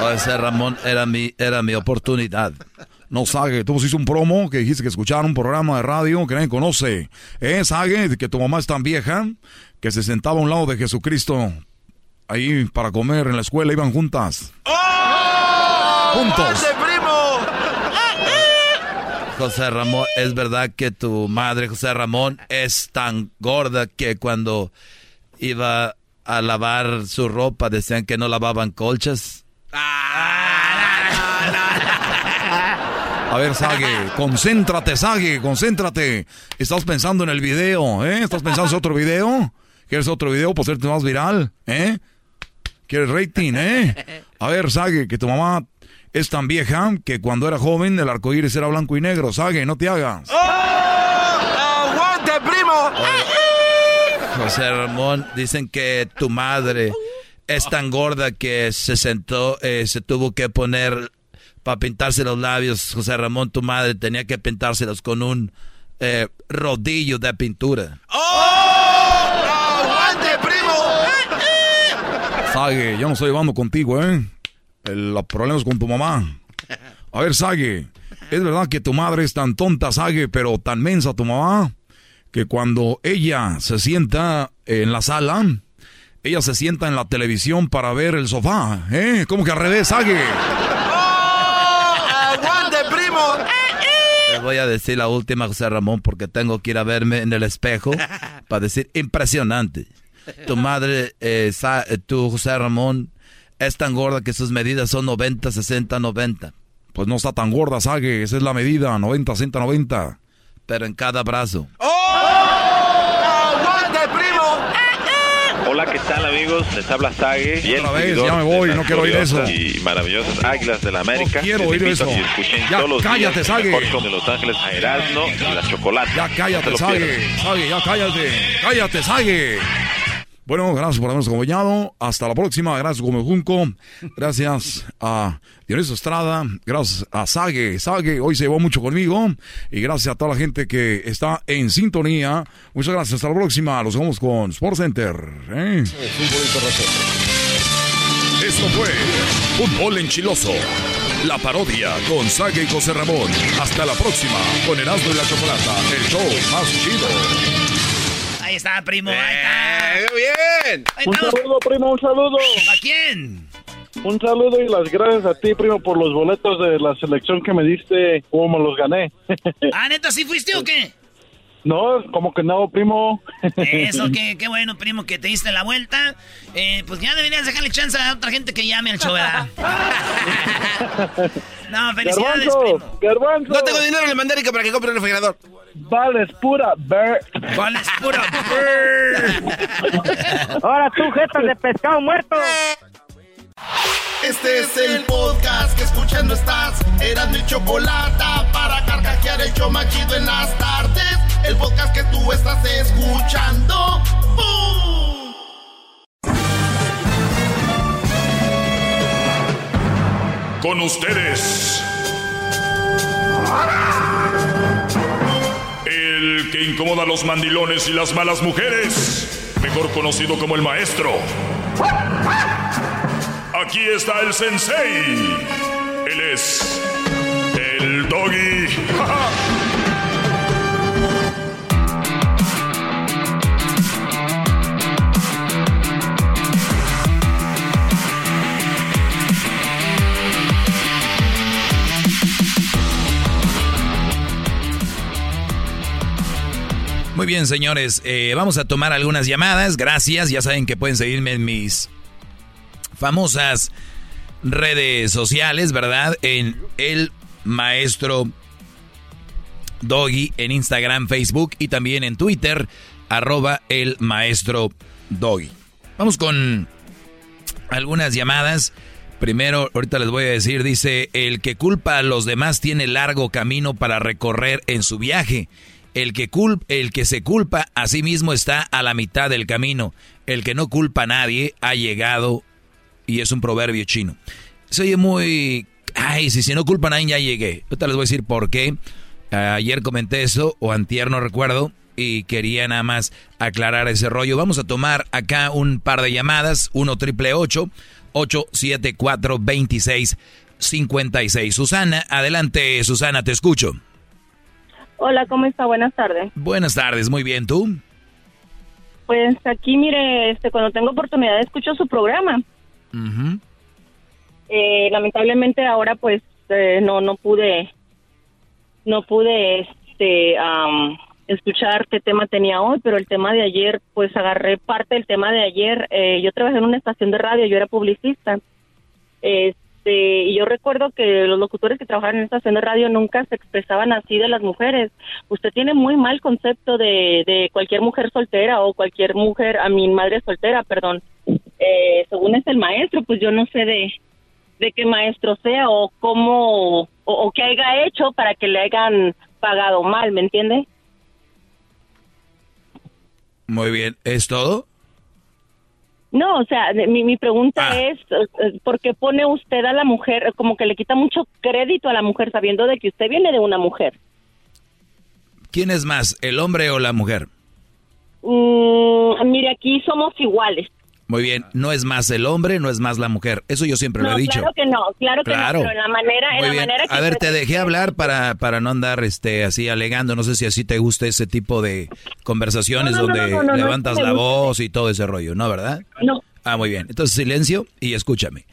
(laughs) José Ramón era mi, era mi oportunidad. No, Sague, tú pusiste un promo que dijiste que escucharon un programa de radio que nadie conoce. ¿Eh, Sague? Que tu mamá es tan vieja que se sentaba a un lado de Jesucristo ahí para comer en la escuela, iban juntas. ¡Oh! Juntos. José Ramón, ¿es verdad que tu madre, José Ramón, es tan gorda que cuando iba a lavar su ropa decían que no lavaban colchas? A ver, Sague, concéntrate, Sague, concéntrate. Estás pensando en el video, ¿eh? ¿Estás pensando en otro video? ¿Quieres otro video para hacerte más viral? ¿Eh? ¿Quieres rating, eh? A ver, Sague, que tu mamá es tan vieja que cuando era joven el arco iris era blanco y negro. Sague, no te hagas. ¡Oh! ¡Aguante, primo! José Ramón, dicen que tu madre es tan gorda que se sentó, eh, se tuvo que poner para pintarse los labios. José Ramón, tu madre tenía que pintárselos con un eh, rodillo de pintura. ¡Oh! ¡Aguante, primo! Sague, yo no estoy llevando contigo, ¿eh? Los problemas con tu mamá. A ver, Sague, ¿es verdad que tu madre es tan tonta, Sague, pero tan mensa tu mamá? Que cuando ella se sienta en la sala, ella se sienta en la televisión para ver el sofá, ¿eh? ¿Cómo que al revés, Sague? ¡Oh! ¡Aguante, primo! Te voy a decir la última, José Ramón, porque tengo que ir a verme en el espejo para decir impresionante. Tu madre, eh, eh, tú, José Ramón, es tan gorda que sus medidas son 90, 60, 90. Pues no está tan gorda, Sague, esa es la medida, 90, 60, 90. Pero en cada brazo. ¡Oh! ¡Aguante, primo! Hola, ¿qué tal amigos? Les habla Sage. Y Otra vez, ya me voy, no quiero oír eso. Y maravillosas Águilas de la América. No quiero oír eso. Ya, todos los cállate, show de Los Ángeles a Erasmo y la Chocolate. Ya cállate, Sague. Sague, ya cállate. Cállate, Sague. Bueno, gracias por habernos acompañado. Hasta la próxima. Gracias, Gómez Junco. Gracias a Dionisio Estrada. Gracias a Sague. Sague hoy se llevó mucho conmigo. Y gracias a toda la gente que está en sintonía. Muchas gracias. Hasta la próxima. Los vemos con Sport Center. ¿eh? Esto fue Fútbol Enchiloso. La parodia con Sague y José Ramón. Hasta la próxima con Erasmo y la Chocolata. El show más chido. Ahí está, primo. Ahí está. ¡Muy bien! Ahí Un saludo, primo, un saludo. ¿A quién? Un saludo y las gracias a ti, primo, por los boletos de la selección que me diste, cómo me los gané. (laughs) Ah, neta, ¿sí fuiste o qué? No, como que no, primo. Eso, (laughs) qué, qué bueno, primo, que te diste la vuelta. Eh, pues ya deberías dejarle chance a otra gente que llame al show, ¿verdad? (laughs) No, felicidades, Garbanzo, primo. Garbanzo. No tengo dinero en el mandérica para que compre un refrigerador. Vales pura ver. ¿Cuál es pura? (laughs) Ahora tú, jetas de pescado muerto. Este es el podcast que escuchando estás. Eran mi chocolate para carcajear el show machido en las tardes. El podcast que tú estás escuchando. ¡Bum! Con ustedes. El que incomoda a los mandilones y las malas mujeres. Mejor conocido como el maestro. Aquí está el sensei. Él es el doggy. Muy bien, señores, eh, vamos a tomar algunas llamadas. Gracias, ya saben que pueden seguirme en mis famosas redes sociales, ¿verdad? En el maestro Doggy, en Instagram, Facebook y también en Twitter, arroba el maestro Doggy. Vamos con algunas llamadas. Primero, ahorita les voy a decir, dice, el que culpa a los demás tiene largo camino para recorrer en su viaje. El que, cul el que se culpa a sí mismo está a la mitad del camino. El que no culpa a nadie ha llegado y es un proverbio chino. Se oye muy... Ay, si, si no culpa a nadie ya llegué. Ahorita les voy a decir por qué. Ayer comenté eso, o antier no recuerdo, y quería nada más aclarar ese rollo. Vamos a tomar acá un par de llamadas. 1 triple 874 2656 Susana, adelante, Susana, te escucho. Hola, ¿cómo está? Buenas tardes. Buenas tardes, muy bien, ¿tú? Pues aquí, mire, este, cuando tengo oportunidad escucho su programa. Eh, lamentablemente ahora, pues, eh, no, no pude, no pude, este, escuchar qué tema tenía hoy, pero el tema de ayer, pues, agarré parte del tema de ayer. Eh, yo trabajé en una estación de radio, yo era publicista. Este, y yo recuerdo que los locutores que trabajaban en esta estación de radio nunca se expresaban así de las mujeres. Usted tiene muy mal concepto de, de cualquier mujer soltera o cualquier mujer, a mi madre soltera, perdón. Eh, según es el maestro, pues yo no sé de, de qué maestro sea o cómo o, o qué haya hecho para que le hayan pagado mal, ¿me entiende? Muy bien, ¿es todo? No, o sea, mi, mi pregunta es, eh, ¿por qué pone usted a la mujer, como que le quita mucho crédito a la mujer sabiendo de que usted viene de una mujer? ¿Quién es más, el hombre o la mujer? Mm, mire, aquí somos iguales. Muy bien, no es más el hombre, no es más la mujer. Eso yo siempre no, lo he dicho. claro que no, claro que Claro. no, pero en la manera, en la manera que A ver, te dejé hablar para, para no andar este así alegando. No sé si así te gusta ese tipo de conversaciones No, no, no, donde levantas la voz y todo ese rollo, ¿no, verdad? No. Ah, muy bien. Entonces silencio y escúchame.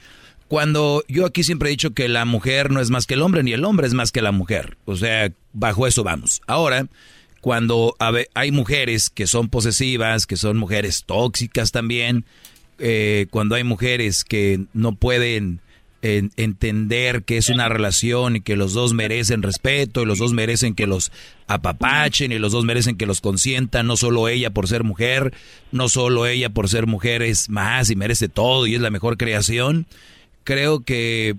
Cuando yo aquí siempre he dicho que la mujer no es más que el hombre, ni el hombre es más que la mujer. O sea, bajo eso vamos. Ahora, cuando hay mujeres que son posesivas, que son mujeres tóxicas también, eh, cuando hay mujeres que no pueden entender que es una relación y que los dos merecen respeto y los dos merecen que los apapachen y los dos merecen que los consientan, no solo ella por ser mujer, no solo ella por ser mujer es más y merece todo y es la mejor creación. Creo que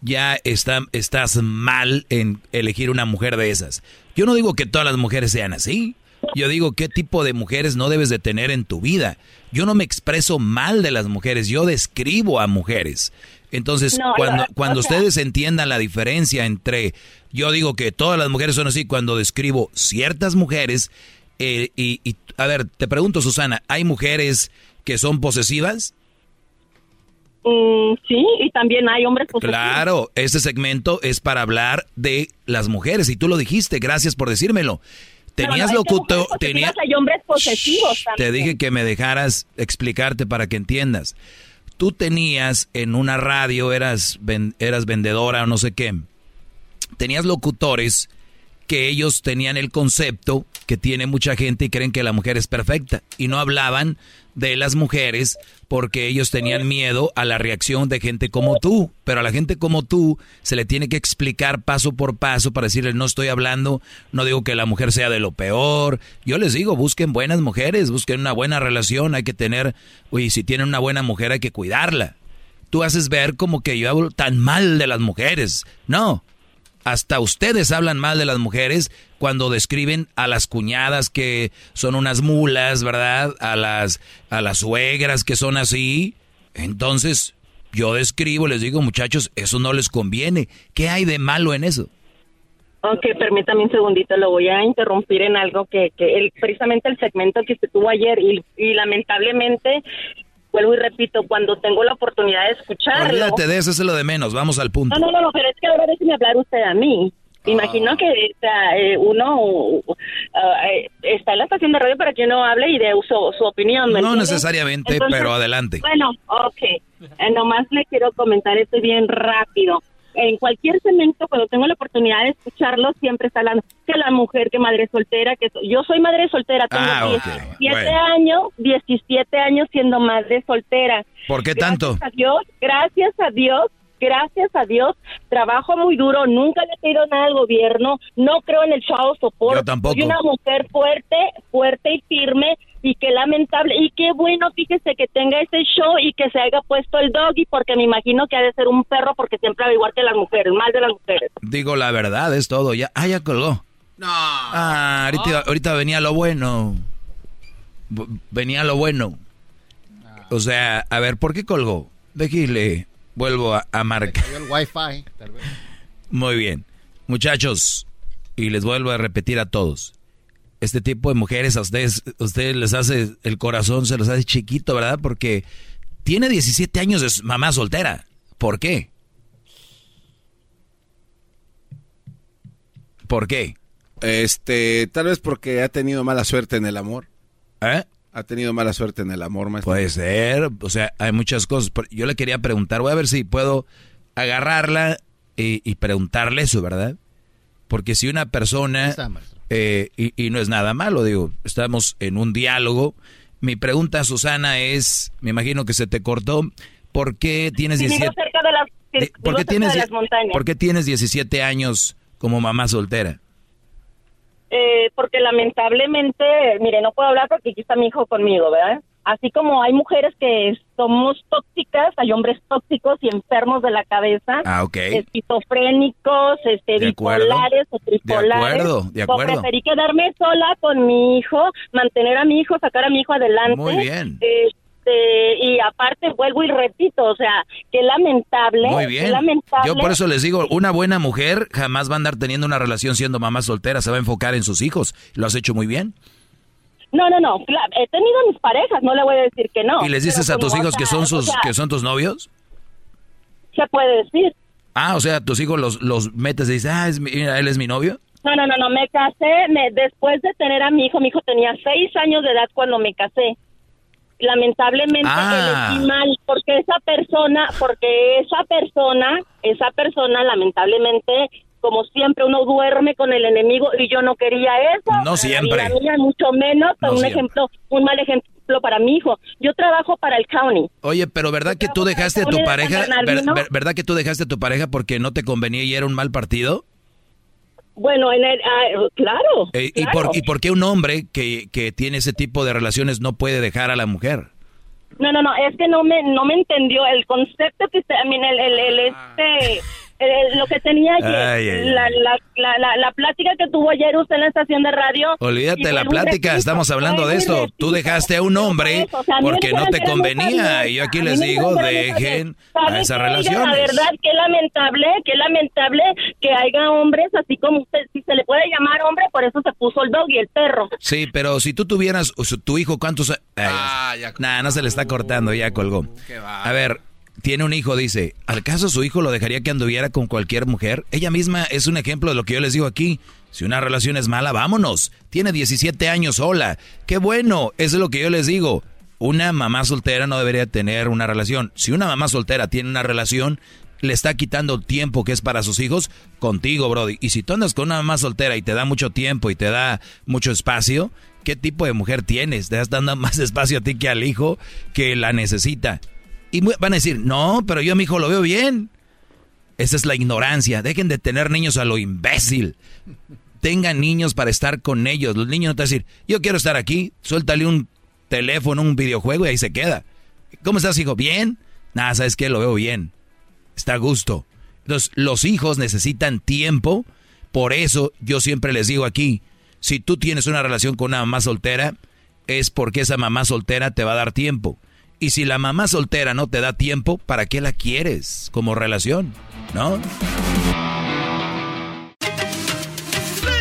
ya está, estás mal en elegir una mujer de esas. Yo no digo que todas las mujeres sean así. Yo digo qué tipo de mujeres no debes de tener en tu vida. Yo no me expreso mal de las mujeres, yo describo a mujeres. Entonces, cuando, cuando ustedes entiendan la diferencia entre, yo digo que todas las mujeres son así, cuando describo ciertas mujeres, eh, y, y, a ver, te pregunto, Susana, ¿hay mujeres que son posesivas? Mm, sí, y también hay hombres posesivos. Claro, este segmento es para hablar de las mujeres, y tú lo dijiste, gracias por decírmelo. Tenías locutor, tenías... Hay hombres posesivos Te dije que me dejaras explicarte para que entiendas. Tú tenías en una radio, eras, eras vendedora o no sé qué, tenías locutores que ellos tenían el concepto que tiene mucha gente y creen que la mujer es perfecta y no hablaban de las mujeres porque ellos tenían miedo a la reacción de gente como tú. Pero a la gente como tú se le tiene que explicar paso por paso para decirle no estoy hablando, no digo que la mujer sea de lo peor. Yo les digo, busquen buenas mujeres, busquen una buena relación, hay que tener, uy, si tienen una buena mujer hay que cuidarla. Tú haces ver como que yo hablo tan mal de las mujeres. No, hasta ustedes hablan mal de las mujeres cuando describen a las cuñadas que son unas mulas, ¿verdad? A las, a las suegras que son así. Entonces, yo describo, les digo, muchachos, eso no les conviene. ¿Qué hay de malo en eso? Ok, permítame un segundito, lo voy a interrumpir en algo que, que el, precisamente el segmento que se tuvo ayer y, y lamentablemente vuelvo y repito, cuando tengo la oportunidad de escucharlo... Olvídate de eso, es lo de menos, vamos al punto. No, no, no, pero es que ahora déjeme hablar usted a mí. Imagino que eh, uno uh, está en la estación de radio para que uno hable y dé su, su opinión. no necesariamente, pero adelante. Bueno, ok. Eh, nomás le quiero comentar esto bien rápido en cualquier cemento, cuando tengo la oportunidad de escucharlo, siempre está la que la mujer, que madre soltera, que yo soy madre soltera, tengo ah, 17 años, 17 años siendo madre soltera. ¿Por qué tanto? Gracias a Dios, gracias a Dios, gracias a Dios, trabajo muy duro, nunca le he pedido nada al gobierno, no creo en el chavo soporte. Yo tampoco. Soy una mujer fuerte, fuerte y firme, y qué lamentable, y qué bueno, fíjese que tenga ese show y que se haya puesto el doggy, porque me imagino que ha de ser un perro, porque siempre va igual que las mujeres, mal de las mujeres. Digo la verdad, es todo, ya, ah, ya colgó. No. Ah, ahorita, ahorita venía lo bueno. Venía lo bueno. O sea, a ver, ¿por qué colgó? Déjale, vuelvo a, a marcar. El wifi, tal vez. Muy bien. Muchachos, y les vuelvo a repetir a todos este tipo de mujeres a ustedes, ustedes les hace el corazón, se los hace chiquito, ¿verdad? Porque tiene 17 años de mamá soltera. ¿Por qué? ¿Por qué? Este, tal vez porque ha tenido mala suerte en el amor. ¿Eh? Ha tenido mala suerte en el amor, maestro. Puede ser, o sea, hay muchas cosas. Yo le quería preguntar, voy a ver si puedo agarrarla y, y preguntarle eso, ¿verdad? Porque si una persona eh, y, no es nada malo, digo, estamos en un diálogo. Mi pregunta, Susana, es, me imagino que se te cortó, ¿por qué tienes 17, ¿por qué tienes, ¿por qué tienes 17 años como mamá soltera? Eh, porque lamentablemente, mire, no puedo hablar porque aquí está mi hijo conmigo, ¿verdad? Así como hay mujeres que somos tóxicas, hay hombres tóxicos y enfermos de la cabeza, ah, okay. esquizofrénicos, este, bipolares o tripolares. De acuerdo, de acuerdo. preferí quedarme sola con mi hijo, mantener a mi hijo, sacar a mi hijo adelante. Muy bien. Este, y aparte vuelvo y repito, o sea, qué lamentable. Muy bien. lamentable. Yo por eso les digo, una buena mujer jamás va a andar teniendo una relación siendo mamá soltera, se va a enfocar en sus hijos. Lo has hecho muy bien. No, no, no. He tenido mis parejas, no le voy a decir que no. ¿Y les dices a tus hijos que son sus, que son tus novios? Se puede decir. Ah, o sea, tus hijos los, los metes y dices, ah, es él es mi novio. No, no, no, no, me casé, me, después de tener a mi hijo, mi hijo tenía seis años de edad cuando me casé. Lamentablemente ah. elegí mal, porque esa persona, porque esa persona, esa persona lamentablemente como siempre uno duerme con el enemigo y yo no quería eso. No siempre. Y mucho menos, un ejemplo, un mal ejemplo para mi hijo. Yo trabajo para el county. Oye, pero ¿verdad que tú dejaste a tu pareja? ¿Verdad que tú dejaste a tu pareja porque no te convenía y era un mal partido? Bueno, en el, ah, claro, eh, ¿Y, por, ¿Y por qué un hombre que, que tiene ese tipo de relaciones no puede dejar a la mujer? No, no, no, es que no me, no me entendió el concepto que usted, I el, el, el, este, eh, lo que tenía ayer, La, la, la, la, plática que tuvo ayer usted en la estación de radio. Olvídate de la plática, estamos hablando de esto. Tú dejaste a un hombre porque no te convenía. Y yo aquí les digo, dejen a esa relación. La verdad, qué lamentable, qué lamentable que haya hombres así como usted, si se le puede llamar hombre, por eso se puso el dog y el perro. Sí, pero si tú tuvieras, tu hijo, ¿cuántos? Ah, ya. Nah, no se le está cortando, ya colgó. A ver, tiene un hijo, dice, ¿al caso su hijo lo dejaría que anduviera con cualquier mujer? Ella misma es un ejemplo de lo que yo les digo aquí. Si una relación es mala, vámonos. Tiene 17 años sola. Qué bueno, eso es lo que yo les digo. Una mamá soltera no debería tener una relación. Si una mamá soltera tiene una relación, le está quitando tiempo que es para sus hijos contigo, Brody. Y si tú andas con una mamá soltera y te da mucho tiempo y te da mucho espacio, ¿qué tipo de mujer tienes? Te estás dando (laughs) más espacio a ti que al hijo que la necesita. Y van a decir, no, pero yo a mi hijo lo veo bien. Esa es la ignorancia. Dejen de tener niños a lo imbécil. Tengan niños para estar con ellos. Los niños no te van a decir, yo quiero estar aquí, suéltale un teléfono, un videojuego y ahí se queda. ¿Cómo estás, hijo? ¿Bien? Nada, ¿sabes qué? Lo veo bien. Está a gusto. Entonces, los hijos necesitan tiempo. Por eso yo siempre les digo aquí, si tú tienes una relación con una mamá soltera, es porque esa mamá soltera te va a dar tiempo. Y si la mamá soltera no te da tiempo, ¿para qué la quieres como relación? ¿No?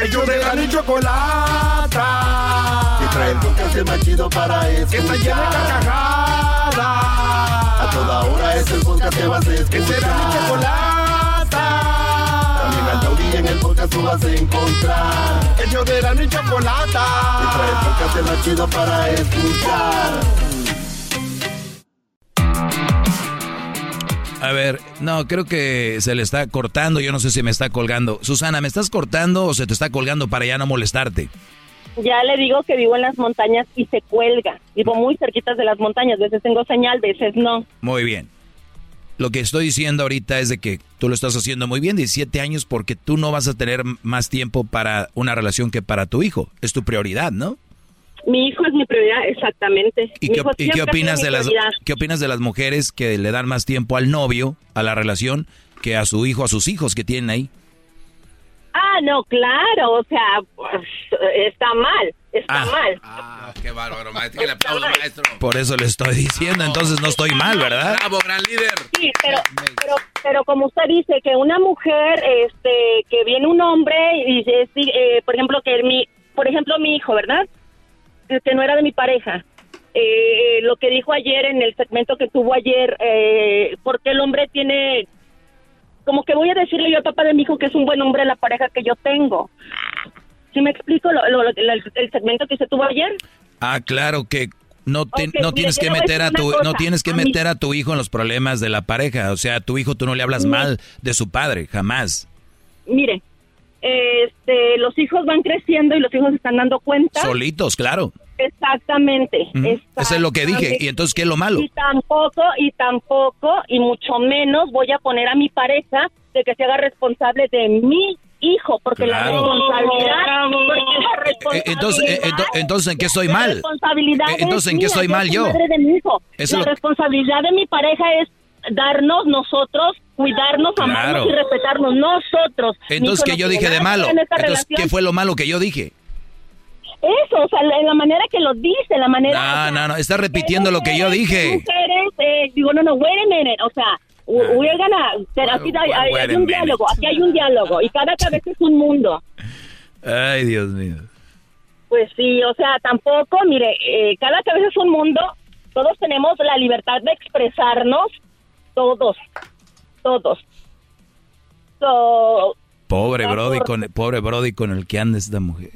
Ellos de la chocolata. Que trae el podcast más chido para escuchar. Que está llena de carcajadas. A toda hora es el podcast que vas a escuchar. Que será mi chocolata. También al taurí en el podcast tú vas a encontrar. Ellos de la chocolata. Que trae el podcast más chido para escuchar. A ver, no, creo que se le está cortando, yo no sé si me está colgando. Susana, ¿me estás cortando o se te está colgando para ya no molestarte? Ya le digo que vivo en las montañas y se cuelga. Vivo muy cerquitas de las montañas, veces tengo señal, veces no. Muy bien. Lo que estoy diciendo ahorita es de que tú lo estás haciendo muy bien, 17 años, porque tú no vas a tener más tiempo para una relación que para tu hijo. Es tu prioridad, ¿no? Mi hijo es mi prioridad, exactamente. ¿Y, qué, opinas de las qué opinas de las mujeres que le dan más tiempo al novio, a la relación, que a su hijo, a sus hijos que tienen ahí? Ah, no, claro, o sea, pues, está mal, está ah. mal. Ah, qué bárbaro, maestro, le aplaudo, maestro. Por eso le estoy diciendo, entonces no estoy mal, ¿verdad? Bravo, gran líder. Sí, pero, pero, pero como usted dice, que una mujer, este, que viene un hombre y dice, eh, por ejemplo, que mi, por ejemplo, mi hijo, ¿verdad? Que no era de mi pareja. Eh, lo que dijo ayer en el segmento que tuvo ayer, eh, porque el hombre tiene, como que voy a decirle yo al papá de mi hijo que es un buen hombre la pareja que yo tengo. ¿Sí me explico el segmento que se tuvo ayer? Ah, claro que no, no tienes que meter a tu no tienes que meter a tu hijo en los problemas de la pareja, o sea, a tu hijo tú no le hablas mal de su padre, jamás. Mire, este, los hijos van creciendo y los hijos se están dando cuenta. Solitos, claro. Exactamente, Eso es lo que dije. ¿Y entonces qué es lo malo? Y tampoco, y tampoco, y mucho menos voy a poner a mi pareja de que se haga responsable de mi hijo, porque la responsabilidad... Eh, entonces, eh, entonces, ¿en qué estoy mal? Eh, entonces, ¿en qué estoy mal yo? la responsabilidad de mi pareja es darnos nosotros, cuidarnos, amarnos y respetarnos nosotros. Entonces, ¿qué yo dije de malo? Entonces, ¿qué fue lo malo que yo dije? Eso, o sea, en la manera que lo dice, la manera... No, no, no, está repitiendo lo que yo dije. Mujeres, eh, digo, no, no, wait a minute, o sea, we're gonna, aquí hay, hay un diálogo, aquí hay un diálogo, y cada cabeza es un mundo. Ay, Dios mío. Pues sí, o sea, tampoco, mire, eh, cada cabeza es un mundo, todos tenemos la libertad de expresarnos, todos, todos. Pobre Brody, con, pobre Brody con el que anda esta mujer.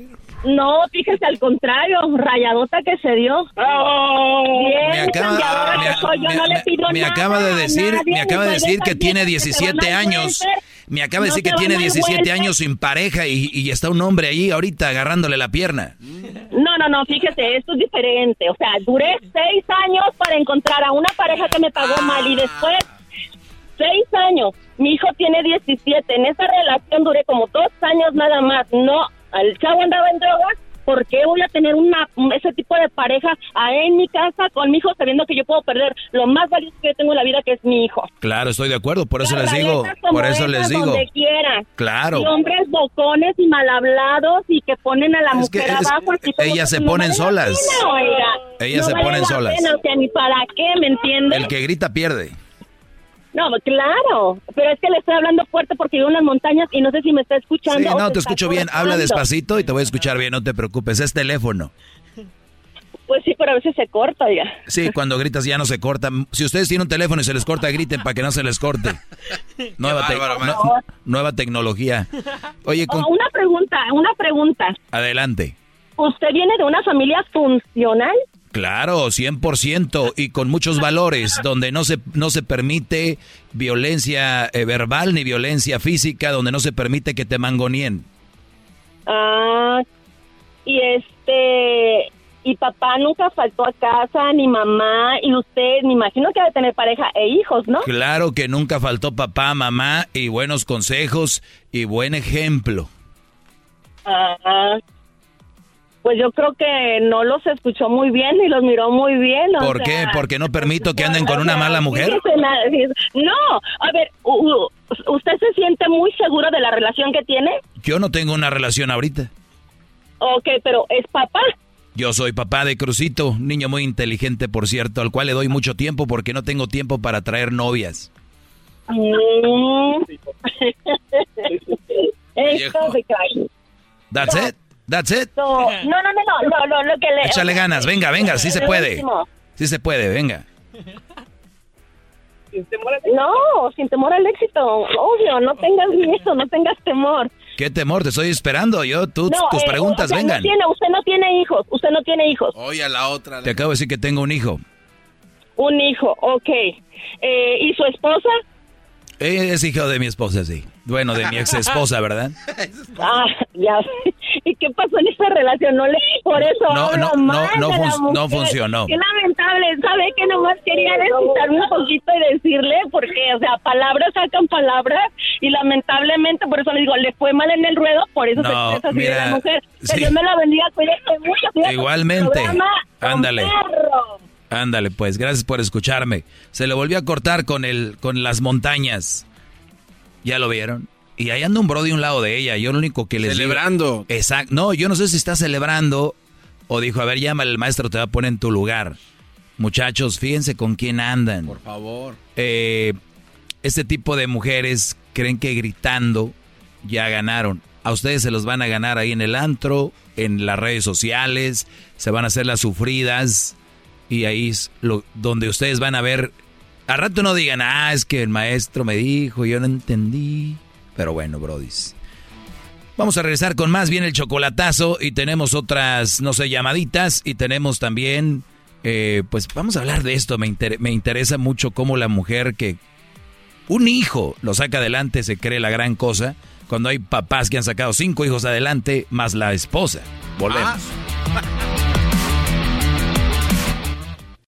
No, fíjese al contrario, rayadota que se dio. Bien, Me acaba, me, soy, yo no le pido me nada acaba de a decir, nadie, me acaba de decir que tiene que te 17 van a años. Me acaba de No decir que tiene al 17 welfare. años sin pareja y, y está un hombre ahí ahorita agarrándole la pierna. No, no, no, fíjese, esto es diferente. O sea, duré seis años para encontrar a una pareja que me pagó mal y después seis años. Mi hijo tiene 17. En esa relación duré como dos años nada más. No, el chavo andaba en drogas. ¿Por qué voy a tener una ese tipo de pareja ahí en mi casa con mi hijo sabiendo que yo puedo perder lo más valioso que yo tengo en la vida que es mi hijo? Claro, estoy de acuerdo, por eso les digo, por eso les digo. Donde quiera. Claro. Y hombres bocones y mal hablados y que ponen a la Es que mujer es- abajo. así ellas se no ponen la solas. pena. Ellas No se vale ponen la solas. pena, o sea, ni para qué, ¿me entiendes? El que grita pierde. No, claro, pero es que le estoy hablando fuerte porque vivo en las montañas y no sé si me está escuchando. Sí, no, te escucho bien. Habla despacito y te voy a escuchar bien, no te preocupes. Es teléfono. Pues sí, pero a veces se corta, oiga. Sí, cuando gritas ya no se corta. Si ustedes tienen un teléfono y se les corta, griten para que no se les corte. (laughs) Nueva, te- bárbaro, no- nueva tecnología. Oye, con- Oh, una pregunta, una pregunta. adelante. ¿Usted viene de una familia funcional? Claro, 100% y con muchos valores, donde no se, no se permite violencia eh, verbal ni violencia física, donde no se permite que te mangonien. Ah, y este, y papá nunca faltó a casa, ni mamá, y usted, me imagino que debe tener pareja e hijos, ¿no? Claro que nunca faltó papá, mamá y buenos consejos y buen ejemplo. Ah, pues yo creo que no los escuchó muy bien y los miró muy bien. o ¿Por sea, qué? ¿Porque no permito que anden con una mala mujer? No, a ver, ¿usted se siente muy seguro de la relación que tiene? Yo no tengo una relación ahorita. Ok, pero es papá. Yo soy papá de Crucito, un niño muy inteligente, por cierto, al cual le doy mucho tiempo porque no tengo tiempo para traer novias. Mm. (laughs) That's it. That's it. No, no, no, no, no, no, lo que le... Échale ganas, venga, venga, sí se puede. Sí se puede, venga. No, sin temor al éxito, obvio, no tengas (laughs) miedo, no tengas temor. ¿Qué temor? Te estoy esperando. Yo, tú, No, tus eh, preguntas, o sea, vengan. No tiene, usted no tiene hijos, usted no tiene hijos. Oye, a la otra. Te acabo de decir que tengo un hijo. Un hijo, ok. Eh, ¿Y su esposa? Eh, Es hijo de mi esposa, sí. Bueno, de mi ex esposa, ¿verdad? (laughs) Ah, ya. ¿Y qué pasó en esa relación? No le por eso No, no, no, mal no de la fun- no funcionó. Qué lamentable, ¿sabe? Que nomás quería desquitarme un poquito y decirle, porque, o sea, palabras sacan palabras y lamentablemente, por eso le digo, le fue mal en el ruedo, por eso No, se expresa así de mira, la mujer. Que sí. Dios me la bendiga, cuídate mucho. cuídate Igualmente. Ándale. Ándale, pues, gracias por escucharme. Se le volvió a cortar con el, con las montañas. ¿Ya lo vieron? Y ahí anda un bro de un lado de ella. Yo lo único que les digo- Celebrando. Exacto. No, yo no sé si está celebrando o dijo, a ver, llama el maestro, te va a poner en tu lugar. Muchachos, fíjense con quién andan. Por favor. Eh, este tipo de mujeres creen que gritando ya ganaron. A ustedes se los van a ganar ahí en el antro, en las redes sociales, se van a hacer las sufridas y ahí es lo, donde ustedes van a ver. A rato no digan, ah, es que el maestro me dijo, yo no entendí. Pero bueno, brodis. Vamos a regresar con más bien el chocolatazo y tenemos otras, no sé, llamaditas y tenemos también, eh, pues vamos a hablar de esto. Me, me interesa mucho cómo la mujer que un hijo lo saca adelante se cree la gran cosa cuando hay papás que han sacado cinco hijos adelante más la esposa. Volvemos.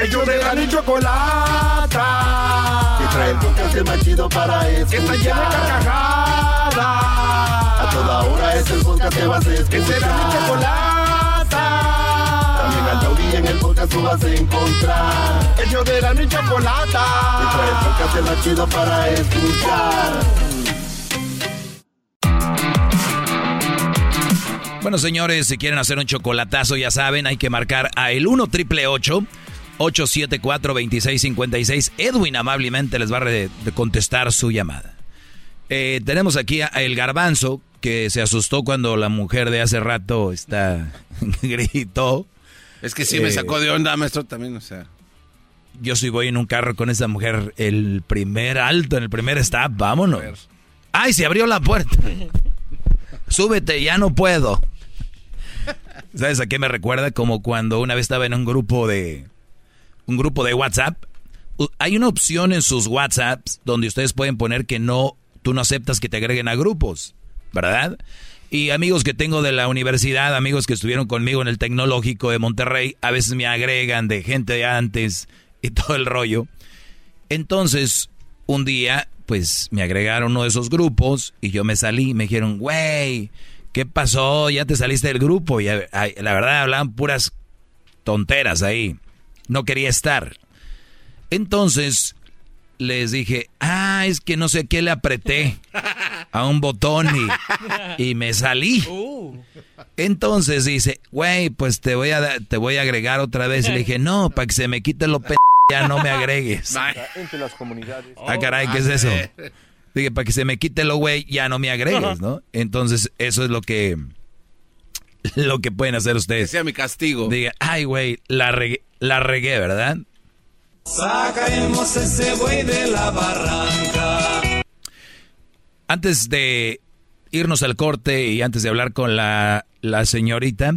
Ellos de la ni chocolata. Que trae el podcast más chido para escuchar. Que está llena de carcajadas. A toda hora es el podcast que vas a escuchar. Que será mi chocolata. También al taurí en el podcast tú vas a encontrar. El yo de la y chocolata. Y trae el podcast de la chido para escuchar. Bueno, señores, si quieren hacer un chocolatazo, ya saben, hay que marcar a el 1 triple 874 2656. Edwin amablemente les va a contestar su llamada. Eh, tenemos aquí a El Garbanzo, que se asustó cuando la mujer de hace rato está (laughs) gritó. Es que sí me sacó de onda, maestro, también, o sea. Yo si voy en un carro con esa mujer, el primer alto, en el primer stop, vámonos. ¡Ay, se abrió la puerta! (laughs) Súbete, ya no puedo. ¿Sabes a qué me recuerda? Como cuando una vez estaba en un grupo de. Un grupo de WhatsApp. Hay una opción en sus WhatsApps donde ustedes pueden poner que no. Tú no aceptas que te agreguen a grupos. ¿Verdad? Y amigos que tengo de la universidad, amigos que estuvieron conmigo en el tecnológico de Monterrey, a veces me agregan de gente de antes (laughs) y todo el rollo. Entonces, un día, pues me agregaron uno de esos grupos y yo me salí me dijeron, güey, ¿qué pasó? Ya te saliste del grupo. Y la verdad hablaban puras tonteras ahí. No quería estar. Entonces les dije, ah, es que no sé qué le apreté a un botón y, me salí. Entonces dice, güey, pues te voy a te voy a agregar otra vez. Y le dije, no, para que se me quite lo p ya no me agregues. Entre las comunidades. Ah, caray, ¿qué es eso? Dije, para que se me quite lo güey, ya no me agregues, ¿no? Entonces, eso es lo que lo que pueden hacer ustedes. Que sea mi castigo. Diga, ay, güey, la regué, la regué, ¿verdad? Sacaremos ese güey de la barranca. Antes de irnos al corte y antes de hablar con la, la señorita,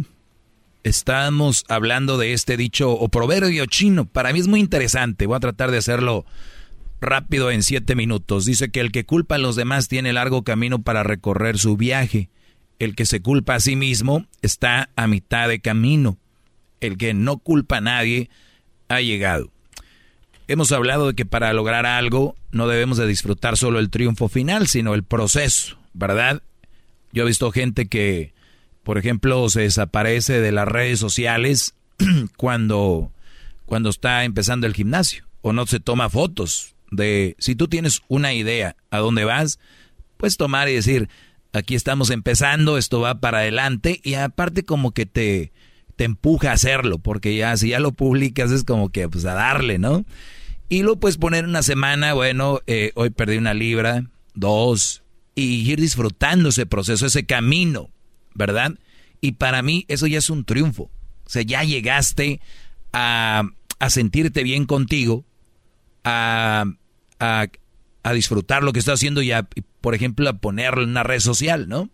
estamos hablando de este dicho o proverbio chino. Para mí es muy interesante. Voy a tratar de hacerlo rápido en siete minutos. Dice que el que culpa a los demás tiene largo camino para recorrer su viaje. El que se culpa a sí mismo está a mitad de camino. El que no culpa a nadie ha llegado. Hemos hablado de que para lograr algo no debemos de disfrutar solo el triunfo final, sino el proceso, ¿verdad? Yo he visto gente que, por ejemplo, se desaparece de las redes sociales (clears throat) cuando, cuando está empezando el gimnasio o no se toma fotos de si tú tienes una idea a dónde vas, puedes tomar y decir, aquí estamos empezando, esto va para adelante y aparte como que te te empuja a hacerlo, porque ya si ya lo publicas es como que pues a darle, ¿no? Y lo puedes poner una semana, bueno, eh, hoy perdí una libra, dos, y ir disfrutando ese proceso, ese camino, ¿verdad? Y para mí eso ya es un triunfo. O sea, ya llegaste a, a sentirte bien contigo, a, a, a, disfrutar lo que estás haciendo y, a, por ejemplo, a ponerlo en una red social, ¿no?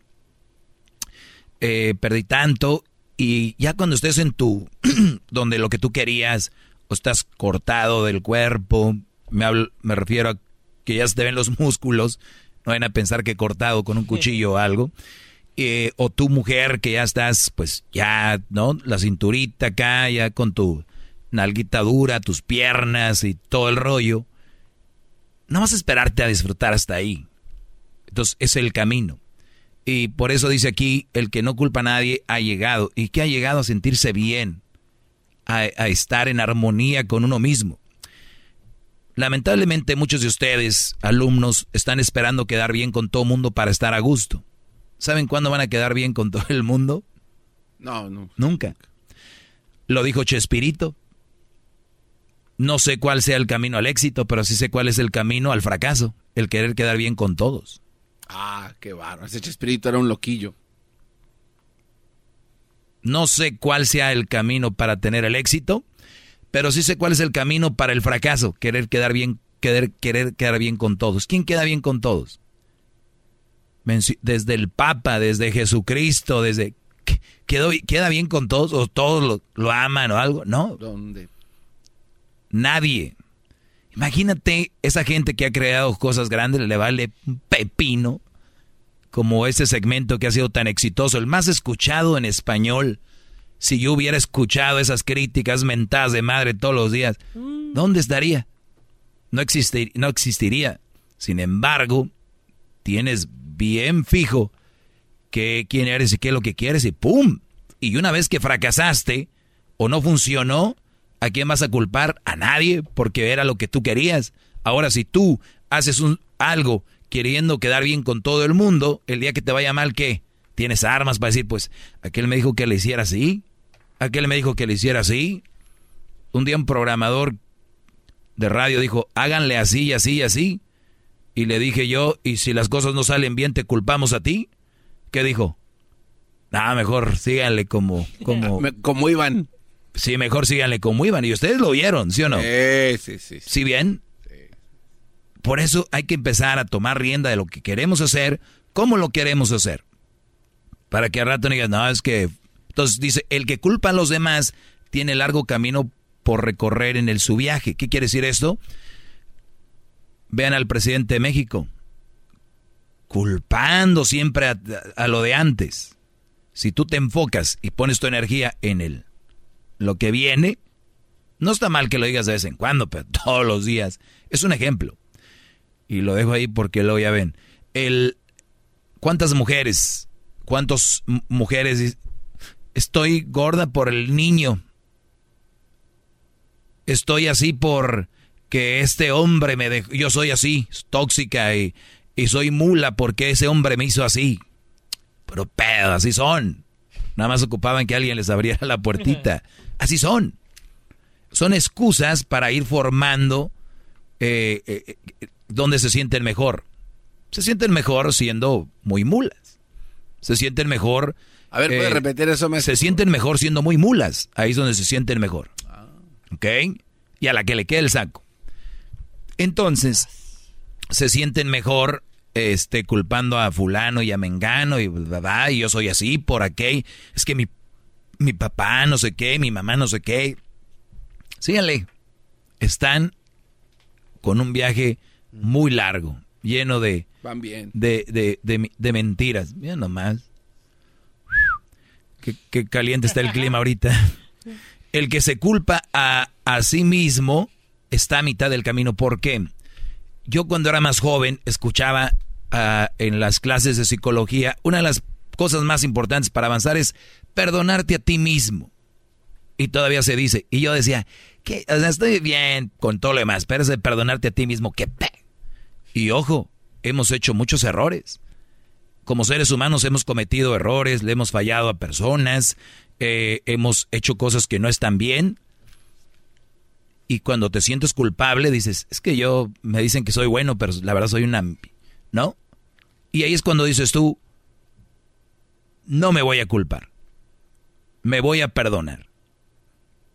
Eh, perdí tanto y ya cuando estés en tu, (clears throat) donde lo que tú querías, o estás cortado del cuerpo, me, me refiero a que ya se te ven los músculos, no vayan a pensar que cortado con un cuchillo o algo, eh, o tu mujer que ya estás, pues ya, ¿no? La cinturita acá, ya con tu nalguita dura, tus piernas y todo el rollo, no vas a esperarte a disfrutar hasta ahí. Entonces, es el camino. Y por eso dice aquí, el que no culpa a nadie ha llegado. ¿Y que ha llegado a sentirse bien? A, estar en armonía con uno mismo. Lamentablemente muchos de ustedes, alumnos, están esperando quedar bien con todo el mundo para estar a gusto. ¿Saben cuándo van a quedar bien con todo el mundo? No, no. Nunca. Lo dijo Chespirito. No sé cuál sea el camino al éxito, pero sí sé cuál es el camino al fracaso, el querer quedar bien con todos. Ah, qué bárbaro. Ese espíritu era un loquillo. No sé cuál sea el camino para tener el éxito, pero sí sé cuál es el camino para el fracaso. Querer quedar bien, querer, querer quedar bien con todos. ¿Quién queda bien con todos? Desde el Papa, desde Jesucristo, desde... ¿Queda bien con todos o todos lo, lo aman o algo? No. ¿Dónde? Nadie. Imagínate esa gente que ha creado cosas grandes, le vale un pepino, como ese segmento que ha sido tan exitoso, el más escuchado en español. Si yo hubiera escuchado esas críticas mentadas de madre todos los días, mm. ¿dónde estaría? No, no existiría. Sin embargo, tienes bien fijo que quién eres y qué es lo que quieres y ¡pum! Y una vez que fracasaste, o no funcionó, ¿a quién vas a culpar? A nadie, porque era lo que tú querías. Ahora, si tú haces un, algo queriendo quedar bien con todo el mundo, el día que te vaya mal, ¿qué? Tienes armas para decir, pues, aquel me dijo que le hiciera así, aquel me dijo que le hiciera así. Un día un programador de radio dijo, háganle así y así y así. Y le dije yo, ¿y si las cosas no salen bien, te culpamos a ti? ¿Qué dijo? Ah, mejor síganle como... Como, (laughs) como iban. Sí, mejor síganle como iban. Y ustedes lo vieron, ¿sí o no? Sí, sí, sí. ¿Sí bien? Por eso hay que empezar a tomar rienda de lo que queremos hacer, cómo lo queremos hacer. Para que al rato no digas, no, es que... Entonces dice, el que culpa a los demás tiene largo camino por recorrer en el su viaje. ¿Qué quiere decir esto? Vean al presidente de México, culpando siempre a, lo de antes. Si tú te enfocas y pones tu energía en el, lo que viene, no está mal que lo digas de vez en cuando, pero (laughs) todos los días. Es un ejemplo. Y lo dejo ahí porque luego ya ven. El, ¿Cuántas mujeres? ¿Cuántas mujeres? Estoy gorda por el niño. Estoy así por que este hombre me dejó, yo soy así, tóxica y, soy mula porque ese hombre me hizo así. Pero pedo, así son. Nada más ocupaban que alguien les abriera la puertita. Así son. Son excusas para ir formando eh, eh, eh, donde se sienten mejor. Se sienten mejor siendo muy mulas. Se sienten mejor. A ver, ¿puede repetir eso? Se sienten mejor siendo muy mulas. Ahí es donde se sienten mejor. ¿Ok? Y a la que le quede el saco. Entonces, se sienten mejor este, culpando a fulano y a mengano y, y yo soy así por aquel. Es que mi, mi papá no sé qué, mi mamá no sé qué. Síganle. Están con un viaje muy largo, lleno de, Van bien. de, de, de, de mentiras. Mira nomás. Qué, qué, caliente está el clima ahorita. El que se culpa a, a sí mismo está a mitad del camino. ¿Por qué? Yo cuando era más joven escuchaba ah, en las clases de psicología, una de las cosas más importantes para avanzar es perdonarte a ti mismo. Y todavía se dice. Y yo decía, que estoy bien con todo lo demás, pero es de perdonarte a ti mismo, que Y ojo, hemos hecho muchos errores. Como seres humanos hemos cometido errores, le hemos fallado a personas, eh, hemos hecho cosas que no están bien, y cuando te sientes culpable dices, es que yo me dicen que soy bueno, pero la verdad soy una... ¿No? Y ahí es cuando dices tú, no me voy a culpar, me voy a perdonar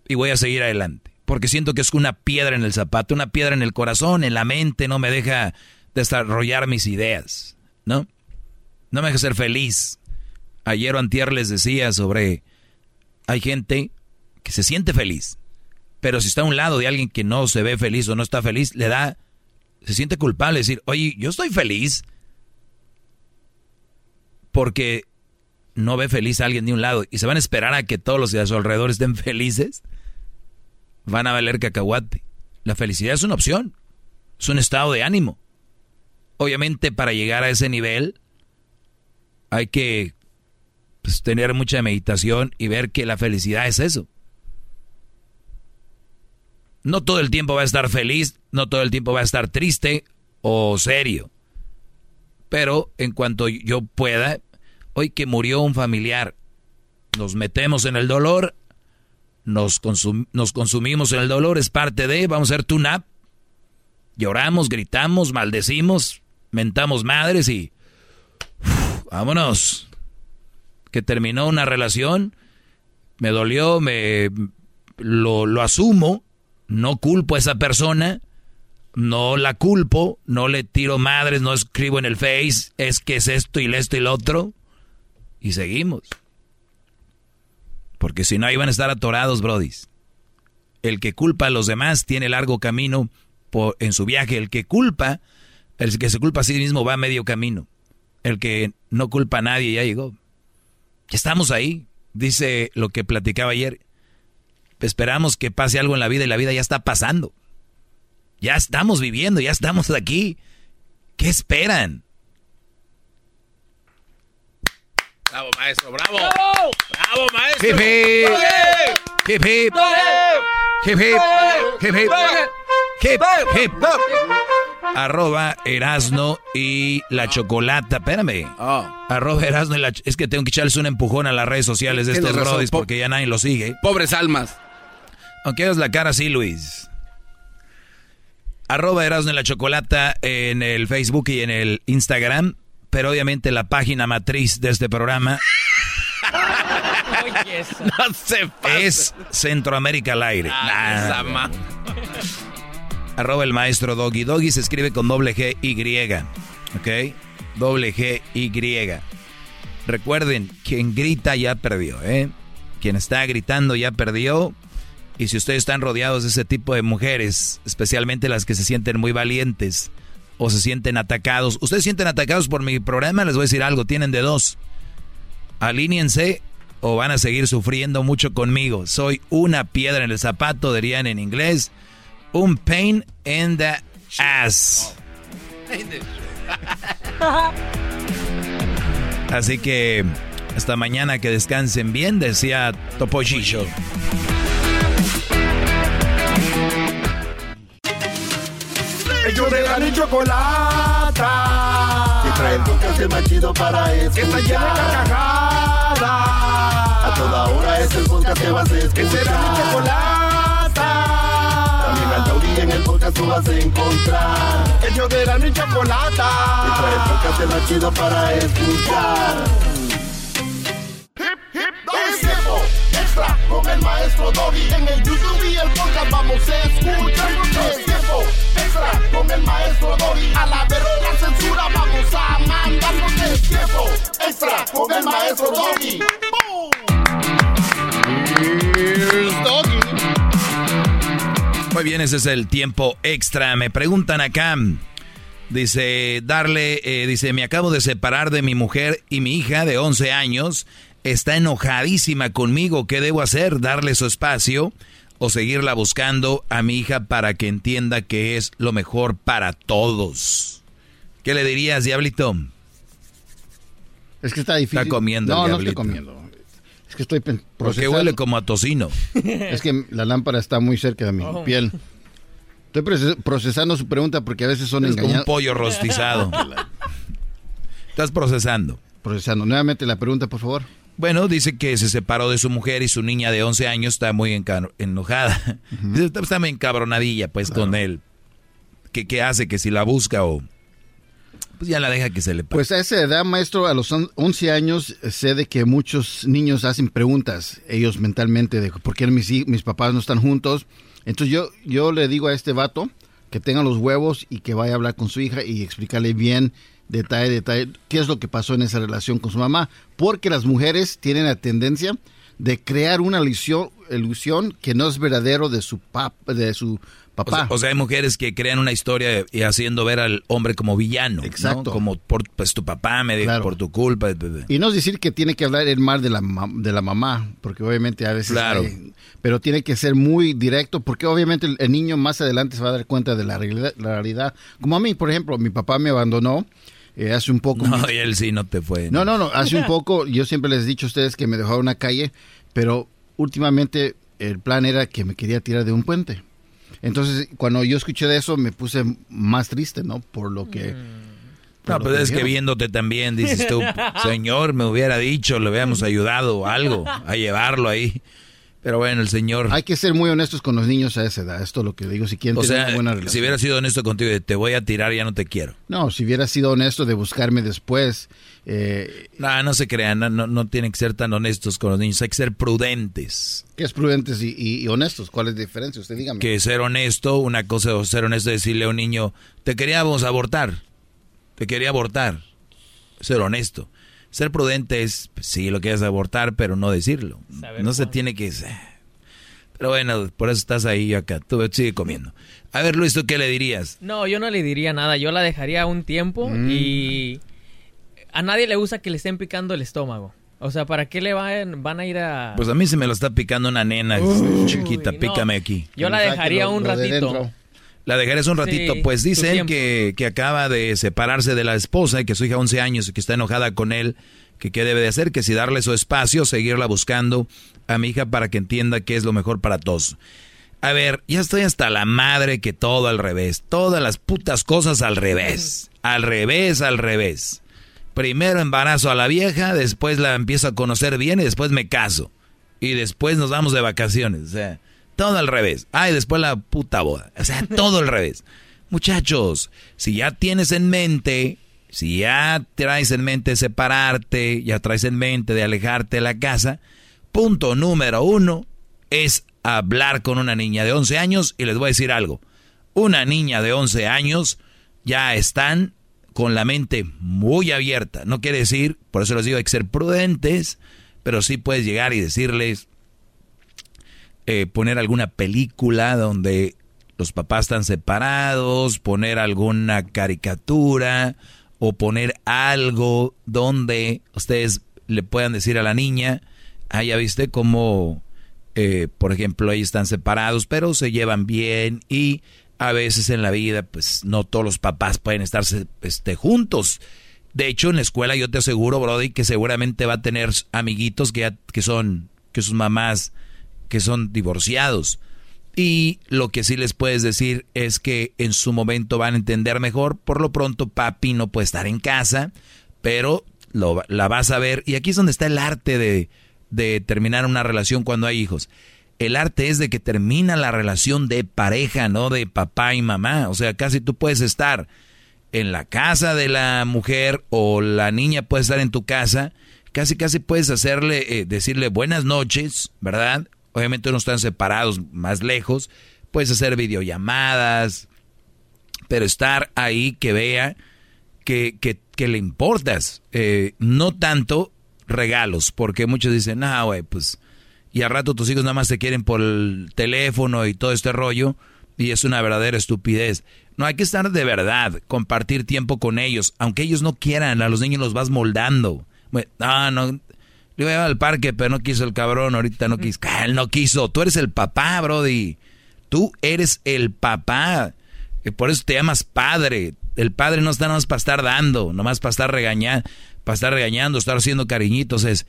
y voy a seguir adelante. Porque siento que es una piedra en el zapato, una piedra en el corazón, en la mente, no me deja desarrollar mis ideas, ¿no? No me deja ser feliz. Ayer o antier les decía sobre, hay gente que se siente feliz, pero si está a un lado de alguien que no se ve feliz o no está feliz, le da, se siente culpable decir, oye, yo estoy feliz. Porque no ve feliz a alguien de un lado y se van a esperar a que todos los de a su alrededor estén (laughs) felices, van a valer cacahuate. La felicidad es una opción, es un estado de ánimo. Obviamente para llegar a ese nivel hay que pues, tener mucha meditación y ver que la felicidad es eso. No todo el tiempo va a estar feliz, no todo el tiempo va a estar triste o serio. Pero en cuanto yo pueda, hoy que murió un familiar, nos metemos en el dolor, nos, consumimos en el dolor, es parte de, vamos a hacer tune-up, lloramos, gritamos, maldecimos, mentamos madres y vámonos. Que terminó una relación, me dolió, me lo asumo, no culpo a esa persona, no la culpo, no le tiro madres, no escribo en el Face, es que es esto y esto y lo otro. Y seguimos. Porque si no, ahí van a estar atorados, brodis. El que culpa a los demás tiene largo camino por, en su viaje. El que culpa, el que se culpa a sí mismo va a medio camino. El que no culpa a nadie ya llegó. Estamos ahí. Dice lo que platicaba ayer esperamos que pase algo en la vida y la vida ya está pasando. Ya estamos viviendo, ya estamos aquí. ¿Qué esperan? Bravo, maestro, bravo. Bravo, maestro. Hip hip. Hip hip. Hip hip. Hip hip. Arroba Erasno y la chocolata. Espérame. Arroba Erasno y la Es que tengo que echarles un empujón a las redes sociales de estos brodis po- porque ya nadie lo sigue. Pobres almas. Aunque hagas la cara así, Luis. Arroba Erasno y la Chocolata en el Facebook y en el Instagram. Pero obviamente la página matriz de este programa (laughs) No se es Centroamérica al aire. Ah, Nah. Arroba el maestro Doggy. Doggy se escribe con doble G Y. ¿Ok? Doble G Y. Recuerden, quien grita ya perdió, ¿eh? Quien está gritando ya perdió. Y si ustedes están rodeados de ese tipo de mujeres, especialmente las que se sienten muy valientes o se sienten atacados, ustedes sienten atacados por mi programa, les voy a decir algo, tienen de dos. Alíñense o van a seguir sufriendo mucho conmigo. Soy una piedra en el zapato, dirían en inglés. Un pain in the ass. Así que hasta mañana que descansen bien, decía Topollillo. Ellos de la ni chocolata. Que trae el podcast más chido para escuchar. Que está llena de carcajadas. A toda hora es el podcast que vas a escuchar. Que será mi chocolata. También al taurí en el podcast tú vas a encontrar. Ellos de la ni chocolata. Que trae el podcast el más chido para escuchar. Extra con el maestro Doggy. En el YouTube y el podcast vamos a escuchar. Es tiempo extra con el maestro Doggy. A la verga censura vamos a mandarnos. Es tiempo extra con el maestro Doggy. Muy bien, ese es el tiempo extra. Me preguntan acá. Dice, darle, eh, dice, me acabo de separar de mi mujer y mi hija de 11 años está enojadísima conmigo. ¿Qué debo hacer? ¿Darle su espacio o seguirla buscando a mi hija para que entienda que es lo mejor para todos? ¿Qué le dirías, Diablito? Es que está difícil. Está comiendo No, el no estoy comiendo. Es que estoy pen- Porque procesando. huele como a tocino. (laughs) Es que la lámpara está muy cerca de mi Oh. piel. Estoy proces- procesando su pregunta porque a veces son Es como un engañados. pollo rostizado. (laughs) Estás procesando. Procesando. Nuevamente la pregunta, por favor. Bueno, dice que se separó de su mujer y su niña de 11 años está muy enojada. Está, está muy encabronadilla, pues, con él. ¿Qué, ¿Qué hace? Que si la busca o... Pues ya la deja que se le pase. Pues a esa edad, maestro, a los on- 11 años, eh, sé de que muchos niños hacen preguntas, ellos mentalmente, de por qué mis, mis papás no están juntos. Entonces yo, yo le digo a este vato que tenga los huevos y que vaya a hablar con su hija y explicarle bien, detalle, detalle, qué es lo que pasó en esa relación con su mamá. Porque las mujeres tienen la tendencia de crear una ilusión, ilusión que no es verdadero de su, pap, de su O papá. sea, o sea, hay mujeres que crean una historia y haciendo ver al hombre como villano. ¿no? Exacto. Como por pues tu papá me dijo, Claro. por tu culpa. Y no es decir que tiene que hablar el mal de la, de la mamá, porque obviamente a veces... Claro. hay- pero tiene que ser muy directo, porque obviamente el, el niño más adelante se va a dar cuenta de la realidad. la realidad. Como a mí, por ejemplo, mi papá me abandonó eh, hace un poco... No, y él sí no te fue. No, no, no, hace un poco, yo siempre les he dicho a ustedes que me dejó una calle, pero últimamente el plan era que me quería tirar de un puente. Entonces, cuando yo escuché de eso, me puse más triste, ¿no? Por lo que... No, por lo pues es que viéndote también, dices tú, (laughs) señor, me hubiera dicho, le hubiéramos ayudado o algo a llevarlo ahí. Pero bueno, el señor... Hay que ser muy honestos con los niños a esa edad, esto es lo que digo, si quieren O tener sea, una buena relación. si hubiera sido honesto contigo, de te voy a tirar, ya no te quiero. No, si hubiera sido honesto de buscarme después, eh, No, no se crean, no, no, no tienen que ser tan honestos con los niños, hay que ser prudentes. que es prudentes y, y- y honestos. ¿Cuál es la diferencia? Usted dígame. Que ser honesto, una cosa es ser honesto, decirle a un niño, te queríamos abortar, te quería abortar. Ser honesto. Ser prudente es, pues, sí, lo quieres abortar, pero no decirlo. no se tiene que... Pero bueno, por eso estás ahí acá. Tú sigue comiendo. A ver, Luis, ¿tú qué le dirías? No, yo no le diría nada. Yo la dejaría un tiempo Mm. y a nadie le gusta que le estén picando el estómago. O sea, ¿para qué le van, van a ir a...? Pues a mí se me lo está picando una nena Uy, chiquita, no. pícame aquí. Yo la dejaría un ratito. La dejarías un ratito. Sí, pues dice su él tiempo. que, que acaba de separarse de la esposa y que su hija 11 años y que está enojada con él que qué debe de hacer, que si darle su espacio, seguirla buscando a mi hija para que entienda qué es lo mejor para todos. A ver, ya estoy hasta la madre que todo al revés, todas las putas cosas al revés, al revés, al revés. Primero embarazo a la vieja, después la empiezo a conocer bien y después me caso. Y después nos vamos de vacaciones, o sea, todo al revés. Ah, y después la puta boda, o sea, (laughs) todo al revés. Muchachos, si ya tienes en mente, si ya traes en mente separarte, ya traes en mente de alejarte de la casa, punto número uno es hablar con una niña de 11 años y les voy a decir algo. Una niña de 11 años ya están con la mente muy abierta. No quiere decir, por eso les digo, hay que ser prudentes, pero sí puedes llegar y decirles, eh, poner alguna película donde los papás están separados, poner alguna caricatura o poner algo donde ustedes le puedan decir a la niña, ah, ya viste cómo, eh, por ejemplo, ellos están separados, pero se llevan bien y a veces en la vida, pues no todos los papás pueden estar este, juntos. De hecho, en la escuela yo te aseguro, Brody, que seguramente va a tener amiguitos que, que son, que sus mamás, que son divorciados. Y lo que sí les puedes decir es que en su momento van a entender mejor. Por lo pronto, papi no puede estar en casa, pero lo, la vas a ver. Y aquí es donde está el arte de, de terminar una relación cuando hay hijos. El arte es de que termina la relación de pareja, no de papá y mamá. O sea, casi tú puedes estar en la casa de la mujer o la niña puede estar en tu casa. Casi, casi puedes hacerle, eh, decirle buenas noches, ¿verdad? Obviamente no están separados más lejos. Puedes hacer videollamadas, pero estar ahí que vea que, que, le importas. Eh, no tanto regalos, porque muchos dicen, ah, güey, pues, y al rato tus hijos nada más te quieren por el teléfono y todo este rollo, y es una verdadera estupidez. No, hay que estar de verdad, compartir tiempo con ellos, aunque ellos no quieran, a los niños los vas moldando. Ah, no, le iba a al parque, pero no quiso el cabrón, ahorita no quiso. Ah, él no quiso. Tú eres el papá, Brody. Tú eres el papá. Por eso te llamas padre. El padre no está nada más para estar dando, nomás para estar regañando, para estar regañando, estar haciendo cariñitos. Es,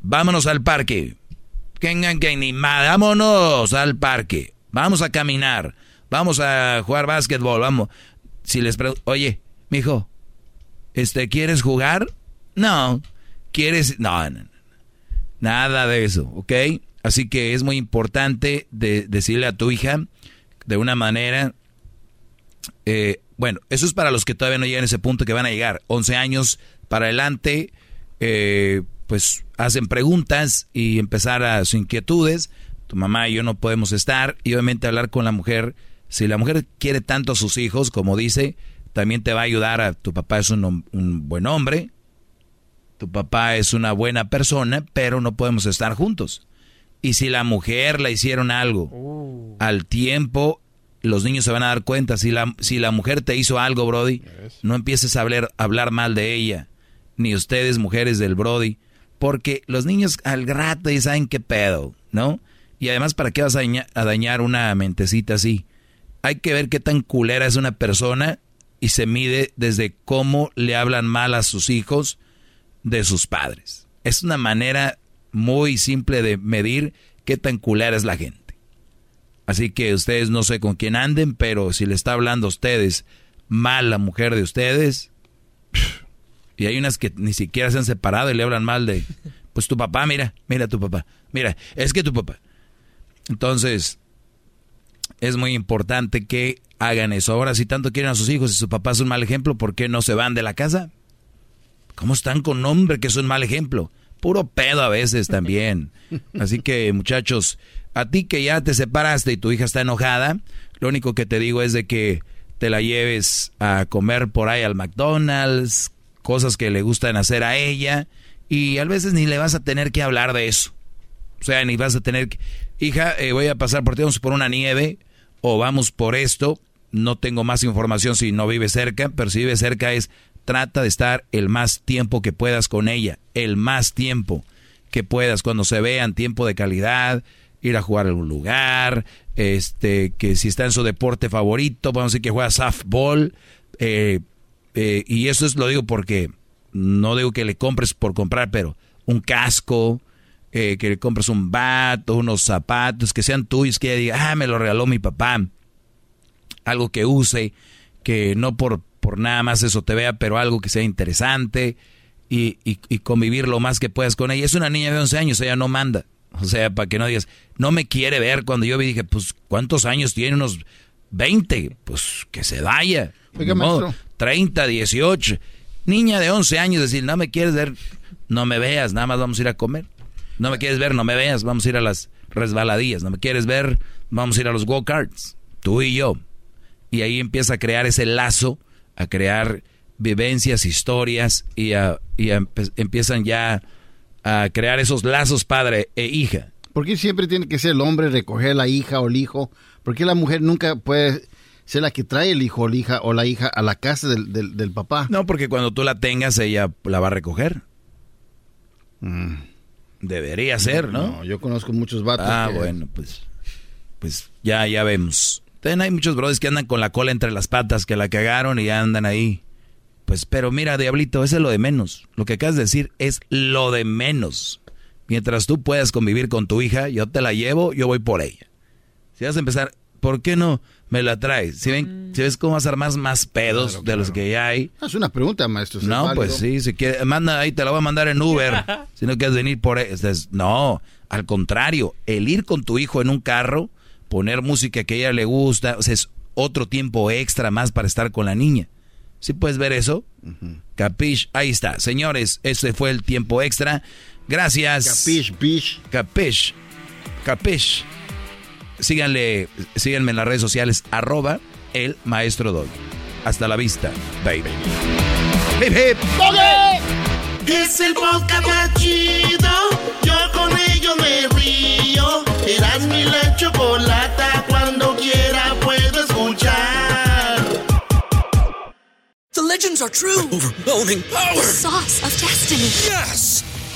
vámonos al parque. Vámonos al parque. Vamos a caminar. Vamos a jugar básquetbol. Vamos. Si les pregunto, oye, mijo, este, ¿quieres jugar? No quieres... No, no, nada de eso, ¿ok? Así que es muy importante de, decirle a tu hija de una manera... Eh, bueno, eso es para los que todavía no llegan a ese punto que van a llegar. 11 años para adelante, eh, pues hacen preguntas y empezar a sus inquietudes. Tu mamá y yo no podemos estar y obviamente hablar con la mujer. Si la mujer quiere tanto a sus hijos, como dice, también te va a ayudar a tu papá es un, un buen hombre, tu papá es una buena persona, pero no podemos estar juntos. Y si la mujer le hicieron algo uh. al tiempo, los niños se van a dar cuenta. Si la, si la mujer te hizo algo, Brody, no empieces a hablar, hablar mal de ella. Ni ustedes, mujeres del Brody. Porque los niños al rato ya saben qué pedo, ¿no? Y además, ¿para qué vas a a dañar una mentecita así? Hay que ver qué tan culera es una persona y se mide desde cómo le hablan mal a sus hijos de sus padres. Es una manera muy simple de medir qué tan culera es la gente. Así que ustedes no sé con quién anden, pero si le está hablando a ustedes mal la mujer de ustedes, y hay unas que ni siquiera se han separado y le hablan mal de, pues tu papá, mira, mira tu papá, mira, es que tu papá. Entonces, es muy importante que hagan eso. Ahora, si tanto quieren a sus hijos y su papá es un mal ejemplo, ¿por qué no se van de la casa? ¿Cómo están con hombre que es un mal ejemplo? Puro pedo a veces también. (laughs) Así que muchachos, a ti que ya te separaste y tu hija está enojada, lo único que te digo es de que te la lleves a comer por ahí al McDonald's, cosas que le gustan hacer a ella, y a veces ni le vas a tener que hablar de eso. O sea, ni vas a tener que, hija, eh, voy a pasar por ti, vamos por una nieve, o vamos por esto, no tengo más información si no vive cerca, pero si vive cerca es, trata de estar el más tiempo que puedas con ella, el más tiempo que puedas, cuando se vean tiempo de calidad, ir a jugar a algún lugar, este, que si está en su deporte favorito, vamos a decir que juega softball, eh, eh, y eso es lo digo porque no digo que le compres por comprar, pero un casco, eh, que le compres un vato, unos zapatos, que sean tuyos, que ella diga, ah, me lo regaló mi papá. Algo que use, que no por, por nada más eso te vea, pero algo que sea interesante y, y, convivir lo más que puedas con ella. Es una niña de 11 años, ella no manda. O sea, para que no digas, no me quiere ver. Cuando yo vi, dije, pues, ¿cuántos años tiene? Unos 20. Pues, que se vaya. Oiga, no, 30, 18. Niña de 11 años, decir, no me quieres ver, no me veas, nada más vamos a ir a comer. No me quieres ver, no me veas, vamos a ir a las resbaladillas. No me quieres ver, vamos a ir a los go-karts. Tú y yo. Y ahí empieza a crear ese lazo, a crear vivencias, historias y, empiezan ya a crear esos lazos padre e hija. ¿Por qué siempre tiene que ser el hombre recoger la hija o el hijo? ¿Por qué la mujer nunca puede ser la que trae el hijo o la hija o la hija a la casa del, papá? No, porque cuando tú la tengas ella la va a recoger. Mm. Debería ser, ¿no? No, yo conozco muchos vatos. Ah, bueno, pues, pues ya, ya vemos. También hay muchos brothers que andan con la cola entre las patas, que la cagaron y ya andan ahí pues, pero mira, Diablito, eso es lo de menos. Lo que acabas de decir es lo de menos. Mientras tú puedas convivir con tu hija, yo te la llevo, yo voy por ella. Si vas a empezar, ¿por qué no me la traes? Si, ven, si ves cómo vas a armar más pedos de los que ya hay. Es una pregunta, maestro. no, pues sí, si quieres, manda ahí, te la voy a mandar en Uber. (laughs) si no quieres venir por ahí. No, al contrario, el ir con tu hijo en un carro, poner música que a ella le gusta, o sea, es otro tiempo extra más para estar con la niña. ¿Sí puedes ver eso? Capish, ahí está. Señores, ese fue el tiempo extra. Gracias. Capish, bish. Capish. Capish. Síganle, síganme en las redes sociales, arroba el maestro Dog. Hasta la vista, baby. Hip hip. Es el podcast más chido. Yo con ello me río. Eras mi la chocolata. Cuando quiera puedo escuchar. The legends are true. overwhelming power! The sauce of destiny. Yes!